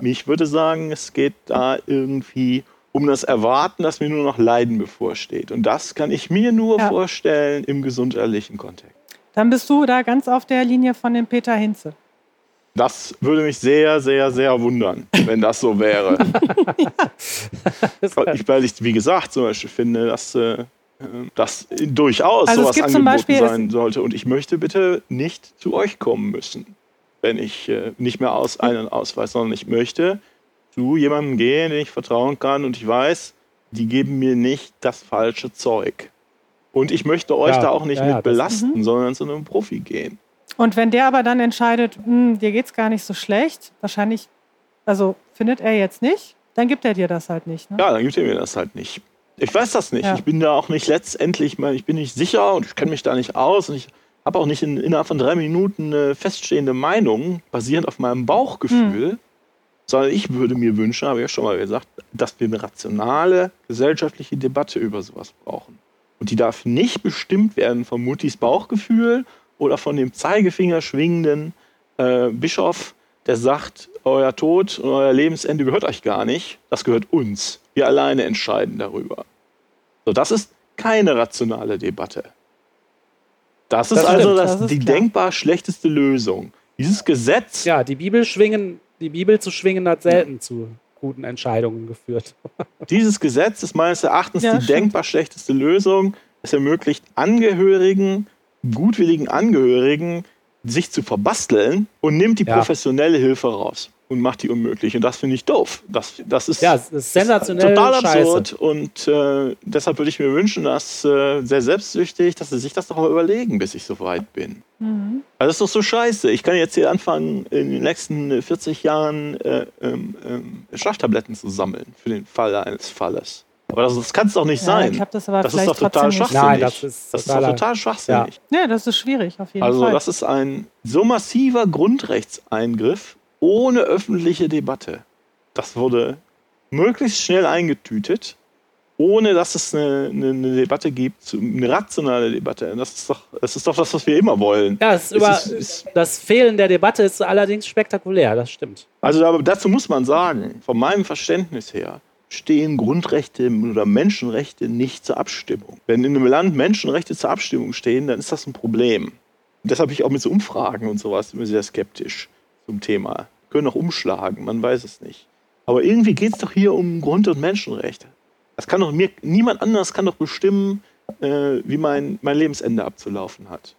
mich würde sagen, es geht da irgendwie um das Erwarten, dass mir nur noch Leiden bevorsteht. Und das kann ich mir nur Ja. vorstellen im gesundheitlichen Kontext. Dann bist du da ganz auf der Linie von dem Peter Hinze. Das würde mich sehr, sehr, sehr wundern, wenn das so wäre. Weil ich, weil ich, wie gesagt, zum Beispiel finde, dass äh, das durchaus Also sowas angeboten Beispiel- sein sollte. Und ich möchte bitte nicht zu euch kommen müssen, wenn ich äh, nicht mehr aus einen Ausweis, sondern ich möchte zu jemandem gehen, den ich vertrauen kann und ich weiß, die geben mir nicht das falsche Zeug. Und ich möchte euch Ja, da auch nicht ja, ja, mit das- belasten, sondern zu einem Profi gehen. Und wenn der aber dann entscheidet, hm, dir geht's gar nicht so schlecht, wahrscheinlich, also findet er jetzt nicht, dann gibt er dir das halt nicht. Ne? Ja, dann gibt er mir das halt nicht. Ich weiß das nicht. Ja. Ich bin da auch nicht letztendlich, ich bin nicht sicher und ich kenne mich da nicht aus und ich habe auch nicht in, innerhalb von drei Minuten eine feststehende Meinung, basierend auf meinem Bauchgefühl, sondern ich würde mir wünschen, habe ich ja schon mal gesagt, dass wir eine rationale gesellschaftliche Debatte über sowas brauchen. Und die darf nicht bestimmt werden von Muttis Bauchgefühl oder von dem Zeigefinger schwingenden äh, Bischof, der sagt, euer Tod und euer Lebensende gehört euch gar nicht, das gehört uns. Wir alleine entscheiden darüber. So, das ist keine rationale Debatte. Das ist Das also stimmt, das, das ist die klar. denkbar schlechteste Lösung. Dieses Gesetz, Ja, die Bibel schwingen, die Bibel zu schwingen hat selten zu guten Entscheidungen geführt. dieses Gesetz ist meines Erachtens Ja, die stimmt. denkbar schlechteste Lösung. Es ermöglicht Angehörigen, gutwilligen Angehörigen, sich zu verbasteln und nimmt die Ja. professionelle Hilfe raus und macht die unmöglich. Und das finde ich doof. Das, das ist Ja, ist sensationell total scheiße. absurd. Und äh, deshalb würde ich mir wünschen, dass äh, sehr selbstsüchtig, dass sie sich das doch mal überlegen, bis ich so weit bin. Mhm. Also das ist doch so scheiße. Ich kann jetzt hier anfangen, in den nächsten äh, 40 Jahren äh, ähm, ähm, Schlaftabletten zu sammeln für den Fall eines Falles. Aber das, das kann es doch nicht Ja, sein. ich glaube, das aber das ist doch total schwachsinnig. Nein, das ist das ist doch total schwachsinnig. Ja, das ist schwierig auf jeden Also Fall. das ist ein so massiver Grundrechtseingriff ohne öffentliche Debatte. Das wurde möglichst schnell eingetütet, ohne dass es eine, eine, eine Debatte gibt, eine rationale Debatte. Das ist doch das, ist doch das was wir immer wollen. Ja, es ist Es über, ist- es- das Fehlen der Debatte ist allerdings spektakulär, das stimmt. Also aber dazu muss man sagen, von meinem Verständnis her, stehen Grundrechte oder Menschenrechte nicht zur Abstimmung. Wenn in einem Land Menschenrechte zur Abstimmung stehen, dann ist das ein Problem. Und deshalb bin ich auch mit so Umfragen und sowas immer sehr skeptisch zum Thema. Können auch umschlagen, man weiß es nicht. Aber irgendwie geht es doch hier um Grund- und Menschenrechte. Das kann doch mir, niemand anders kann doch bestimmen, äh, wie mein, mein Lebensende abzulaufen hat.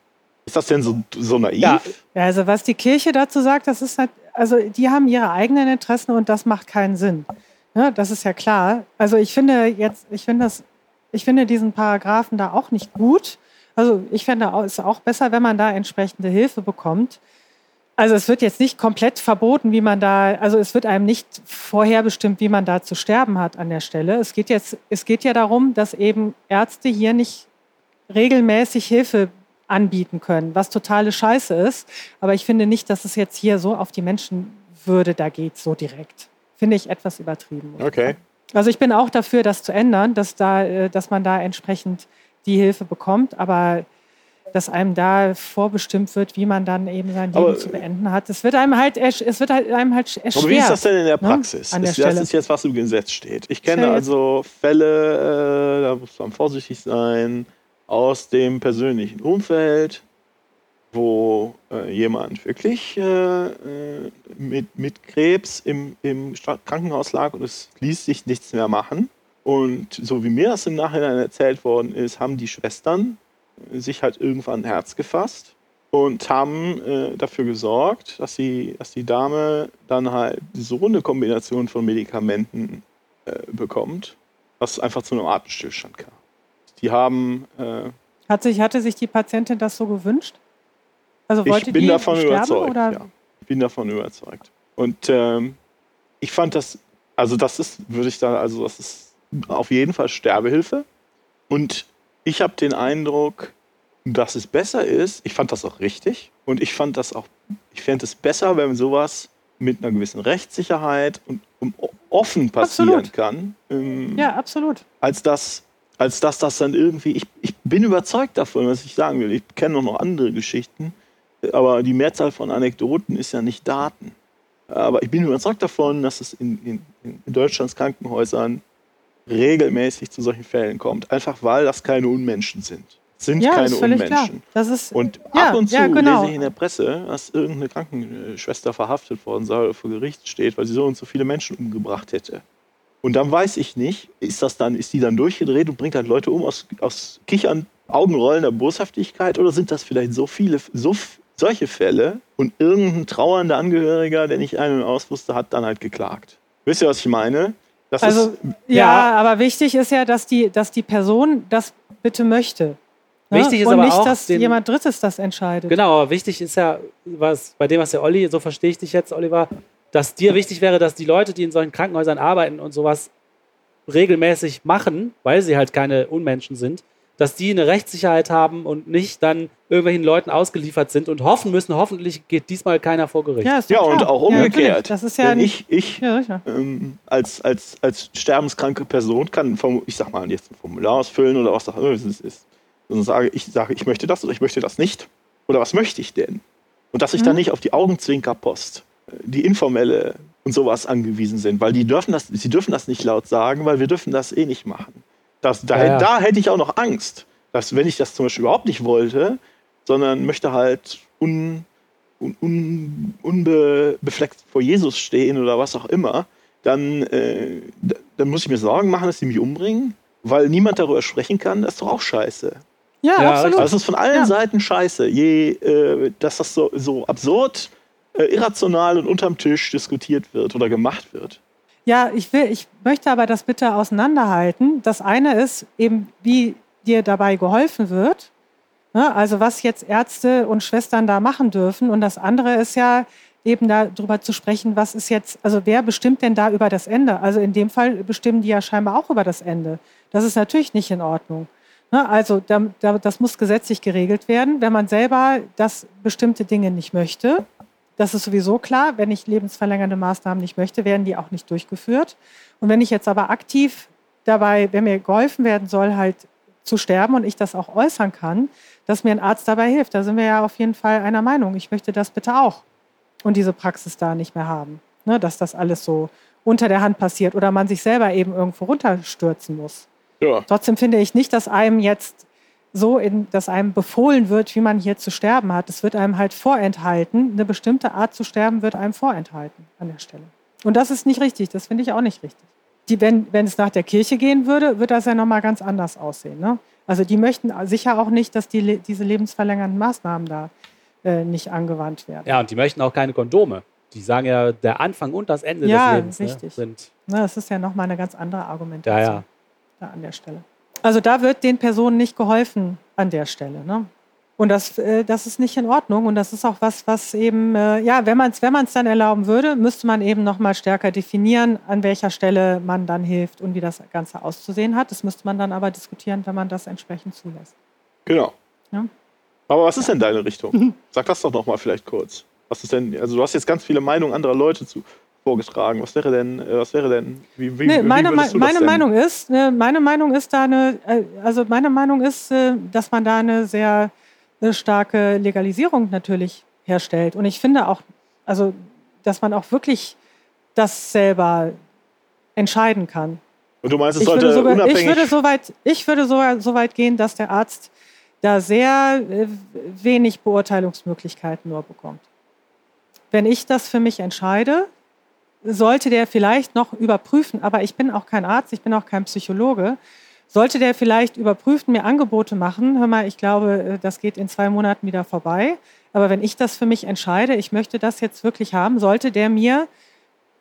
Ist das denn so, so naiv? Ja. Ja, also was die Kirche dazu sagt, das ist halt, also die haben ihre eigenen Interessen und das macht keinen Sinn. Ja, das ist ja klar. Also ich finde jetzt, ich finde das, ich finde diesen Paragraphen da auch nicht gut. Also ich finde es auch besser, wenn man da entsprechende Hilfe bekommt. Also es wird jetzt nicht komplett verboten, wie man da, also es wird einem nicht vorherbestimmt, wie man da zu sterben hat an der Stelle. Es geht jetzt, es geht ja darum, dass eben Ärzte hier nicht regelmäßig Hilfe anbieten können, was totale Scheiße ist. Aber ich finde nicht, dass es jetzt hier so auf die Menschenwürde da geht, so direkt. Finde ich etwas übertrieben. Okay. Also ich bin auch dafür, das zu ändern, dass, da, äh, dass man da entsprechend die Hilfe bekommt, aber dass einem da vorbestimmt wird, wie man dann eben sein Leben Aber, zu beenden hat. Es wird einem halt, es wird halt einem halt erschwert. Aber wie ist das denn in der ne, Praxis? an der ist, das ist jetzt, was im Gesetz steht. Ich kenne jetzt- also Fälle, äh, da muss man vorsichtig sein, aus dem persönlichen Umfeld, wo äh, jemand wirklich äh, äh, mit, mit Krebs im, im Krankenhaus lag und es ließ sich nichts mehr machen. Und so wie mir das im Nachhinein erzählt worden ist, haben die Schwestern sich halt irgendwann ein Herz gefasst und haben äh, dafür gesorgt, dass, sie, dass die Dame dann halt so eine Kombination von Medikamenten äh, bekommt, es einfach zu einem Atemstillstand kam. Die haben, äh, Hat sich, hatte sich die Patientin das so gewünscht? Also wollte ich bin die davon sterben überzeugt. oder? Ja. Ich bin davon überzeugt. Und ähm, ich fand das, also das ist, würde ich da, also das ist auf jeden Fall Sterbehilfe. Und ich habe den Eindruck, dass es besser ist. Ich fand das auch richtig. Und ich fand das auch, ich fände es besser, wenn sowas mit einer gewissen Rechtssicherheit und um, offen passieren Absolut. kann. Ähm, Ja, absolut. als dass, als dass das dann irgendwie, ich, ich bin überzeugt davon, was ich sagen will. Ich kenne noch andere Geschichten, aber die Mehrzahl von Anekdoten ist ja nicht Daten. Aber ich bin überzeugt davon, dass es in, in, in Deutschlands Krankenhäusern regelmäßig zu solchen Fällen kommt. Einfach weil das keine Unmenschen sind. Sind Ja, keine. Unmenschen. Das ist, Und Ja, ab und zu ja, genau. lese ich in der Presse, dass irgendeine Krankenschwester verhaftet worden sei oder vor Gericht steht, weil sie so und so viele Menschen umgebracht hätte. Und dann weiß ich nicht, ist das dann, ist die dann durchgedreht und bringt halt Leute um aus, aus Kichern, Augenrollender Boshaftigkeit oder sind das vielleicht so viele, so f- solche Fälle und irgendein trauernder Angehöriger, der nicht ein- und aus wusste, hat dann halt geklagt. Wisst ihr, was ich meine? Das also, ist, ja, aber wichtig ist ja, dass die, dass die Person das bitte möchte. Ne? Wichtig ist Und aber nicht, auch, dass den- jemand Drittes das entscheidet. Genau, aber wichtig ist ja, was bei dem, was der Olli, so verstehe ich dich jetzt, Oliver, dass dir wichtig wäre, dass die Leute, die in solchen Krankenhäusern arbeiten und sowas regelmäßig machen, weil sie halt keine Unmenschen sind, dass die eine Rechtssicherheit haben und nicht dann irgendwelchen Leuten ausgeliefert sind und hoffen müssen, hoffentlich geht diesmal keiner vor Gericht. Ja, ja, und auch Ja, umgekehrt. das ist ja Wenn ein- ich, ich ja, ähm, als, als, als sterbenskranke Person kann, ich sag mal, jetzt ein Formular ausfüllen oder was auch immer es ist. Und sage, ich sage, ich möchte das oder ich möchte das nicht. Oder was möchte ich denn? Und dass ich Mhm. dann nicht auf die Augenzwinkerpost, äh, die informelle und sowas angewiesen sind, weil die dürfen das, sie dürfen das nicht laut sagen, weil wir dürfen das eh nicht machen. Das, da, Ja, da hätte ich auch noch Angst, dass wenn ich das zum Beispiel überhaupt nicht wollte, sondern möchte halt un, un, un, unbefleckt vor Jesus stehen oder was auch immer, dann, äh, dann muss ich mir Sorgen machen, dass sie mich umbringen, weil niemand darüber sprechen kann. Das ist doch auch scheiße. Ja, Ja, absolut. Also es ist von allen Ja. Seiten scheiße, je, äh, dass das so, so absurd, äh, irrational und unterm Tisch diskutiert wird oder gemacht wird. Ja, ich will, ich möchte aber das bitte auseinanderhalten. Das eine ist eben, wie dir dabei geholfen wird. Ne? Also was jetzt Ärzte und Schwestern da machen dürfen. Und das andere ist ja eben darüber zu sprechen, was ist jetzt, also wer bestimmt denn da über das Ende? Also in dem Fall bestimmen die ja scheinbar auch über das Ende. Das ist natürlich nicht in Ordnung. Ne? Also da, da, das muss gesetzlich geregelt werden. Wenn man selber das bestimmte Dinge nicht möchte, das ist sowieso klar. Wenn ich lebensverlängernde Maßnahmen nicht möchte, werden die auch nicht durchgeführt. Und wenn ich jetzt aber aktiv dabei, wenn mir geholfen werden soll, halt zu sterben und ich das auch äußern kann, dass mir ein Arzt dabei hilft, da sind wir ja auf jeden Fall einer Meinung. Ich möchte das bitte auch und diese Praxis da nicht mehr haben. Ne, dass das alles so unter der Hand passiert oder man sich selber eben irgendwo runterstürzen muss. Ja. Trotzdem finde ich nicht, dass einem jetzt so, in, dass einem befohlen wird, wie man hier zu sterben hat. Es wird einem halt vorenthalten. Eine bestimmte Art zu sterben wird einem vorenthalten an der Stelle. Und das ist nicht richtig. Das finde ich auch nicht richtig. Die, wenn, wenn es nach der Kirche gehen würde, würde das ja nochmal ganz anders aussehen. Ne? Also die möchten sicher auch nicht, dass die, diese lebensverlängernden Maßnahmen da äh, nicht angewandt werden. Ja, und die möchten auch keine Kondome. Die sagen ja, der Anfang und das Ende Ja, des Lebens ne, richtig. sind. Ne, das ist ja nochmal eine ganz andere Ja, Argumentation ja. da an der Stelle. Also da wird den Personen nicht geholfen an der Stelle. Ne? Und das, äh, das ist nicht in Ordnung. Und das ist auch was, was eben, äh, ja, wenn man es wenn man's dann erlauben würde, müsste man eben nochmal stärker definieren, an welcher Stelle man dann hilft und wie das Ganze auszusehen hat. Das müsste man dann aber diskutieren, wenn man das entsprechend zulässt. Genau. Ja. Aber was ist denn deine Richtung? Sag das doch noch mal vielleicht kurz. Was ist denn, also du hast jetzt ganz viele Meinungen anderer Leute zu, vorgetragen. Was wäre denn, äh, was wäre denn, wie, wie, Nee, wie meine, du das meine denn? Meinung ist, äh, meine Meinung ist da eine, äh, also meine Meinung ist, äh, dass man da eine sehr starke Legalisierung natürlich herstellt. Und ich finde auch, also, dass man auch wirklich das selber entscheiden kann. Und du meinst, es Ich sollte würde, sogar, ich unabhängig... würde so weit, ich würde sogar so weit gehen, dass der Arzt da sehr wenig Beurteilungsmöglichkeiten nur bekommt. Wenn ich das für mich entscheide, sollte der vielleicht noch überprüfen, aber ich bin auch kein Arzt, ich bin auch kein Psychologe, sollte der vielleicht überprüfen, mir Angebote machen, hör mal, ich glaube, äh, das geht in zwei Monaten wieder vorbei, aber wenn ich das für mich entscheide, ich möchte das jetzt wirklich haben, sollte der mir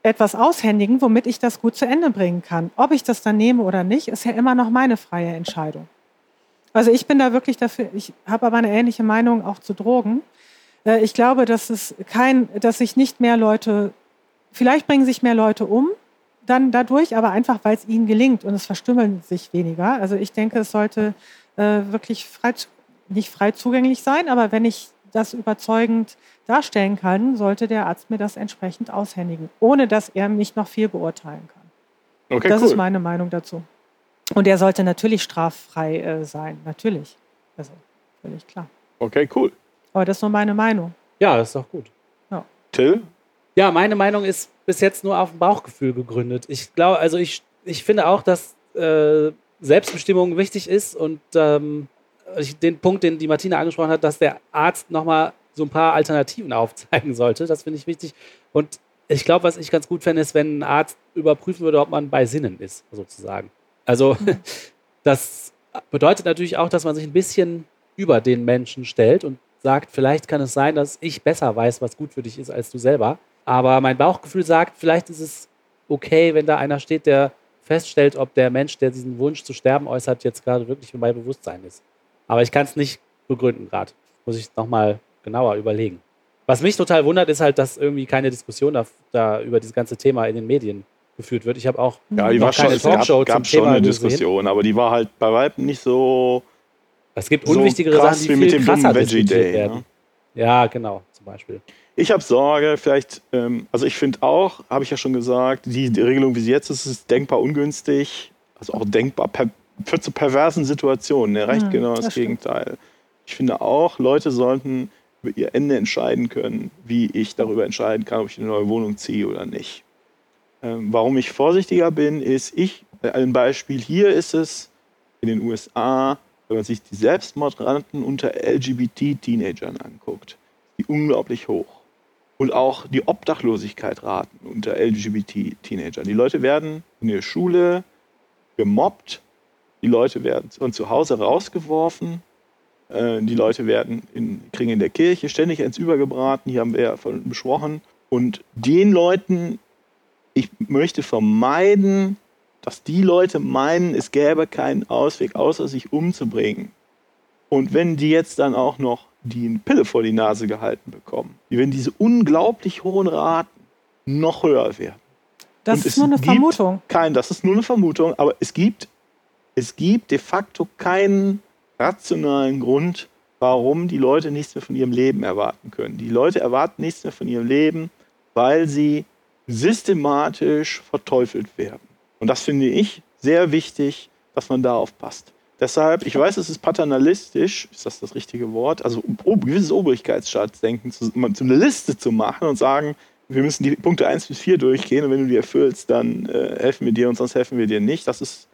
etwas aushändigen, womit ich das gut zu Ende bringen kann. Ob ich das dann nehme oder nicht, ist ja immer noch meine freie Entscheidung. Also ich bin da wirklich dafür, ich habe aber eine ähnliche Meinung auch zu Drogen. Äh, Ich glaube, dass es kein, dass sich nicht mehr Leute, vielleicht bringen sich mehr Leute um, dann dadurch, aber einfach, weil es ihnen gelingt und es verstümmeln sich weniger. Also ich denke, es sollte äh, wirklich frei, nicht frei zugänglich sein, aber wenn ich das überzeugend darstellen kann, sollte der Arzt mir das entsprechend aushändigen, ohne dass er mich noch viel beurteilen kann. Okay, das cool. ist meine Meinung dazu. Und er sollte natürlich straffrei äh, sein, natürlich. Also völlig klar. okay, cool. Aber das ist nur meine Meinung. Ja, das ist doch gut. Till? Ja, meine Meinung ist bis jetzt nur auf dem Bauchgefühl gegründet. Ich glaube, also ich, ich finde auch, dass äh, Selbstbestimmung wichtig ist und ähm, ich, den Punkt, den die Martina angesprochen hat, dass der Arzt nochmal so ein paar Alternativen aufzeigen sollte, das finde ich wichtig. Und ich glaube, was ich ganz gut fände, ist, wenn ein Arzt überprüfen würde, ob man bei Sinnen ist, sozusagen. Also das bedeutet natürlich auch, dass man sich ein bisschen über den Menschen stellt und sagt, vielleicht kann es sein, dass ich besser weiß, was gut für dich ist, als du selber. Aber mein Bauchgefühl sagt, vielleicht ist es okay, wenn da einer steht, der feststellt, ob der Mensch, der diesen Wunsch zu sterben äußert, jetzt gerade wirklich bei Bewusstsein ist. Aber ich kann es nicht begründen gerade. Muss ich nochmal genauer überlegen. Was mich total wundert, ist halt, dass irgendwie keine Diskussion da, da über dieses ganze Thema in den Medien geführt wird. Ich habe auch Ja, die war schon, keine es gab, Talkshow gab schon Thema eine gesehen. Diskussion, aber die war halt bei Weitem nicht so, Es gibt so unwichtigere krass Sachen, die mit viel dem dummen krasser Veggie diskutiert Day. werden. Ne? Ja, genau, zum Beispiel. Ich habe Sorge, vielleicht, ähm, also ich finde auch, habe ich ja schon gesagt, die, die Regelung, wie sie jetzt ist, ist denkbar ungünstig, also auch denkbar per, führt zu perversen Situationen. Ne? Recht Hm, genau das, das. Gegenteil. Ich finde auch, Leute sollten über ihr Ende entscheiden können, wie ich darüber entscheiden kann, ob ich eine neue Wohnung ziehe oder nicht. Ähm, warum ich vorsichtiger bin, ist, ich, ein Beispiel hier ist es in den USA, wenn man sich die Selbstmordraten unter LGBT-Teenagern anguckt, die unglaublich hoch. Und auch die Obdachlosigkeit-Raten unter LGBT-Teenagern. Die Leute werden in der Schule gemobbt, die Leute werden von zu Hause rausgeworfen, äh, die Leute werden in, kriegen in der Kirche ständig eins übergebraten, hier haben wir ja von besprochen. Und den Leuten, ich möchte vermeiden, dass die Leute meinen, es gäbe keinen Ausweg, außer sich umzubringen. Und wenn die jetzt dann auch noch die eine Pille vor die Nase gehalten bekommen, wie wenn diese unglaublich hohen Raten noch höher werden. Das Und ist nur eine Vermutung. Kein, das ist nur eine Vermutung, aber es gibt, es gibt de facto keinen rationalen Grund, warum die Leute nichts mehr von ihrem Leben erwarten können. Die Leute erwarten nichts mehr von ihrem Leben, weil sie systematisch verteufelt werden. Und das finde ich sehr wichtig, dass man da aufpasst. Deshalb, ich weiß, es ist paternalistisch, ist das das richtige Wort, also ob, gewisses Obrigkeitsstaatsdenken zu, zu eine Liste zu machen und sagen, wir müssen die Punkte 1 bis 4 durchgehen und wenn du die erfüllst, dann äh, helfen wir dir und sonst helfen wir dir nicht. Das ist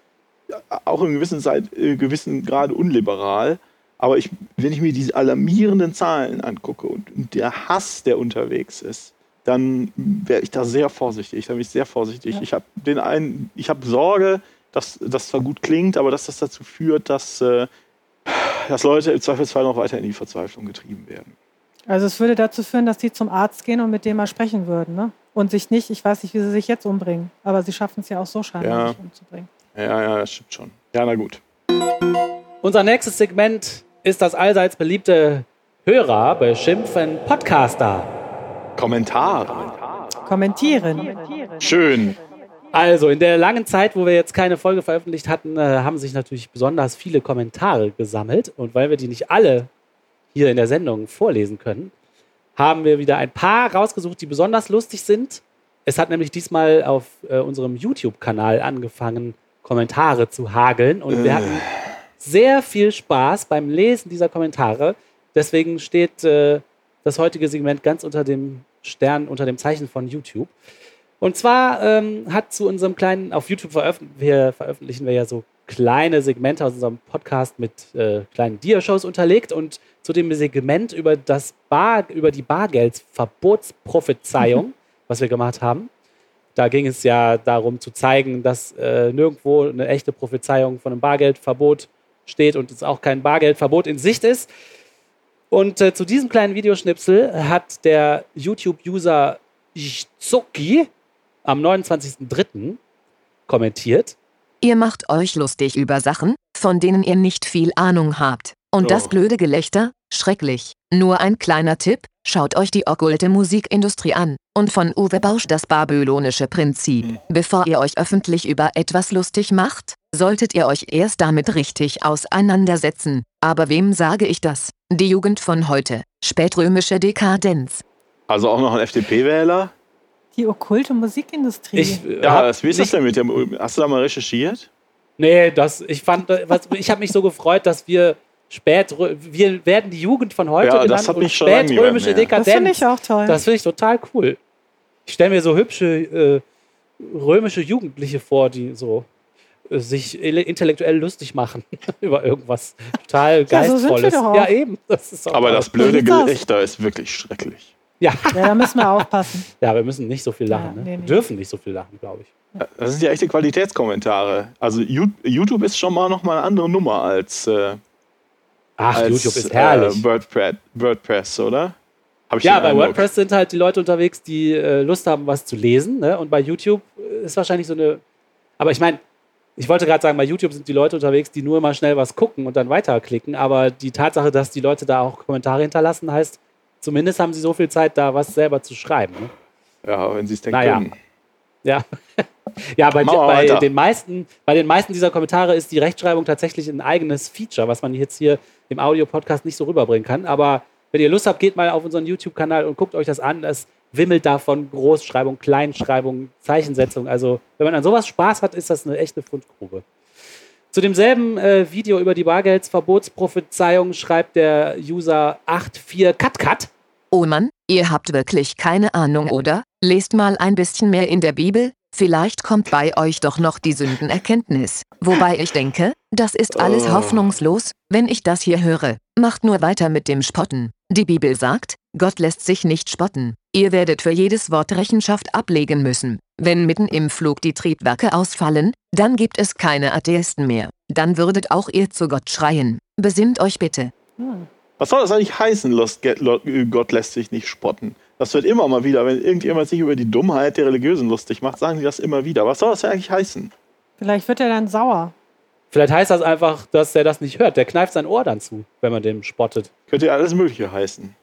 auch in gewissen, Zeit, äh, gewissen Grade unliberal. Aber ich, wenn ich mir diese alarmierenden Zahlen angucke und, und der Hass, der unterwegs ist, dann wäre ich da sehr vorsichtig. Da bin ich sehr vorsichtig. Ja. Ich habe den einen, ich habe Sorge, dass das zwar gut klingt, aber dass das dazu führt, dass, äh, dass Leute im Zweifelsfall noch weiter in die Verzweiflung getrieben werden. Also es würde dazu führen, dass die zum Arzt gehen und mit dem mal sprechen würden. Ne? Und sich nicht, ich weiß nicht, wie sie sich jetzt umbringen, aber sie schaffen es ja auch so scheinbar Ja. nicht umzubringen. Ja, ja, das stimmt schon. Ja, na gut. Unser nächstes Segment ist das allseits beliebte Hörer beschimpfen Podcaster. Kommentare. Kommentieren. Schön. Also, in der langen Zeit, wo wir jetzt keine Folge veröffentlicht hatten, äh, haben sich natürlich besonders viele Kommentare gesammelt. Und weil wir die nicht alle hier in der Sendung vorlesen können, haben wir wieder ein paar rausgesucht, die besonders lustig sind. Es hat nämlich diesmal auf äh, unserem YouTube-Kanal angefangen, Kommentare zu hageln. Und wir hatten sehr viel Spaß beim Lesen dieser Kommentare. Deswegen steht äh, das heutige Segment ganz unter dem Stern, unter dem Zeichen von YouTube. Und zwar ähm, hat zu unserem kleinen, auf YouTube veröffent wir, veröffentlichen wir ja so kleine Segmente aus unserem Podcast mit äh, kleinen Dia-Shows unterlegt und zu dem Segment über das Bar, über die Bargeldsverbotsprophezeiung, was wir gemacht haben. Da ging es ja darum zu zeigen, dass äh, nirgendwo eine echte Prophezeiung von einem Bargeldverbot steht und es auch kein Bargeldverbot in Sicht ist. Und äh, zu diesem kleinen Videoschnipsel hat der YouTube-User Izuki am 29.03. kommentiert. Ihr macht euch lustig über Sachen, von denen ihr nicht viel Ahnung habt. Und das Oh. blöde Gelächter? Schrecklich. Nur ein kleiner Tipp, schaut euch die okkulte Musikindustrie an. Und von Uwe Bausch das babylonische Prinzip. Bevor ihr euch öffentlich über etwas lustig macht, solltet ihr euch erst damit richtig auseinandersetzen. Aber wem sage ich das? Die Jugend von heute. Spätrömische Dekadenz. Also auch noch ein FDP-Wähler? Die okkulte Musikindustrie. Ich, Ja, was, wie ist das nicht- denn mit dem? Hast du da mal recherchiert? Nee, das, ich fand, was, ich habe mich so gefreut, dass wir spät, wir werden die Jugend von heute Ja, das genannt hat und spätrömische. Dekadenz. das finde ich auch toll. Das finde ich total cool. Ich stelle mir so hübsche äh, römische Jugendliche vor, die so äh, sich intellektuell lustig machen über irgendwas total Ja, so sind wir geistvolles. doch auch. Ja, eben. Das ist auch Aber das blöde. Gelächter ist wirklich schrecklich. Ja. ja, da müssen wir aufpassen. ja, wir müssen nicht so viel lachen. Ja, ne? nee, Wir nee. dürfen nicht so viel lachen, glaube ich. Das sind ja echte Qualitätskommentare. Also YouTube ist schon mal noch mal eine andere Nummer als, äh, Ach, als YouTube ist herrlich. Äh, WordPress, WordPress, oder? Hab ich Ja, bei. WordPress sind halt die Leute unterwegs, die äh, Lust haben, was zu lesen. Ne? Und bei YouTube äh, ist wahrscheinlich so eine. Aber ich meine, ich wollte gerade sagen, bei YouTube sind die Leute unterwegs, die nur mal schnell was gucken und dann weiterklicken. Aber die Tatsache, dass die Leute da auch Kommentare hinterlassen, heißt, zumindest haben sie so viel Zeit, da was selber zu schreiben. Ne? Ja, wenn sie es denn Naja. Ja. ja, bei, bei, den meisten, bei den meisten dieser Kommentare ist die Rechtschreibung tatsächlich ein eigenes Feature, was man jetzt hier im Audio-Podcast nicht so rüberbringen kann. Aber wenn ihr Lust habt, geht mal auf unseren YouTube-Kanal und guckt euch das an. Es wimmelt davon Großschreibung, Kleinschreibung, Zeichensetzung. Also, wenn man an sowas Spaß hat, ist das eine echte Fundgrube. Zu demselben äh, Video über die Bargeldsverbotsprophezeiung schreibt der User 84CutCut. Oh Mann, ihr habt wirklich keine Ahnung, oder? Lest mal ein bisschen mehr in der Bibel, vielleicht kommt bei euch doch noch die Sündenerkenntnis. Wobei ich denke, das ist alles Oh. hoffnungslos, wenn ich das hier höre. Macht nur weiter mit dem Spotten. Die Bibel sagt, Gott lässt sich nicht spotten. Ihr werdet für jedes Wort Rechenschaft ablegen müssen. Wenn mitten im Flug die Triebwerke ausfallen, dann gibt es keine Atheisten mehr. Dann würdet auch ihr zu Gott schreien. Besinnt euch bitte. Was soll das eigentlich heißen, Lost Get, Lo- Gott lässt sich nicht spotten? Das wird immer mal wieder, wenn irgendjemand sich über die Dummheit der Religiösen lustig macht, sagen sie das immer wieder. Was soll das eigentlich heißen? Vielleicht wird er dann sauer. Vielleicht heißt das einfach, dass er das nicht hört. Der kneift sein Ohr dann zu, wenn man dem spottet. Könnte ja alles Mögliche heißen.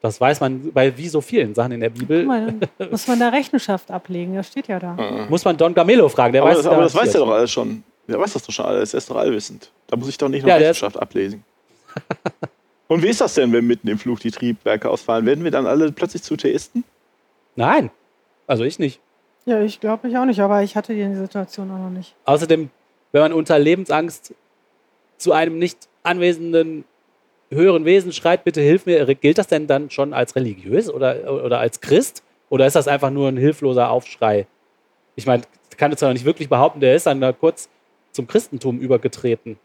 Das weiß man bei wie so vielen Sachen in der Bibel. Guck mal, dann muss man da Rechenschaft ablegen. Das steht ja da. Muss man Don Gamelo fragen. Der Aber, weiß das, aber das weiß er doch alles schon. Der weiß das doch schon alles. Er ist doch allwissend. Da muss ich doch nicht noch Ja, Rechenschaft ablesen. Und wie ist das denn, wenn mitten im Flug die Triebwerke ausfallen? Werden wir dann alle plötzlich zu Theisten? Nein. Also ich nicht. Ja, ich glaube ich auch nicht, aber ich hatte die Situation auch noch nicht. Außerdem, wenn man unter Lebensangst zu einem nicht anwesenden höheren Wesen schreit, bitte hilf mir, gilt das denn dann schon als religiös oder, oder als Christ? Oder ist das einfach nur ein hilfloser Aufschrei? Ich meine, kann jetzt doch nicht wirklich behaupten, der ist dann da kurz zum Christentum übergetreten.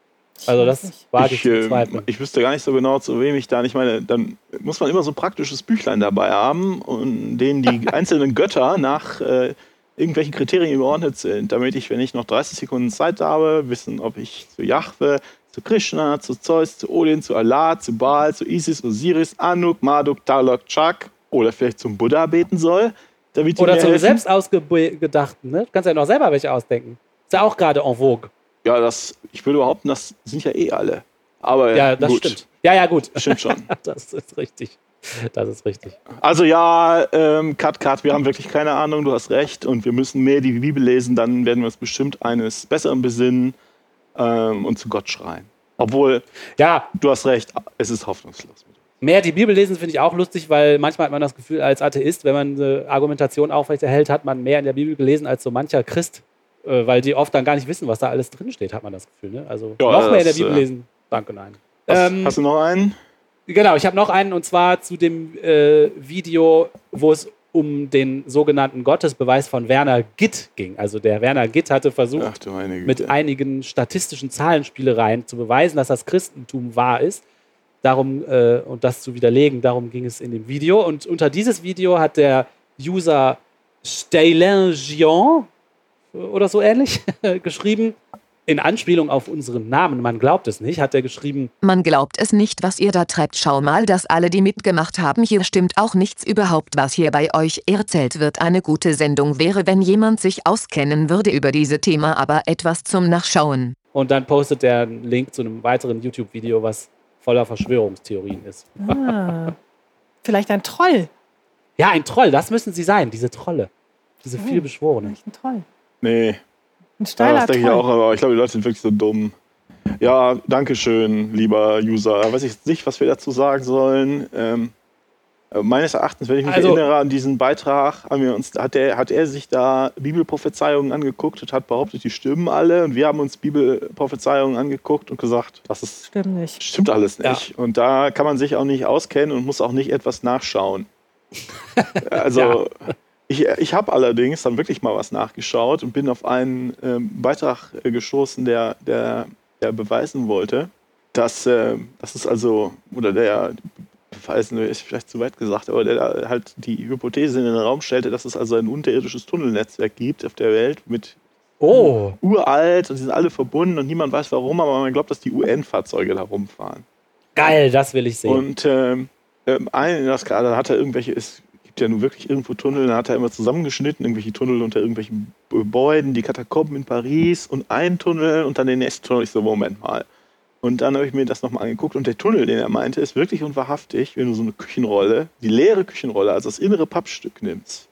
Also das wage ich ich, zu äh, ich wüsste gar nicht so genau, zu wem ich da. Ich meine, dann muss man immer so ein praktisches Büchlein dabei haben, und denen die einzelnen Götter nach äh, irgendwelchen Kriterien geordnet sind, damit ich, wenn ich noch 30 Sekunden Zeit habe, wissen, ob ich zu Jahwe, zu Krishna, zu Zeus, zu Odin, zu Allah, zu Baal, zu Isis, Osiris, Anuk, Marduk, Talok, Chak oder vielleicht zum Buddha beten soll. Damit Oder mir zum helfen. selbst ausgedachten. Ne? Du kannst ja noch selber welche ausdenken. Ist ja auch gerade en vogue. Ja, das, ich würde behaupten, das sind ja eh alle. Aber Ja, das gut, stimmt. Ja, ja, gut. Stimmt schon. Das ist richtig. Das ist richtig. Also ja, ähm, Cut, Cut, wir haben wirklich keine Ahnung, du hast recht und wir müssen mehr die Bibel lesen, dann werden wir uns bestimmt eines Besseren besinnen ähm, und zu Gott schreien. Obwohl, Ja, du hast recht, es ist hoffnungslos. mehr die Bibel lesen finde ich auch lustig, weil manchmal hat man das Gefühl, als Atheist, wenn man eine Argumentation aufrechterhält, hat man mehr in der Bibel gelesen als so mancher Christ, weil die oft dann gar nicht wissen, was da alles drinsteht, hat man das Gefühl. Ne? Also Ja, noch mehr in der Bibel äh, lesen. Danke, nein. Hast, Ähm, hast du noch einen? Genau, ich habe noch einen und zwar zu dem äh, Video, wo es um den sogenannten Gottesbeweis von Werner Gitt ging. Also der Werner Gitt hatte versucht, Ach mit einigen statistischen Zahlenspielereien zu beweisen, dass das Christentum wahr ist. Darum, äh, und das zu widerlegen, darum ging es in dem Video. Und unter dieses Video hat der User Stelingion oder so ähnlich geschrieben, in Anspielung auf unseren Namen, man glaubt es nicht, hat er geschrieben, Man glaubt es nicht, was ihr da treibt. Schau mal, dass alle, die mitgemacht haben, hier stimmt auch nichts überhaupt, was hier bei euch erzählt wird. Eine gute Sendung wäre, wenn jemand sich auskennen würde über diese Thema, aber etwas zum Nachschauen. Und dann postet er einen Link zu einem weiteren YouTube-Video, was voller Verschwörungstheorien ist. Ah. Vielleicht ein Troll. Ja, ein Troll, das müssen sie sein, diese Trolle. Diese Oh. vielbeschworenen. Vielleicht ein Troll. Nee, Ein ja, steiler das denke ich auch, aber ich glaube, die Leute sind wirklich so dumm. Ja, danke schön, lieber User. Weiß ich nicht, was wir dazu sagen sollen. Ähm, äh, meines Erachtens, wenn ich mich Also- erinnere an diesen Beitrag, haben wir uns, hat, der, hat er sich da Bibelprophezeiungen angeguckt und hat behauptet, die stimmen alle. Und wir haben uns Bibelprophezeiungen angeguckt und gesagt, das ist, Stimmt nicht. stimmt alles nicht. Und da kann man sich auch nicht auskennen und muss auch nicht etwas nachschauen. also, ich, ich habe allerdings dann wirklich mal was nachgeschaut und bin auf einen ähm, Beitrag äh, gestoßen, der, der, der beweisen wollte, dass, äh, das ist also, oder der beweisen ist vielleicht zu weit gesagt, aber der halt die Hypothese in den Raum stellte, dass es also ein unterirdisches Tunnelnetzwerk gibt auf der Welt mit Oh, uralt und die sind alle verbunden und niemand weiß warum, aber man glaubt, dass die UN-Fahrzeuge da rumfahren. geil, das will ich sehen. Und ähm, ähm, ein, das gerade hat er irgendwelche, es gibt ja nun wirklich irgendwo Tunnel, dann hat er immer zusammengeschnitten, irgendwelche Tunnel unter irgendwelchen Gebäuden, die Katakomben in Paris und ein Tunnel und dann den nächsten Tunnel. Ich so, Moment mal. Und dann habe ich mir das nochmal angeguckt und der Tunnel, den er meinte, ist wirklich und wahrhaftig, wenn du so eine Küchenrolle, die leere Küchenrolle, also das innere Pappstück nimmst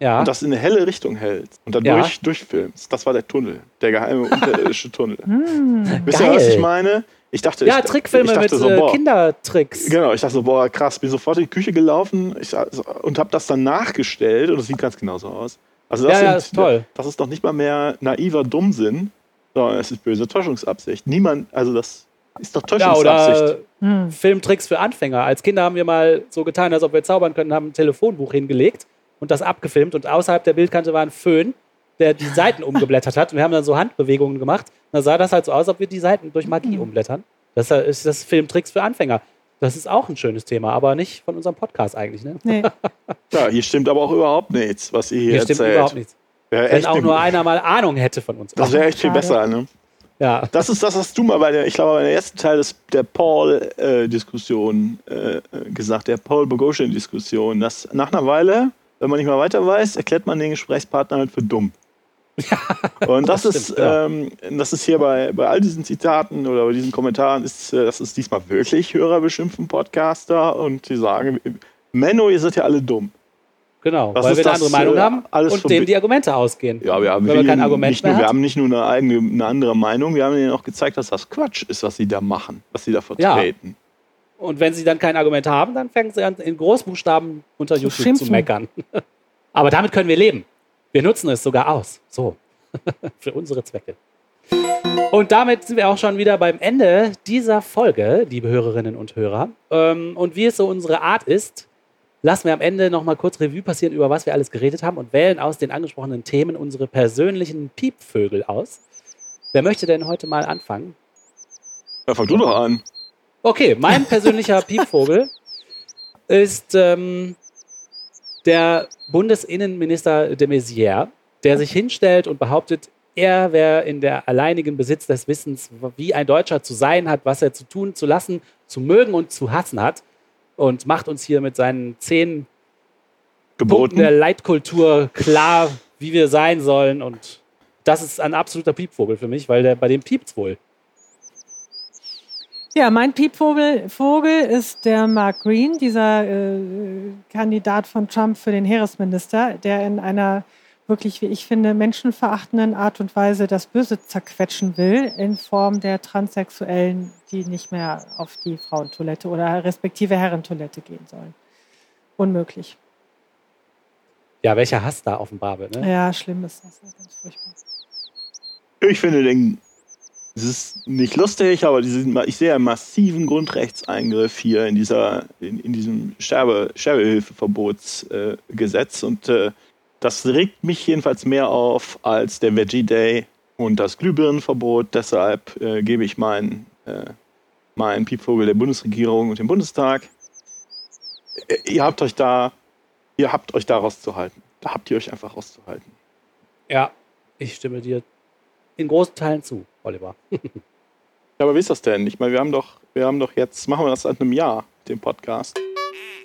ja. und das in eine helle Richtung hältst und dann Ja. durch, durchfilmst. Das war der Tunnel, der geheime unterirdische Tunnel. Hm. Wisst ihr, was ich meine? Ich dachte, ja, ich, Trickfilme ich mit dachte so, äh, boah, Kindertricks. Genau, ich dachte so, boah, krass, bin sofort in die Küche gelaufen ich, und habe das dann nachgestellt und es sieht ganz genauso aus. Also das, Ja, ja, sind, ist toll. das ist doch nicht mal mehr naiver Dummsinn, sondern es ist böse Täuschungsabsicht. Niemand, also das ist doch Ja, Täuschungsabsicht. oder Hm. Filmtricks für Anfänger. Als Kinder haben wir mal so getan, als ob wir zaubern können, haben ein Telefonbuch hingelegt und das abgefilmt und außerhalb der Bildkante war ein Föhn, der die Seiten umgeblättert hat. Und wir haben dann so Handbewegungen gemacht. Dann sah das halt so aus, als ob wir die Seiten durch Magie umblättern. Das ist das Filmtricks für Anfänger. Das ist auch ein schönes Thema, aber nicht von unserem Podcast eigentlich. Ne? Nee. ja, hier stimmt aber auch überhaupt nichts, was ihr hier, Hier stimmt erzählt. überhaupt nichts. Wäre Wenn echt auch nur einer mal Ahnung hätte von uns. das wäre echt viel besser, ne? Ja. Das ist das, was du mal bei der, ich glaube, bei der ersten Teil des, der Paul-Diskussion äh, äh, gesagt, der Paul-Bogosian-Diskussion, dass nach einer Weile, wenn man nicht mehr weiter weiß, erklärt man den Gesprächspartner halt für dumm. Und das, das ist, stimmt, ja. ähm, das ist hier bei, bei all diesen Zitaten oder bei diesen Kommentaren, ist, äh, das ist diesmal wirklich Hörer beschimpfen Podcaster und die sagen, Menno, ihr seid ja alle dumm. Genau, Das weil wir eine andere Meinung haben alles und denen Bi- die Argumente ausgehen. Ja, wir haben, viel- kein Argument nicht nur, mehr wir haben nicht nur eine eigene, eine andere Meinung, wir haben ihnen auch gezeigt, dass das Quatsch ist, was sie da machen, was sie da vertreten. Und wenn sie dann kein Argument haben, dann fangen sie an, in Großbuchstaben unter YouTube zu meckern. Aber damit können wir leben. Wir nutzen es sogar aus. So. Für unsere Zwecke. Und damit sind wir auch schon wieder beim Ende dieser Folge, liebe Hörerinnen und Hörer. Ähm, Und wie es so unsere Art ist, lassen wir am Ende nochmal kurz Revue passieren, über was wir alles geredet haben und wählen aus den angesprochenen Themen unsere persönlichen Piepvögel aus. Wer möchte denn heute mal anfangen? Ja, fang du doch an. Okay, mein persönlicher Piepvogel ist ähm, der Bundesinnenminister de Maizière, der sich hinstellt und behauptet, er wäre in der alleinigen Besitz des Wissens, wie ein Deutscher zu sein hat, was er zu tun, zu lassen, zu mögen und zu hassen hat. Und macht uns hier mit seinen zehn Punkten der Geboten. Leitkultur klar, wie wir sein sollen. Und das ist ein absoluter Piepvogel für mich, weil der, bei dem piept's wohl. Ja, mein Piepvogel Vogel ist der Mark Green, dieser äh, Kandidat von Trump für den Heeresminister, der in einer wirklich, wie ich finde, menschenverachtenden Art und Weise das Böse zerquetschen will, in Form der Transsexuellen, die nicht mehr auf die Frauentoilette oder respektive Herrentoilette gehen sollen. Unmöglich. Ja, welcher Hass da offenbar wird. Ne? Ja, schlimm ist das. Ganz furchtbar. Ich finde den, es ist nicht lustig, aber ich sehe einen massiven Grundrechtseingriff hier in, dieser, in, in diesem Sterbe, Sterbehilfeverbotsgesetz. Äh, und äh, das regt mich jedenfalls mehr auf als der Veggie Day und das Glühbirnenverbot. Deshalb äh, gebe ich meinen äh, meinen Piepvogel der Bundesregierung und dem Bundestag. Äh, Ihr habt euch da, ihr habt euch da rauszuhalten. Da habt ihr euch einfach rauszuhalten. Ja, ich stimme dir in großen Teilen zu, Oliver. Ja, aber wie ist das denn? Ich meine, wir haben doch, wir haben doch jetzt, machen wir das seit einem Jahr, den Podcast.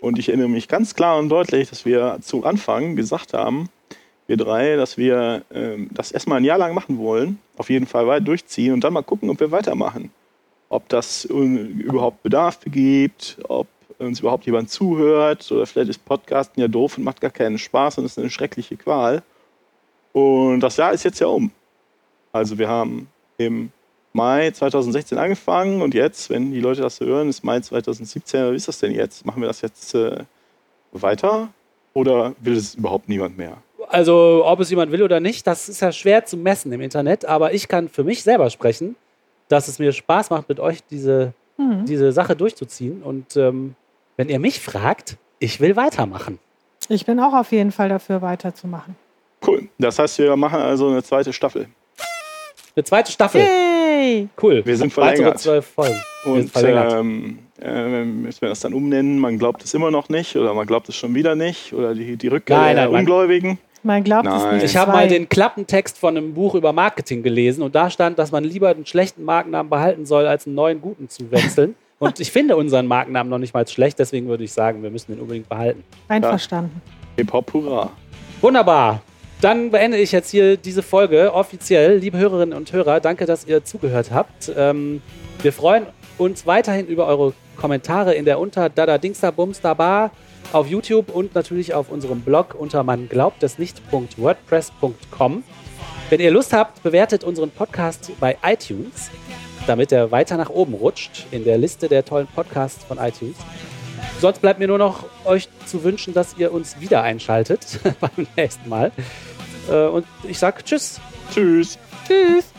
Und ich erinnere mich ganz klar und deutlich, dass wir zu Anfang gesagt haben, wir drei, dass wir ähm, das erstmal ein Jahr lang machen wollen, auf jeden Fall weit durchziehen und dann mal gucken, ob wir weitermachen. Ob das überhaupt Bedarf gibt, ob uns überhaupt jemand zuhört oder vielleicht ist Podcasten ja doof und macht gar keinen Spaß und ist eine schreckliche Qual. Und das Jahr ist jetzt ja um. Also wir haben im Mai 2016 angefangen und jetzt, wenn die Leute das hören, ist Mai 2017. Wie ist das denn jetzt? Machen wir das jetzt äh, weiter oder will es überhaupt niemand mehr? Also, ob es jemand will oder nicht, das ist ja schwer zu messen im Internet, aber ich kann für mich selber sprechen, dass es mir Spaß macht, mit euch diese, Mhm. diese Sache durchzuziehen. Und ähm, wenn ihr mich fragt, ich will weitermachen. Ich bin auch auf jeden Fall dafür, weiterzumachen. Cool. Das heißt, wir machen also eine zweite Staffel. Eine zweite Staffel. Hey! Cool. Wir sind Weitere verlängert. zwölf Folgen. Wir sind Und verlängert. ähm, äh, müssen wir das dann umnennen? Man glaubt es immer noch nicht oder man glaubt es schon wieder nicht oder die, die Rückkehr Nein, der nein, man- Ungläubigen. Man glaubt es Nein. nicht. Ich habe mal den Klappentext von einem Buch über Marketing gelesen und da stand, dass man lieber einen schlechten Markennamen behalten soll, als einen neuen guten zu wechseln. und ich finde unseren Markennamen noch nicht mal schlecht, deswegen würde ich sagen, wir müssen den unbedingt behalten. Einverstanden. Hip-Hop, hurra. Wunderbar. Dann beende ich jetzt hier diese Folge offiziell. Liebe Hörerinnen und Hörer, danke, dass ihr zugehört habt. Ähm, wir freuen uns weiterhin über eure Kommentare in der unter Dada Dingster Bumster Bar auf YouTube und natürlich auf unserem Blog unter man glaubt es nicht.wordpress.com. Wenn ihr Lust habt, bewertet unseren Podcast bei iTunes, damit er weiter nach oben rutscht in der Liste der tollen Podcasts von iTunes. Sonst bleibt mir nur noch euch zu wünschen, dass ihr uns wieder einschaltet beim nächsten Mal. Äh, Und ich sage Tschüss. Tschüss. Tschüss.